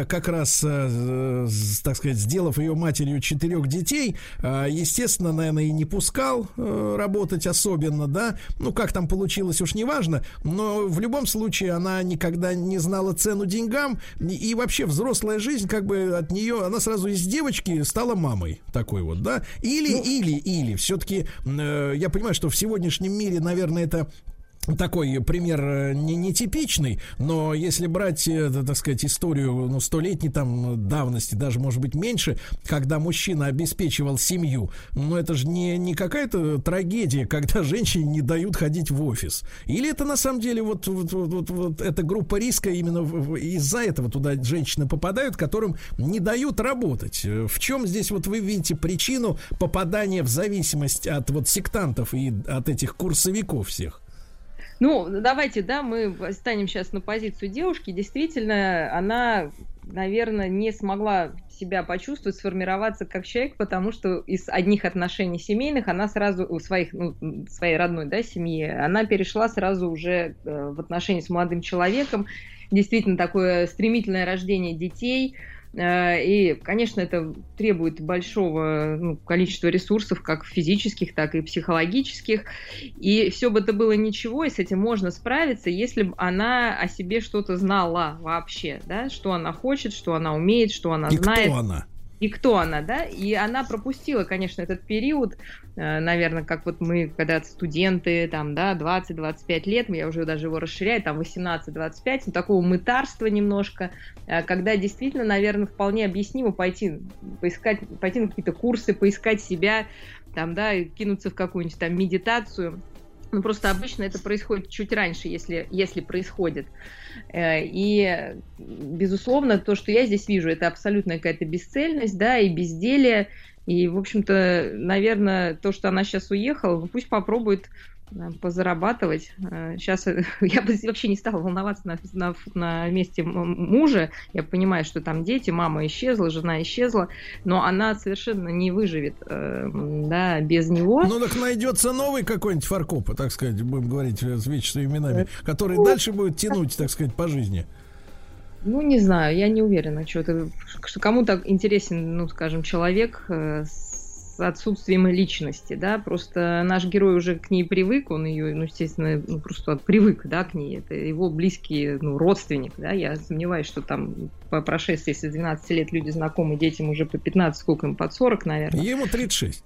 как раз, э, так сказать, сделав ее матерью четырех детей, э, естественно, наверное, и не пускал э, работать особенно, да. Ну, как там получилось, уж не важно. Но в любом случае она никогда не знала цену деньгам. И вообще взрослая жизнь, как бы от нее, она сразу из девочки стала мамой такой вот, да. Или, ну, или, или. Все-таки я понимаю, что в сегодняшнем мире, наверное, это playoff. Такой пример э, не нетипичный, но если брать, э, так сказать, историю ну, столетней там давности, даже, может быть, меньше, когда мужчина обеспечивал семью, ну, это же не, не какая-то трагедия, когда *laughs* женщине не дают ходить в офис. Или это, на самом деле, вот, вот, вот, вот, вот эта группа риска именно из-за этого туда женщины попадают, которым не дают работать. В чем здесь, вот вы видите, причину попадания в зависимость от вот сектантов и от этих курсовиков всех?
Ну, давайте, да, мы станем сейчас на позицию девушки. Действительно, она, наверное, не смогла себя почувствовать, сформироваться как человек, потому что из одних отношений семейных она сразу, у своих, ну, своей родной, да, семьи, она перешла сразу уже э, в отношения с молодым человеком. Действительно, такое стремительное рождение детей – и, конечно, это требует большого ну, количества ресурсов, как физических, так и психологических. И все бы это было ничего, и с этим можно справиться, если бы она о себе что-то знала вообще, да, что она хочет, что она умеет, что она
и
знает.
Кто она?
И кто она, да, и она пропустила, конечно, этот период, э, наверное, как вот мы, когда студенты, там, да, 20-25 лет, я уже даже его расширяю, там, 18-25, ну, такого мытарства немножко, э, когда действительно, наверное, вполне объяснимо пойти, поискать, пойти на какие-то курсы, поискать себя, там, да, кинуться в какую-нибудь там медитацию, ну, просто обычно это происходит чуть раньше, если, если происходит. Э, и, безусловно, то, что я здесь вижу, это абсолютная какая-то бесцельность, да, и безделие. И, в общем-то, наверное, то, что она сейчас уехала, ну, пусть попробует позарабатывать. Сейчас э, *laughs* я бы вообще не стала волноваться на, на, на месте мужа. Я понимаю, что там дети, мама исчезла, жена исчезла, но она совершенно не выживет э, да, без него.
Ну так найдется новый какой-нибудь фаркоп, так сказать, будем говорить с вечными именами, который ну, дальше будет тянуть, так сказать, по жизни.
Ну, не знаю, я не уверена, что, это, что кому-то интересен, ну, скажем, человек э, с отсутствием личности, да, просто наш герой уже к ней привык, он ее, ну, естественно, ну, просто привык, да, к ней, это его близкий, ну, родственник, да, я сомневаюсь, что там по прошествии, если 12 лет люди знакомы, детям уже по 15, сколько им, под 40, наверное.
Ему 36.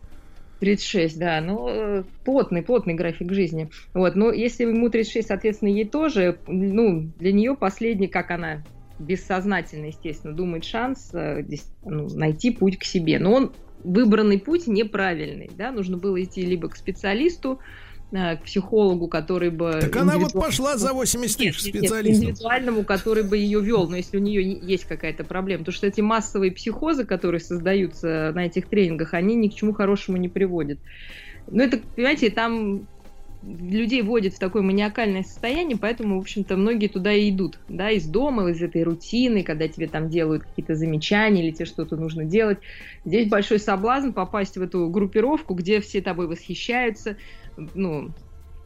36, да, ну, плотный, плотный график жизни. Вот, но если ему 36, соответственно, ей тоже, ну, для нее последний, как она бессознательно, естественно, думает шанс э, ну, найти путь к себе. Но он выбранный путь неправильный, да, нужно было идти либо к специалисту, э, к психологу, который бы...
Так она вот пошла за 80 тысяч специалистов.
индивидуальному, который бы ее вел, но если у нее есть какая-то проблема. Потому что эти массовые психозы, которые создаются на этих тренингах, они ни к чему хорошему не приводят. Ну, это, понимаете, там людей вводит в такое маниакальное состояние, поэтому, в общем-то, многие туда и идут, да, из дома, из этой рутины, когда тебе там делают какие-то замечания или тебе что-то нужно делать. Здесь большой соблазн попасть в эту группировку, где все тобой восхищаются, ну,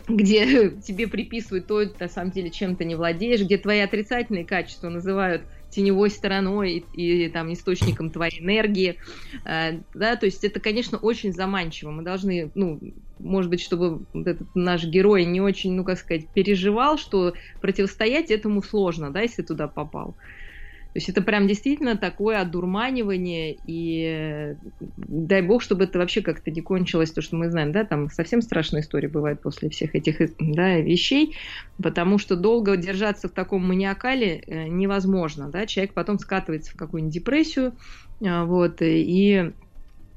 где *laughs* тебе приписывают то, на самом деле, чем ты не владеешь, где твои отрицательные качества называют теневой стороной и, и там источником твоей энергии, э, да, то есть это, конечно, очень заманчиво. Мы должны, ну, может быть, чтобы вот этот наш герой не очень, ну, как сказать, переживал, что противостоять этому сложно, да, если туда попал. То есть это прям действительно такое одурманивание, и э, дай бог, чтобы это вообще как-то не кончилось, то, что мы знаем, да, там совсем страшная история бывает после всех этих да, вещей, потому что долго держаться в таком маниакале э, невозможно, да, человек потом скатывается в какую-нибудь депрессию, а, вот, и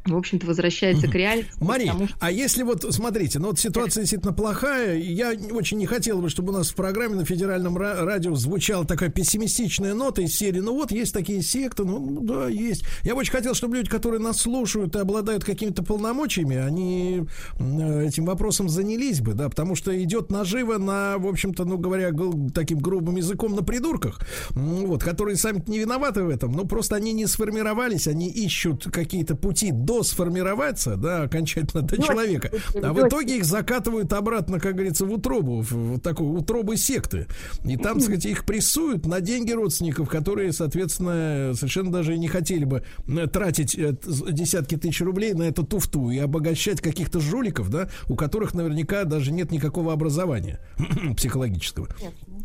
в общем-то, возвращается к реальности.
Мария, что... а если вот, смотрите, ну вот ситуация действительно плохая, я очень не хотел бы, чтобы у нас в программе на федеральном радио звучала такая пессимистичная нота из серии, ну вот есть такие секты, ну да, есть. Я бы очень хотел, чтобы люди, которые нас слушают и обладают какими-то полномочиями, они этим вопросом занялись бы, да, потому что идет наживо на, в общем-то, ну говоря таким грубым языком, на придурках, вот, которые сами не виноваты в этом, но просто они не сформировались, они ищут какие-то пути до сформироваться, да, окончательно до человека, а в итоге их закатывают обратно, как говорится, в утробу, в такую утробу секты. И там, так сказать, их прессуют на деньги родственников, которые, соответственно, совершенно даже не хотели бы э, тратить э, десятки тысяч рублей на эту туфту и обогащать каких-то жуликов, да, у которых наверняка даже нет никакого образования *clears throat* психологического.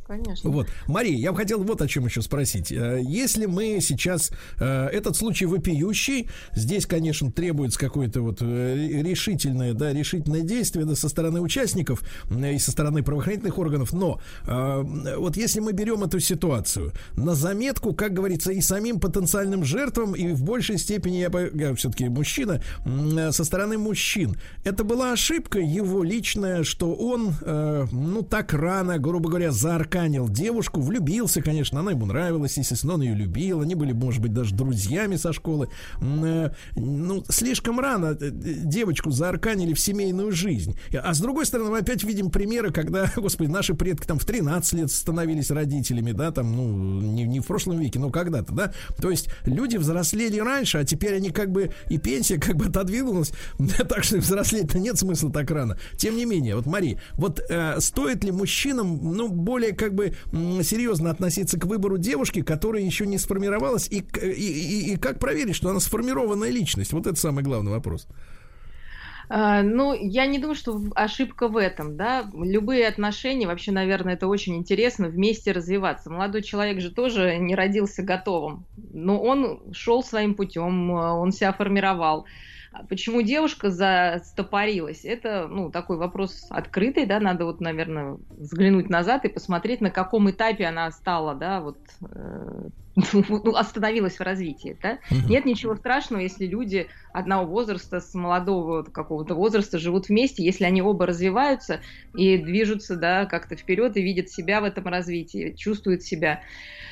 Конечно. Вот. Мария, я бы хотел вот о чем еще спросить. Э, если мы сейчас этот случай вопиющий, здесь, конечно, требуется какое-то вот э, решительное, да, решительное действие да, со стороны участников и со стороны правоохранительных органов. Но э, вот если мы берем эту ситуацию на заметку, как говорится, и самим потенциальным жертвам, и в большей степени, я, я все-таки мужчина, э, со стороны мужчин, это была ошибка его личная, что он, э, ну, так рано, грубо говоря, заарканил девушку, влюбился, конечно, она ему нравилась, естественно, он ее любил, они были, может быть, даже друзьями со школы. Э, ну, слишком рано э, девочку заарканили в семейную жизнь. А с другой стороны, мы опять видим примеры, когда, *laughs* господи, наши предки там в 13 лет становились родителями, да, там, ну, не, не в прошлом веке, но когда-то, да. То есть люди взрослели раньше, а теперь они как бы и пенсия как бы отодвинулась, *laughs* так что взрослеть-то нет смысла так рано. Тем не менее, вот, Мари, вот э, стоит ли мужчинам, ну, более как бы серьезно относиться к выбору девушки, которая еще не сформировалась, и, и, и, и как проверить, что она сформированная личность? Вот это самый главный вопрос.
А, ну, я не думаю, что ошибка в этом, да. Любые отношения, вообще, наверное, это очень интересно, вместе развиваться. Молодой человек же тоже не родился готовым, но он шел своим путем, он себя формировал. А почему девушка застопорилась? Это, ну, такой вопрос открытый, да, надо вот, наверное, взглянуть назад и посмотреть, на каком этапе она стала, да, вот э, *laughs* ну, остановилась в развитии. Да? Угу. Нет ничего страшного, если люди одного возраста с молодого какого-то возраста живут вместе, если они оба развиваются и движутся да, как-то вперед и видят себя в этом развитии, чувствуют себя.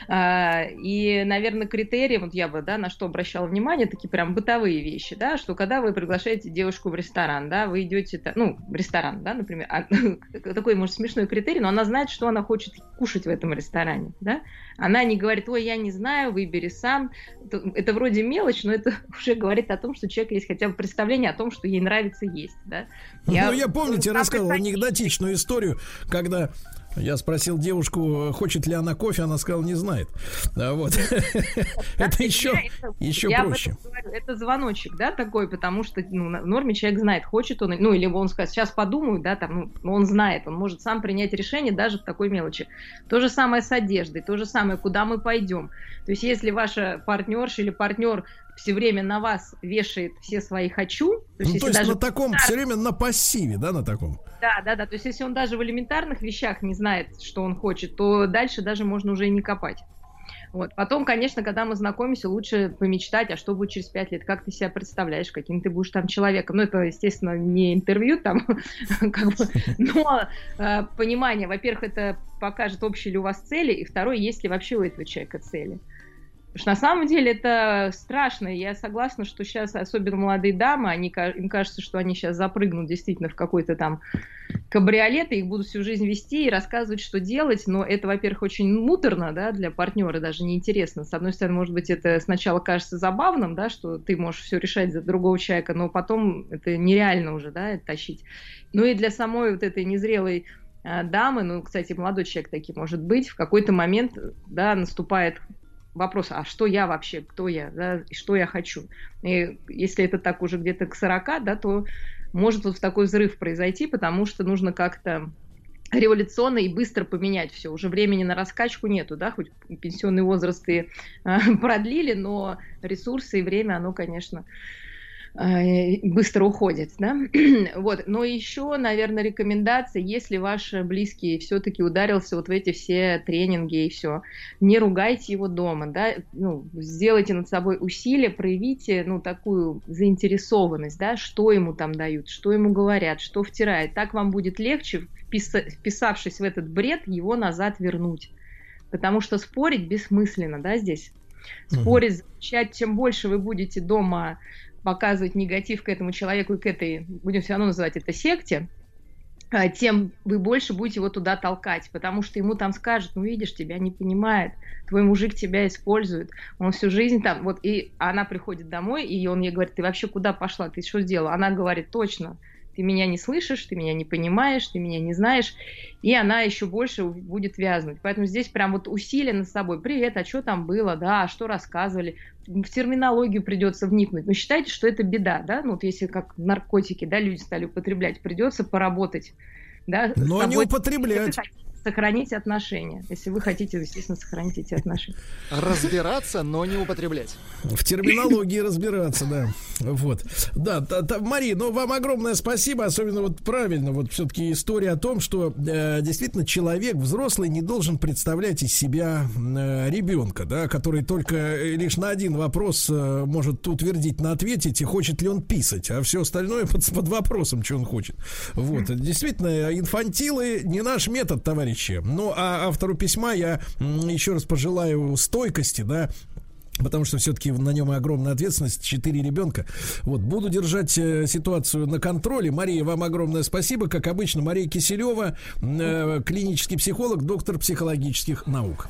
А, и, наверное, критерии, вот я бы, да, на что обращала внимание, такие прям бытовые вещи, да, что когда вы приглашаете девушку в ресторан, да, вы идете, ну, в ресторан, да, например, а, *laughs* такой, может, смешной критерий, но она знает, что она хочет кушать в этом ресторане, да, она не говорит, ой, я не знаю, выбери сам. Это, вроде мелочь, но это *laughs* уже говорит о том, что у человека есть хотя бы представление о том, что ей нравится есть. Да?
Я, ну, я помните, рассказывал анекдотичную историю, когда я спросил девушку, хочет ли она кофе, она сказала, не знает. А вот. *laughs* Это еще, еще проще.
Это звоночек, да, такой, потому что ну, в норме человек знает, хочет он, ну, или он скажет, сейчас подумаю, да, там, ну, он знает, он может сам принять решение даже в такой мелочи. То же самое с одеждой, то же самое, куда мы пойдем. То есть, если ваша партнерша или партнер все время на вас вешает все свои хочу.
То есть, ну, то есть даже на таком, все время на пассиве, да, на таком?
Да, да, да. То есть, если он даже в элементарных вещах не знает, что он хочет, то дальше даже можно уже и не копать. Вот. Потом, конечно, когда мы знакомимся, лучше помечтать, а что будет через пять лет, как ты себя представляешь, каким ты будешь там человеком. Ну, это, естественно, не интервью там, *laughs* как бы, но э, понимание, во-первых, это покажет, общие ли у вас цели, и второе, есть ли вообще у этого человека цели. Потому что на самом деле это страшно. Я согласна, что сейчас, особенно молодые дамы, они, им кажется, что они сейчас запрыгнут действительно в какой-то там кабриолет, и их будут всю жизнь вести и рассказывать, что делать. Но это, во-первых, очень муторно да, для партнера, даже неинтересно. С одной стороны, может быть, это сначала кажется забавным, да, что ты можешь все решать за другого человека, но потом это нереально уже да, тащить. Ну и для самой вот этой незрелой а, дамы, ну, кстати, молодой человек таким может быть, в какой-то момент, да, наступает вопрос, а что я вообще, кто я, да, и что я хочу. И если это так уже где-то к 40, да, то может вот такой взрыв произойти, потому что нужно как-то революционно и быстро поменять все. Уже времени на раскачку нету, да, хоть пенсионный возраст и э, продлили, но ресурсы и время, оно, конечно, э, быстро уходит, да. *clears throat* вот. Но еще, наверное, рекомендация, если ваш близкий все-таки ударился вот в эти все тренинги и все, не ругайте его дома, да, ну, сделайте над собой усилия, проявите, ну, такую заинтересованность, да, что ему там дают, что ему говорят, что втирает. Так вам будет легче вписавшись в этот бред, его назад вернуть. Потому что спорить бессмысленно, да, здесь. Спорить, защищать, чем больше вы будете дома показывать негатив к этому человеку и к этой, будем все равно называть это секте, а, тем вы больше будете его туда толкать, потому что ему там скажут, ну видишь, тебя не понимает, твой мужик тебя использует, он всю жизнь там, вот и она приходит домой, и он ей говорит, ты вообще куда пошла, ты что сделала? Она говорит, точно, ты меня не слышишь, ты меня не понимаешь, ты меня не знаешь, и она еще больше будет вязнуть. Поэтому здесь прям вот усилие над собой. Привет, а что там было, да, а что рассказывали? В терминологию придется вникнуть. Но считайте, что это беда, да, ну вот если как наркотики, да, люди стали употреблять, придется поработать, да.
Но не употреблять
сохранить отношения. Если вы хотите, естественно, сохранить эти отношения.
Разбираться, но не употреблять.
В терминологии разбираться, да. Вот. Да, да, да Мария, ну вам огромное спасибо, особенно вот правильно, вот все-таки история о том, что э, действительно человек взрослый не должен представлять из себя э, ребенка, да, который только э, лишь на один вопрос э, может утвердить, на ответить, и хочет ли он писать, а все остальное *laughs* под, под вопросом, что он хочет. Вот. Действительно, инфантилы не наш метод, товарищ товарищи. Ну, а автору письма я еще раз пожелаю стойкости, да, Потому что все-таки на нем и огромная ответственность. Четыре ребенка. Вот, буду держать э, ситуацию на контроле. Мария, вам огромное спасибо. Как обычно, Мария Киселева, э, клинический психолог, доктор психологических наук.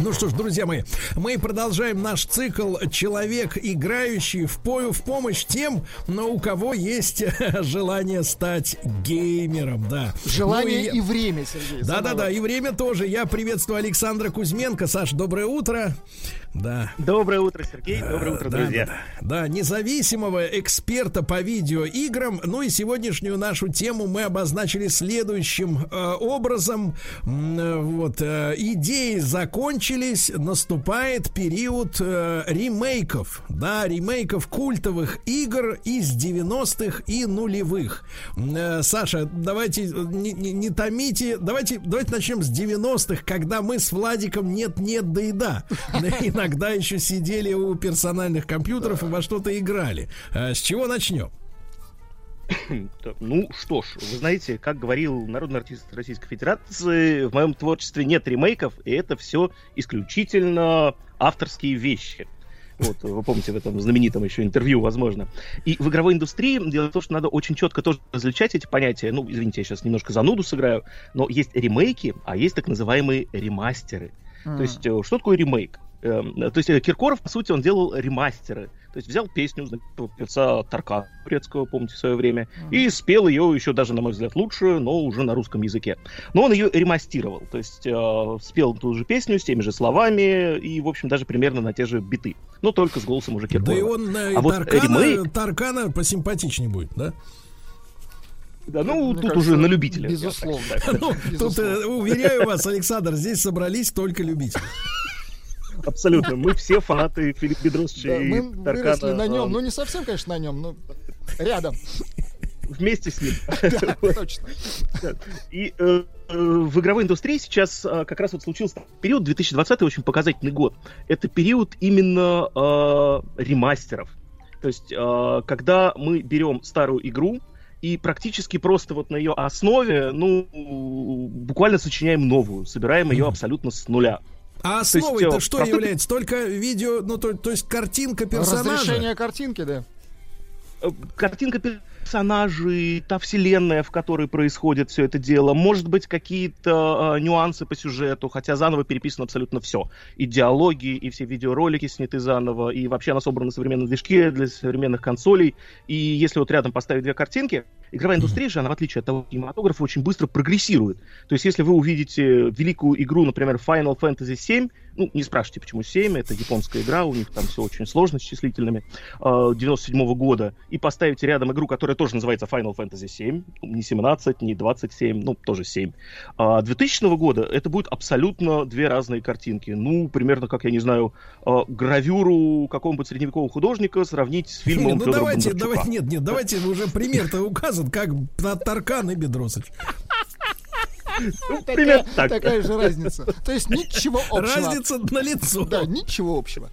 Ну что ж, друзья мои, мы продолжаем наш цикл «Человек, играющий в, по в помощь тем, но у кого есть *laughs* желание стать геймером». Да.
Желание ну, и... и время, Сергей.
Да-да-да, и время тоже. Я приветствую Александра Кузьменко. Саш, доброе утро. Да.
Доброе утро, Сергей. Доброе утро, да, друзья.
Да, да, да, независимого эксперта по видеоиграм. Ну и сегодняшнюю нашу тему мы обозначили следующим э, образом. Э, вот э, идеи закончились, наступает период э, ремейков. Да, ремейков культовых игр из 90-х и нулевых. Э, Саша, давайте не, не, не томите. Давайте, давайте начнем с 90-х, когда мы с Владиком нет-нет, да и да *laughs* иногда еще сидели у персональных компьютеров и во что-то играли. А с чего начнем? *coughs*
Ну что ж, вы знаете, как говорил народный артист Российской Федерации, в моем творчестве нет ремейков, и это все исключительно авторские вещи. Вот, вы помните в этом знаменитом еще интервью, возможно. И в игровой индустрии дело в том, что надо очень четко тоже различать эти понятия. Ну, извините, я сейчас немножко зануду сыграю, но есть ремейки, а есть так называемые ремастеры. Mm. То есть, э, что такое ремейк? Эм, то есть э, Киркоров, по сути, он делал ремастеры. То есть взял песню певца Тарка турецкого, помните, в свое время, mm-hmm. и спел ее еще даже, на мой взгляд, лучше, но уже на русском языке. Но он ее ремастировал, то есть э, спел ту же песню с теми же словами и, в общем, даже примерно на те же биты. Но только с голосом уже Киркорова.
Да и он э, а Таркана, вот ремейк... Таркана посимпатичнее будет, да?
Да, ну, Мне тут кажется, уже на любителя.
Безусловно.
Ну, тут, э, уверяю вас, Александр, здесь собрались только любители.
Абсолютно. Мы все фанаты Филиппа Бедросовича да, и
Мы Таркана. выросли на нем. Ну, не совсем, конечно, на нем, но рядом.
Вместе с ним. *laughs* Да, *laughs* точно. И э, в игровой индустрии сейчас э, как раз вот случился период 2020 очень показательный год. Это период именно э, ремастеров. То есть, э, когда мы берем старую игру, и практически просто вот на ее основе, ну, буквально сочиняем новую, собираем ее абсолютно с нуля.
А основой-то что просто... является? Только видео, ну то, то есть картинка персонажа?
Разрешение картинки, да.
Э, картинка персонажи, та вселенная, в которой происходит все это дело, может быть, какие-то э, нюансы по сюжету, хотя заново переписано абсолютно все. И диалоги, и все видеоролики сняты заново, и вообще она собрана на современном движке для современных консолей. И если вот рядом поставить две картинки, игровая индустрия же, она в отличие от того кинематографа, очень быстро прогрессирует. То есть если вы увидите великую игру, например, Final Fantasy VII, ну, не спрашивайте, почему 7, это японская игра, у них там все очень сложно с числительными, 97 -го года, и поставите рядом игру, которая тоже называется Final Fantasy 7, не 17, не 27, ну, тоже 7. 2000 года это будет абсолютно две разные картинки. Ну, примерно, как, я не знаю, гравюру какого-нибудь средневекового художника сравнить с *laughs* фильмом
ну,
Федора
давайте,
Бондарчука.
давайте, нет, нет, давайте уже пример-то *laughs* указан, как Таркан и Бедросович.
Ну,
Такая,
примерно так.
такая же разница. То есть ничего общего.
Разница на лицо.
Да, ничего общего.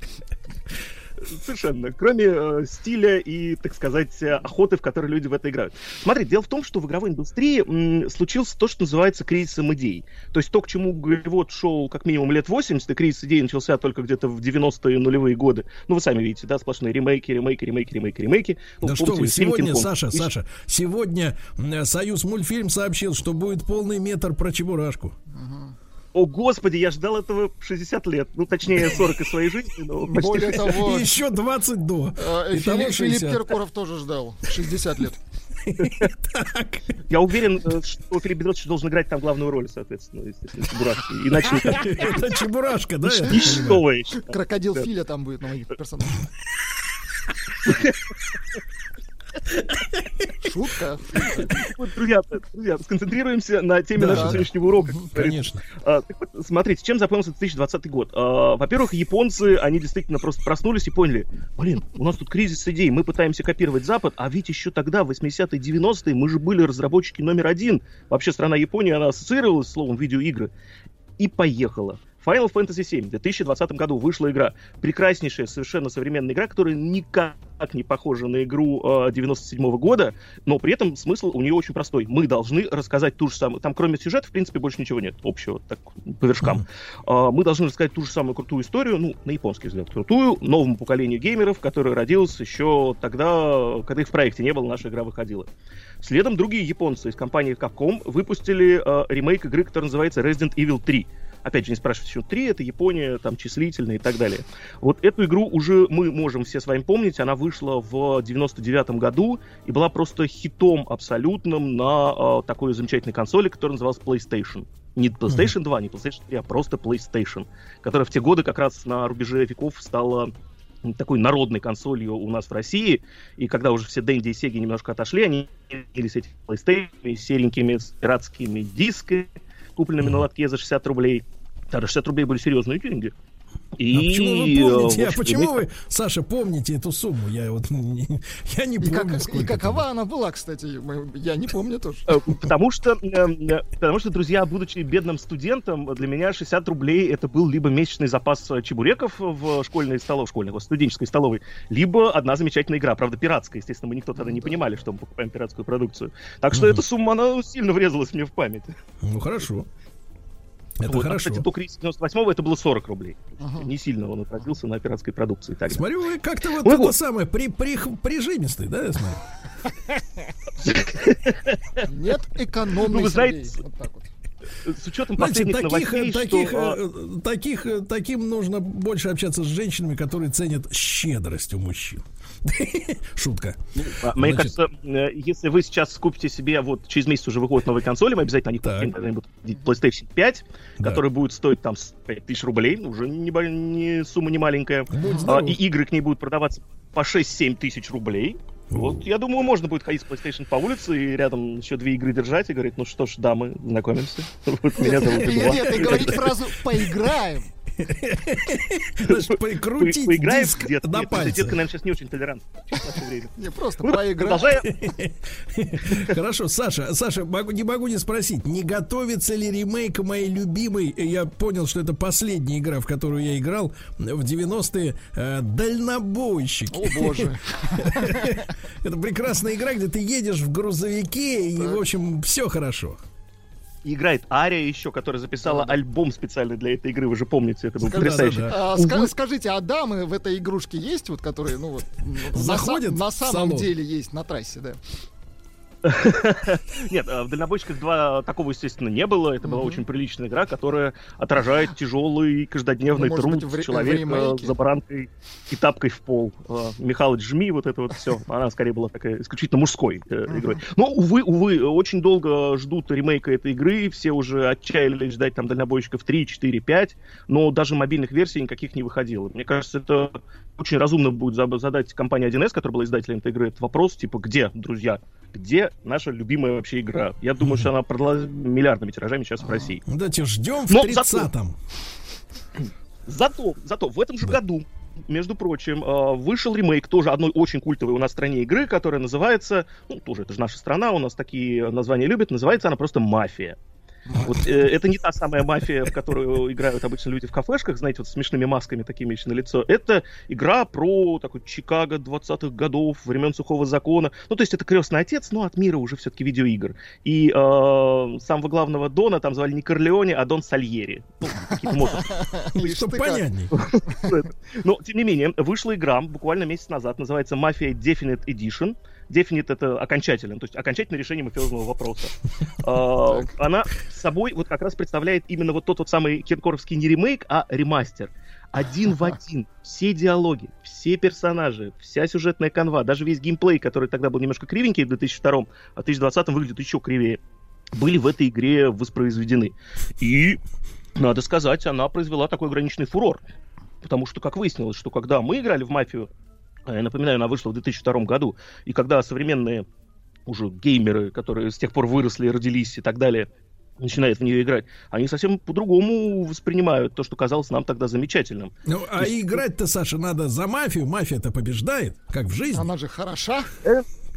Совершенно. Кроме э, стиля и, так сказать, охоты, в которой люди в это играют. Смотри, дело в том, что в игровой индустрии м, случился то, что называется кризисом идей. То есть то, к чему Голливуд шел как минимум лет 80, и кризис идей начался только где-то в 90-е нулевые годы. Ну, вы сами видите, да, сплошные ремейки, ремейки, ремейки, ремейки, ремейки. Ну,
Да
помните,
что вы, сегодня. Саша,
И-
Саша, сегодня Союз мультфильм сообщил, что будет полный метр про Чебурашку.
О, господи, я ждал этого 60 лет. Ну, точнее, 40 из своей жизни, но почти
Более
60.
того,
И еще 20 до.
э,
Итого
Филипп, Филипп
60.
Киркоров тоже ждал 60 лет. *laughs*
Я уверен, э, что Филипп Бедросович должен играть там главную роль, соответственно, естественно, Чебурашки. Иначе никак.
Это Чебурашка, да? я так
Ничто
понимаю?
еще.
Крокодил. Филя там будет новый персонаж. *laughs* Шутка.
Вот, друзья, друзья, сконцентрируемся на теме
Да,
нашего сегодняшнего урока.
Конечно.
А, вот, смотрите, чем запомнился 2020 год? А, во-первых, японцы, они действительно просто проснулись и поняли, блин, у нас тут кризис идей, мы пытаемся копировать Запад, а ведь еще тогда, в 80-е, 90-е, мы же были разработчики номер один. Вообще страна Япония, она ассоциировалась с словом видеоигры. И поехала. Final Fantasy VII в 2020 году вышла игра. Прекраснейшая, совершенно современная игра, которая никак не похожа на игру э, 97 года, но при этом смысл у нее очень простой. Мы должны рассказать ту же самую... Там кроме сюжета, в принципе, больше ничего нет общего, так, по вершкам. А, мы должны рассказать ту же самую крутую историю, ну, на японский взгляд, крутую, новому поколению геймеров, который родился еще тогда, когда их в проекте не было, наша игра выходила. Следом другие японцы из компании Capcom выпустили э, ремейк игры, которая называется Resident Evil 3. Опять же, не спрашивайте, почему 3, это Япония, там, числительные и так далее. Вот эту игру уже мы можем все с вами помнить, она вышла в 99 году и была просто хитом абсолютным на э, такой замечательной консоли, которая называлась PlayStation. Не PlayStation 2, не PlayStation 3, а просто PlayStation, которая в те годы как раз на рубеже веков стала такой народной консолью у нас в России, и когда уже все Дэнди и Сеги немножко отошли, они делились этими PlayStation, серенькими с пиратскими дисками, купленными на лотке за 60 рублей. Тогда 60 рублей были серьезные деньги. И,
А почему вы помните? А почему вы, Саша, помните эту сумму? Я вот не- я не
И,
помню,
как, и какова она была, кстати, я не помню тоже.
Э, Потому что, э, потому что, друзья, будучи бедным студентом, для меня 60 рублей это был либо месячный запас э, чебуреков в школьной столовой, школьной, в студенческой столовой, либо одна замечательная игра, правда, пиратская. Естественно, мы никто тогда не понимали, что мы покупаем пиратскую продукцию. Так что эта сумма, она сильно врезалась мне в память.
Ну хорошо. Это
Вот, а,
хорошо.
кстати, до кризиса 98-го это было 40 рублей.
Ага.
Не сильно он отразился на пиратской продукции тогда.
Смотрю, вы как-то вот
Ну
это
вот.
самое при, при, прижимистый, да, я смотрю?
Нет, экономный
Ну, вы знаете,
Вот так вот.
С учетом
Знаете,
последних
таких,
новостей,
таких,
что... а,
э, таких, э, таким нужно больше общаться с женщинами, которые ценят щедрость у мужчин. *laughs* Шутка.
А, Мне
Значит-
кажется, э, если вы сейчас купите себе, вот через месяц уже выходят новые консоли, мы обязательно они купим когда-нибудь PlayStation 5,
Да.
который будет стоить там 5 тысяч рублей, уже не, сумма не маленькая. А, и игры к ней будут продаваться по 6-7 тысяч рублей. Вот, я думаю, можно будет ходить с PlayStation по улице и рядом еще две игры держать и говорить, ну что ж, дамы, знакомимся. *laughs* Вот меня зовут
Нет, нет, и говорить фразу «поиграем». *laughs*
Значит, прикрутить
По- Поиграем
диск на пальце.
детка, наверное, сейчас не очень толерантна. время.
Не, просто поиграем.
Продолжая, *laughs*
Хорошо, Саша, Саша, не могу не спросить, не готовится ли ремейк моей любимой, э, я понял, что это последняя игра, в которую я играл в 90-е, э, Дальнобойщики.
О боже. *laughs*
Это прекрасная игра, где ты едешь в грузовике, и, в общем, все хорошо.
Играет Ария еще, которая записала альбом специально для этой игры, вы же помните, это был
Да,
потрясающий.
да, да.
А, ска- скажите, а дамы в этой игрушке есть, вот которые, ну вот, на,
Заходят
на
в
самом
салон?
деле есть на трассе, да? *laughs*
Нет, в «Дальнобойщиках 2» такого, естественно, не было. Это была очень приличная игра, которая отражает тяжелый каждодневный
Ну,
труд человека за баранкой и тапкой в пол. А, Михалыч, жми, вот это вот все. *laughs* Она скорее была такая исключительно мужской э, игрой. Но, увы, увы, очень долго ждут ремейка этой игры. Все уже отчаялись ждать там «Дальнобойщиков 3, 4, 5». Но даже мобильных версий никаких не выходило. Мне кажется, это очень разумно будет задать компании 1С, которая была издателем этой игры, этот вопрос, типа, где, друзья, где наша любимая вообще игра? Я думаю, что она продалась миллиардными тиражами сейчас в России.
Давайте ждем в
Но
30-м.
Зато, зато в этом же году, между прочим, э, вышел ремейк тоже одной очень культовой у нас в стране игры, которая называется, ну, тоже это же наша страна, у нас такие названия любят, называется она просто «Мафия». Вот, э, это не та самая мафия, в которую играют обычно люди в кафешках, знаете, вот с смешными масками такими еще на лицо. Это игра про такой Чикаго 20-х годов, времен сухого закона. Ну, то есть это крестный отец, но от мира уже все-таки видеоигр. И э, самого главного Дона там звали не Корлеоне, а Дон Сальери. Ну, какие-то. *laughs*
Чтобы понятней. *laughs*
Но, тем не менее, вышла игра буквально месяц назад, называется Mafia Definite Edition. Definite это окончательно, то есть окончательное решение мафиозного вопроса. *laughs* А, Она собой вот как раз представляет именно вот тот вот самый киркоровский не ремейк, а ремастер. Один в один. Все диалоги, все персонажи, вся сюжетная канва, даже весь геймплей, который тогда был немножко кривенький в 2002, а в 2020 выглядит еще кривее, были в этой игре воспроизведены. И, надо сказать, она произвела такой ограниченный фурор. Потому что, как выяснилось, что когда мы играли в «Мафию», напоминаю, она вышла в 2002 году, и когда современные уже геймеры, которые с тех пор выросли, родились и так далее, начинают в нее играть, они совсем по-другому воспринимают то, что казалось нам тогда замечательным.
Ну, а играть-то, Саша, надо за мафию. Мафия-то побеждает, как в жизни.
Она же хороша.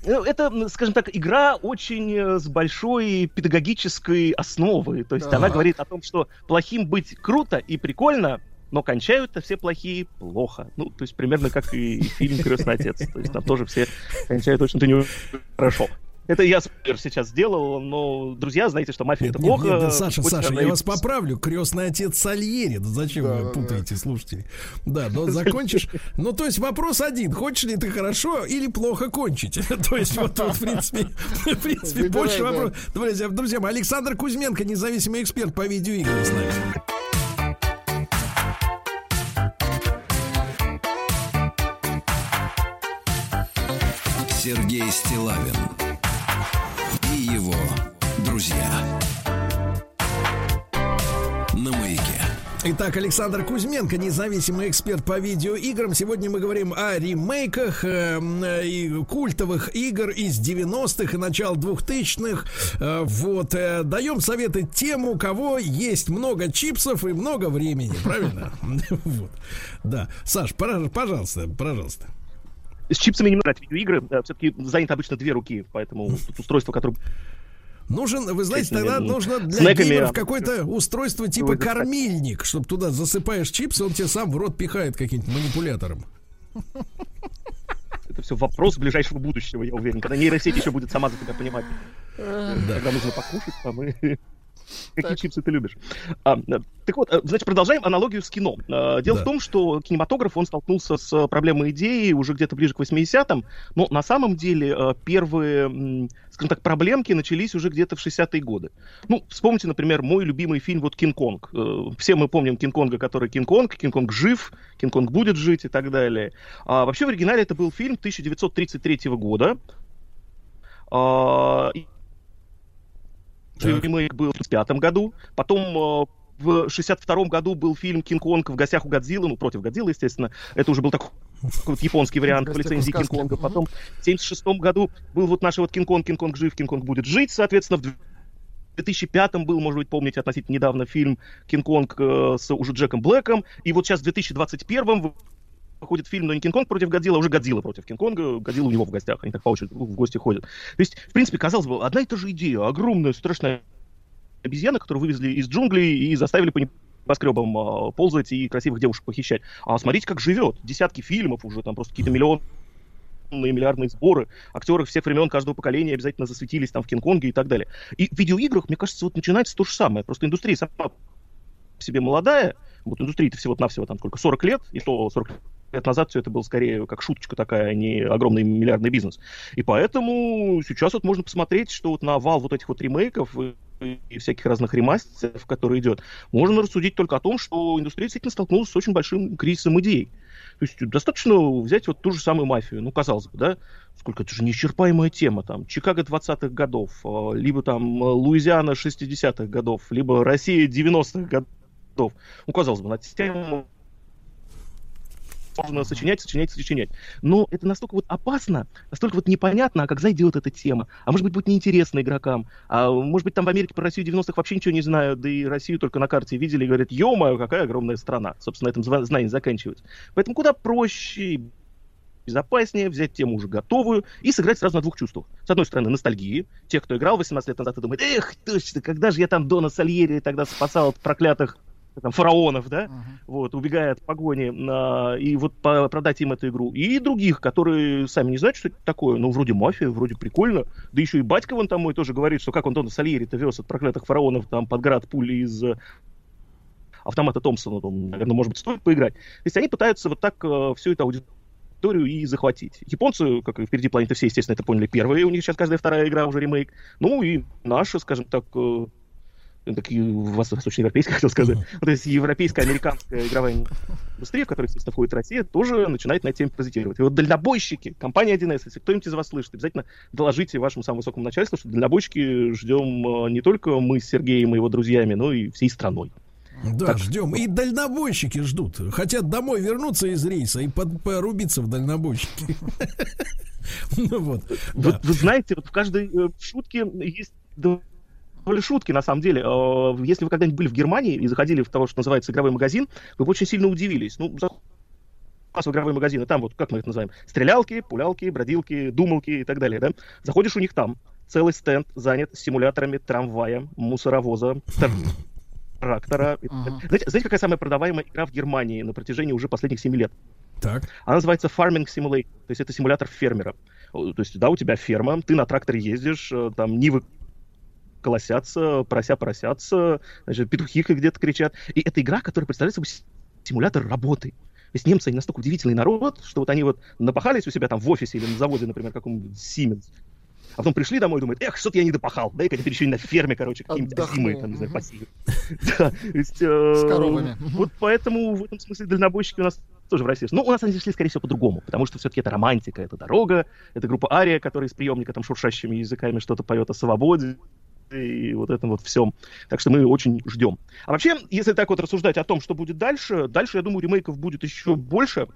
Ну, Это, м, скажем так, игра очень э, с большой педагогической основой. То есть
Так.
она говорит о том, что плохим быть круто и прикольно, но кончают-то все плохие плохо. Ну, то есть примерно как и фильм «Крестный отец». То есть там тоже все кончают очень-то не хорошо. Это я спойлер сейчас сделал, но, друзья, знаете, что мафия это
Нет,
плохо.
нет, да, Саша,
Пусть
Саша, я
и-
вас поправлю. Крестный отец Сальери. Да зачем
Да,
вы
да,
путаете слушателей? Да, но закончишь. Ну, то есть вопрос один. Хочешь ли ты хорошо или плохо кончить? *laughs* То есть вот, вот в принципе, в принципе,
Выбирай,
больше
да.
вопросов. Друзья, Александр Кузьменко, независимый эксперт по видеоиграм с нами.
Сергей Стилавин и его друзья. На маяке.
Итак, Александр Кузьменко, независимый эксперт по видеоиграм. Сегодня мы говорим о ремейках э, э, и культовых игр из 90-х и начала 2000-х. Э, вот, э, даем советы тем, у кого есть много чипсов и много времени, правильно? *laughs* Да. Саш, пожалуйста, пожалуйста.
С чипсами не надо видеоигры. Все-таки заняты обычно две руки, поэтому тут устройство, которое
Нужен, вы знаете, тогда
ну,
нужно для
снеками,
геймеров
а,
какое-то *laughs* устройство типа кормильник, чтобы туда засыпаешь чипсы, он тебе сам в рот пихает каким-нибудь манипулятором.
Это все вопрос ближайшего будущего, я уверен. Когда нейросеть еще будет сама за тебя понимать. Когда нужно покушать, там и... *laughs* Какие чипсы ты любишь? А, э, так вот, э, значит, продолжаем аналогию с кино. Э, Дело
Да.
в том, что кинематограф, он столкнулся с проблемой идеи уже где-то ближе к 80-м, но на самом деле первые, скажем так, проблемки начались уже где-то в 60-е годы. Ну, вспомните, например, мой любимый фильм вот «Кинг-Конг». Все мы помним Кинг-Конга, который Кинг-Конг, Кинг-Конг жив, Кинг-Конг будет жить и так далее. А вообще в оригинале это был фильм 1933 года. А,
Так.
Ремейк был в 1935 году. Потом э, в 62 году был фильм «Кинг-Конг в гостях у Годзиллы», ну, против Годзиллы, естественно. Это уже был такой вот японский вариант по лицензии. Кинг-Конга. Потом в 76 году был вот наш вот Кинг-Конг, Кинг-Конг жив, Кинг-Конг будет жить. Соответственно, в 2005 был, может быть, помните, относительно недавно фильм «Кинг-Конг» э, с уже Джеком Блэком. И вот сейчас в 2021 выходит фильм, но не Кинг-Конг против Годзилла, а уже Годзилла против Кинг-Конга. Годзилла у него в гостях, они так по очереди в гости ходят. То есть, в принципе, казалось бы, одна и та же идея. Огромная, страшная обезьяна, которую вывезли из джунглей и заставили по небоскребам а, ползать и красивых девушек похищать. А смотрите, как живет. Десятки фильмов уже, там просто какие-то миллионы миллиардные сборы, актеры всех времен, каждого поколения обязательно засветились там в Кинг-Конге и так далее. И в видеоиграх, мне кажется, вот начинается то же самое. Просто индустрия сама себе молодая, вот индустрии-то всего-навсего там сколько, 40 лет, и то 40 лет назад все это было скорее как шуточка такая, а не огромный миллиардный бизнес. И поэтому сейчас вот можно посмотреть, что вот на вал вот этих вот ремейков и всяких разных ремастеров, которые идет, можно рассудить только о том, что индустрия действительно столкнулась с очень большим кризисом идей. То есть достаточно взять вот ту же самую мафию, ну, казалось бы, да, сколько, это же неисчерпаемая тема, там, Чикаго 20-х годов, а, либо там Луизиана 60-х годов, либо Россия 90-х годов. Ну, казалось бы, на тему можно сочинять, сочинять, сочинять. Но это настолько вот опасно, настолько вот непонятно, а как зайдет эта тема. А может быть, будет неинтересно игрокам. А может быть, там в Америке про Россию 90-х вообще ничего не знают, да и Россию только на карте видели и говорят, ё-моё, какая огромная страна. Собственно, на этом знание заканчивается. Поэтому куда проще безопаснее взять тему уже готовую и сыграть сразу на двух чувствах. С одной стороны, ностальгии. Те, кто играл 18 лет назад и думает, эх, точно, когда же я там Дона Сальери тогда спасал от проклятых там, фараонов, да, uh-huh. вот, убегая от погони, на, и вот по, продать им эту игру. И других, которые сами не знают, что это такое. Ну, вроде мафия, вроде прикольно. Да еще и батька вон там мой тоже говорит, что как он Дона Сальери-то вез от проклятых фараонов там под град пули из э, автомата Томпсона, там, наверное, может быть, стоит поиграть. То есть они пытаются вот так э, всю эту аудиторию и захватить. Японцы, как и впереди планеты все, естественно, это поняли первые, у них сейчас каждая вторая игра уже ремейк. Ну и наши, скажем так, такие восточноевропейская, *laughs* хотел сказать. Mm-hmm. То есть европейская, американская игровая индустрия, в которой, естественно, входит Россия, тоже начинает на теме паразитировать. И вот дальнобойщики, компания 1С, если кто-нибудь из вас слышит, обязательно доложите вашему самому высокому начальству, что дальнобойщики ждем э, не только мы с Сергеем и его друзьями, но и всей страной.
Да, так. ждем. И дальнобойщики ждут. Хотят домой вернуться из рейса и под, порубиться в дальнобойщики. *laughs*
Ну вот. Вы знаете, вот в каждой э, шутке есть были шутки, на самом деле. Э, если вы когда-нибудь были в Германии и заходили в того, что называется игровой магазин, вы бы очень сильно удивились. Ну, в игровой магазин, и там вот, как мы их называем, стрелялки, пулялки, бродилки, думалки и так далее, да? Заходишь у них там, целый стенд занят симуляторами трамвая, мусоровоза, *laughs* трактора. Знаете, знаете, какая самая продаваемая игра в Германии на протяжении уже последних 7 лет?
Так.
Она называется Farming Simulator, то есть это симулятор фермера. То есть, да, у тебя ферма, ты на тракторе ездишь, э, там нивы колосятся, прося просятся, значит, петухи где-то кричат. И это игра, которая представляет собой симулятор работы. То есть немцы, они настолько удивительный народ, что вот они вот напахались у себя там в офисе или на заводе, например, каком-нибудь Siemens, а потом пришли домой и думают, эх, что-то я не допахал, дай-ка теперь еще и на ферме, короче, какие-нибудь озимые, там, не знаю, пассивы. *laughs* Да, С
э, коровами.
Вот поэтому в этом смысле дальнобойщики у нас тоже в России. Ну, у нас они шли, скорее всего, по-другому, потому что все-таки это романтика, это дорога, это группа Ария, которая с приемника там шуршащими языками что-то поет о свободе, и вот этом вот всем. Так что мы очень ждем. А вообще, если так вот рассуждать о том, что будет дальше, дальше, я думаю, ремейков будет еще больше.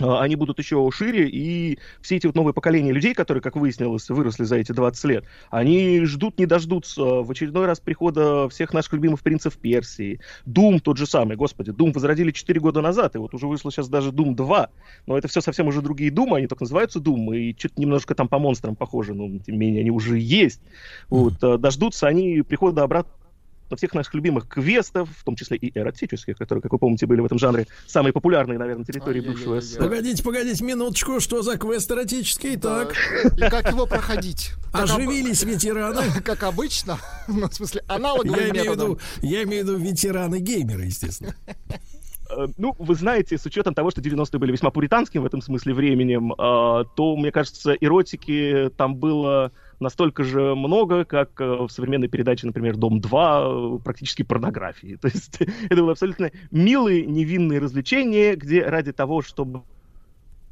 А, они будут еще шире, и все эти вот новые поколения людей, которые, как выяснилось, выросли за эти 20 лет, они ждут, не дождутся в очередной раз прихода всех наших любимых принцев Персии. Doom тот же самый, господи, Doom возродили 4 года назад, и вот уже вышло сейчас даже Doom 2, но это все совсем уже другие Doom, они только называются Doom, и что-то немножко там по монстрам похожи, но тем не менее они уже есть. Вот, а, дождутся они прихода обратно всех наших любимых квестов, в том числе и эротических, которые, как вы помните, были в этом жанре самые популярные, наверное, территории бывшего СССР.
Погодите, погодите, минуточку, что за квест эротический? Так.
И как его проходить?
Оживились ветераны. *laughs*
Как обычно. Ну, в смысле, аналоговым я
имею, в виду, я имею в виду ветераны-геймеры, естественно.
Э, ну, вы знаете, с учетом того, что 90-е были весьма пуританским в этом смысле временем, э, то, мне кажется, эротики там было настолько же много, как э, в современной передаче, например, «Дом-2», практически порнографии. *laughs* То есть это было абсолютно милые, невинные развлечения, где ради того, чтобы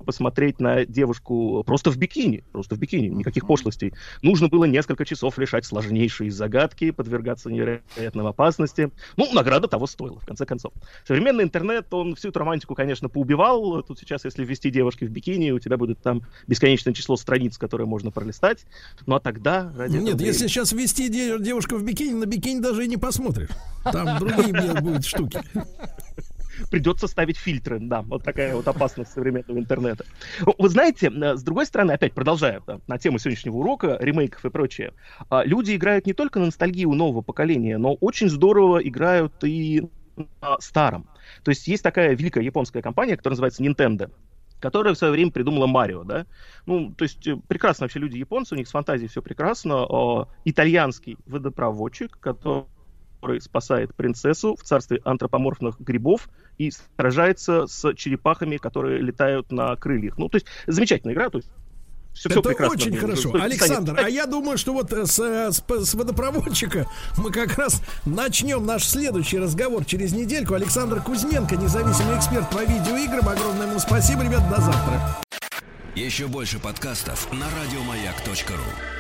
посмотреть на девушку просто в бикини, просто в бикини, никаких пошлостей. Нужно было несколько часов решать сложнейшие загадки, подвергаться невероятным опасности. Ну, награда того стоила, в конце концов. Современный интернет, он всю эту романтику, конечно, поубивал. Тут сейчас, если ввести девушки в бикини, у тебя будет там бесконечное число страниц, которые можно пролистать. Ну, а тогда...
Ради Нет, этого... если сейчас ввести девушку в бикини, на бикини даже и не посмотришь. Там другие *laughs* будут штуки
придется ставить фильтры, да, вот такая вот опасность современного интернета. Вы знаете, э, с другой стороны, опять продолжая да, на тему сегодняшнего урока, ремейков и прочее, а, люди играют не только на ностальгию нового поколения, но очень здорово играют и на старом. То есть есть такая великая японская компания, которая называется Nintendo, которая в свое время придумала Марио, да. Ну, то есть э, прекрасно вообще люди японцы, у них с фантазией все прекрасно. Итальянский водопроводчик, который который спасает принцессу в царстве антропоморфных грибов и сражается с черепахами, которые летают на крыльях. Ну, то есть замечательная игра, то есть все,
Это
все прекрасно.
очень хорошо.
Только
Александр, а я думаю, что вот э, с, э, с, с водопроводчика мы как раз начнем наш следующий разговор через недельку. Александр Кузьменко, независимый эксперт по видеоиграм. Огромное ему спасибо, ребят, до завтра.
Еще больше подкастов на радиомаяк.ру.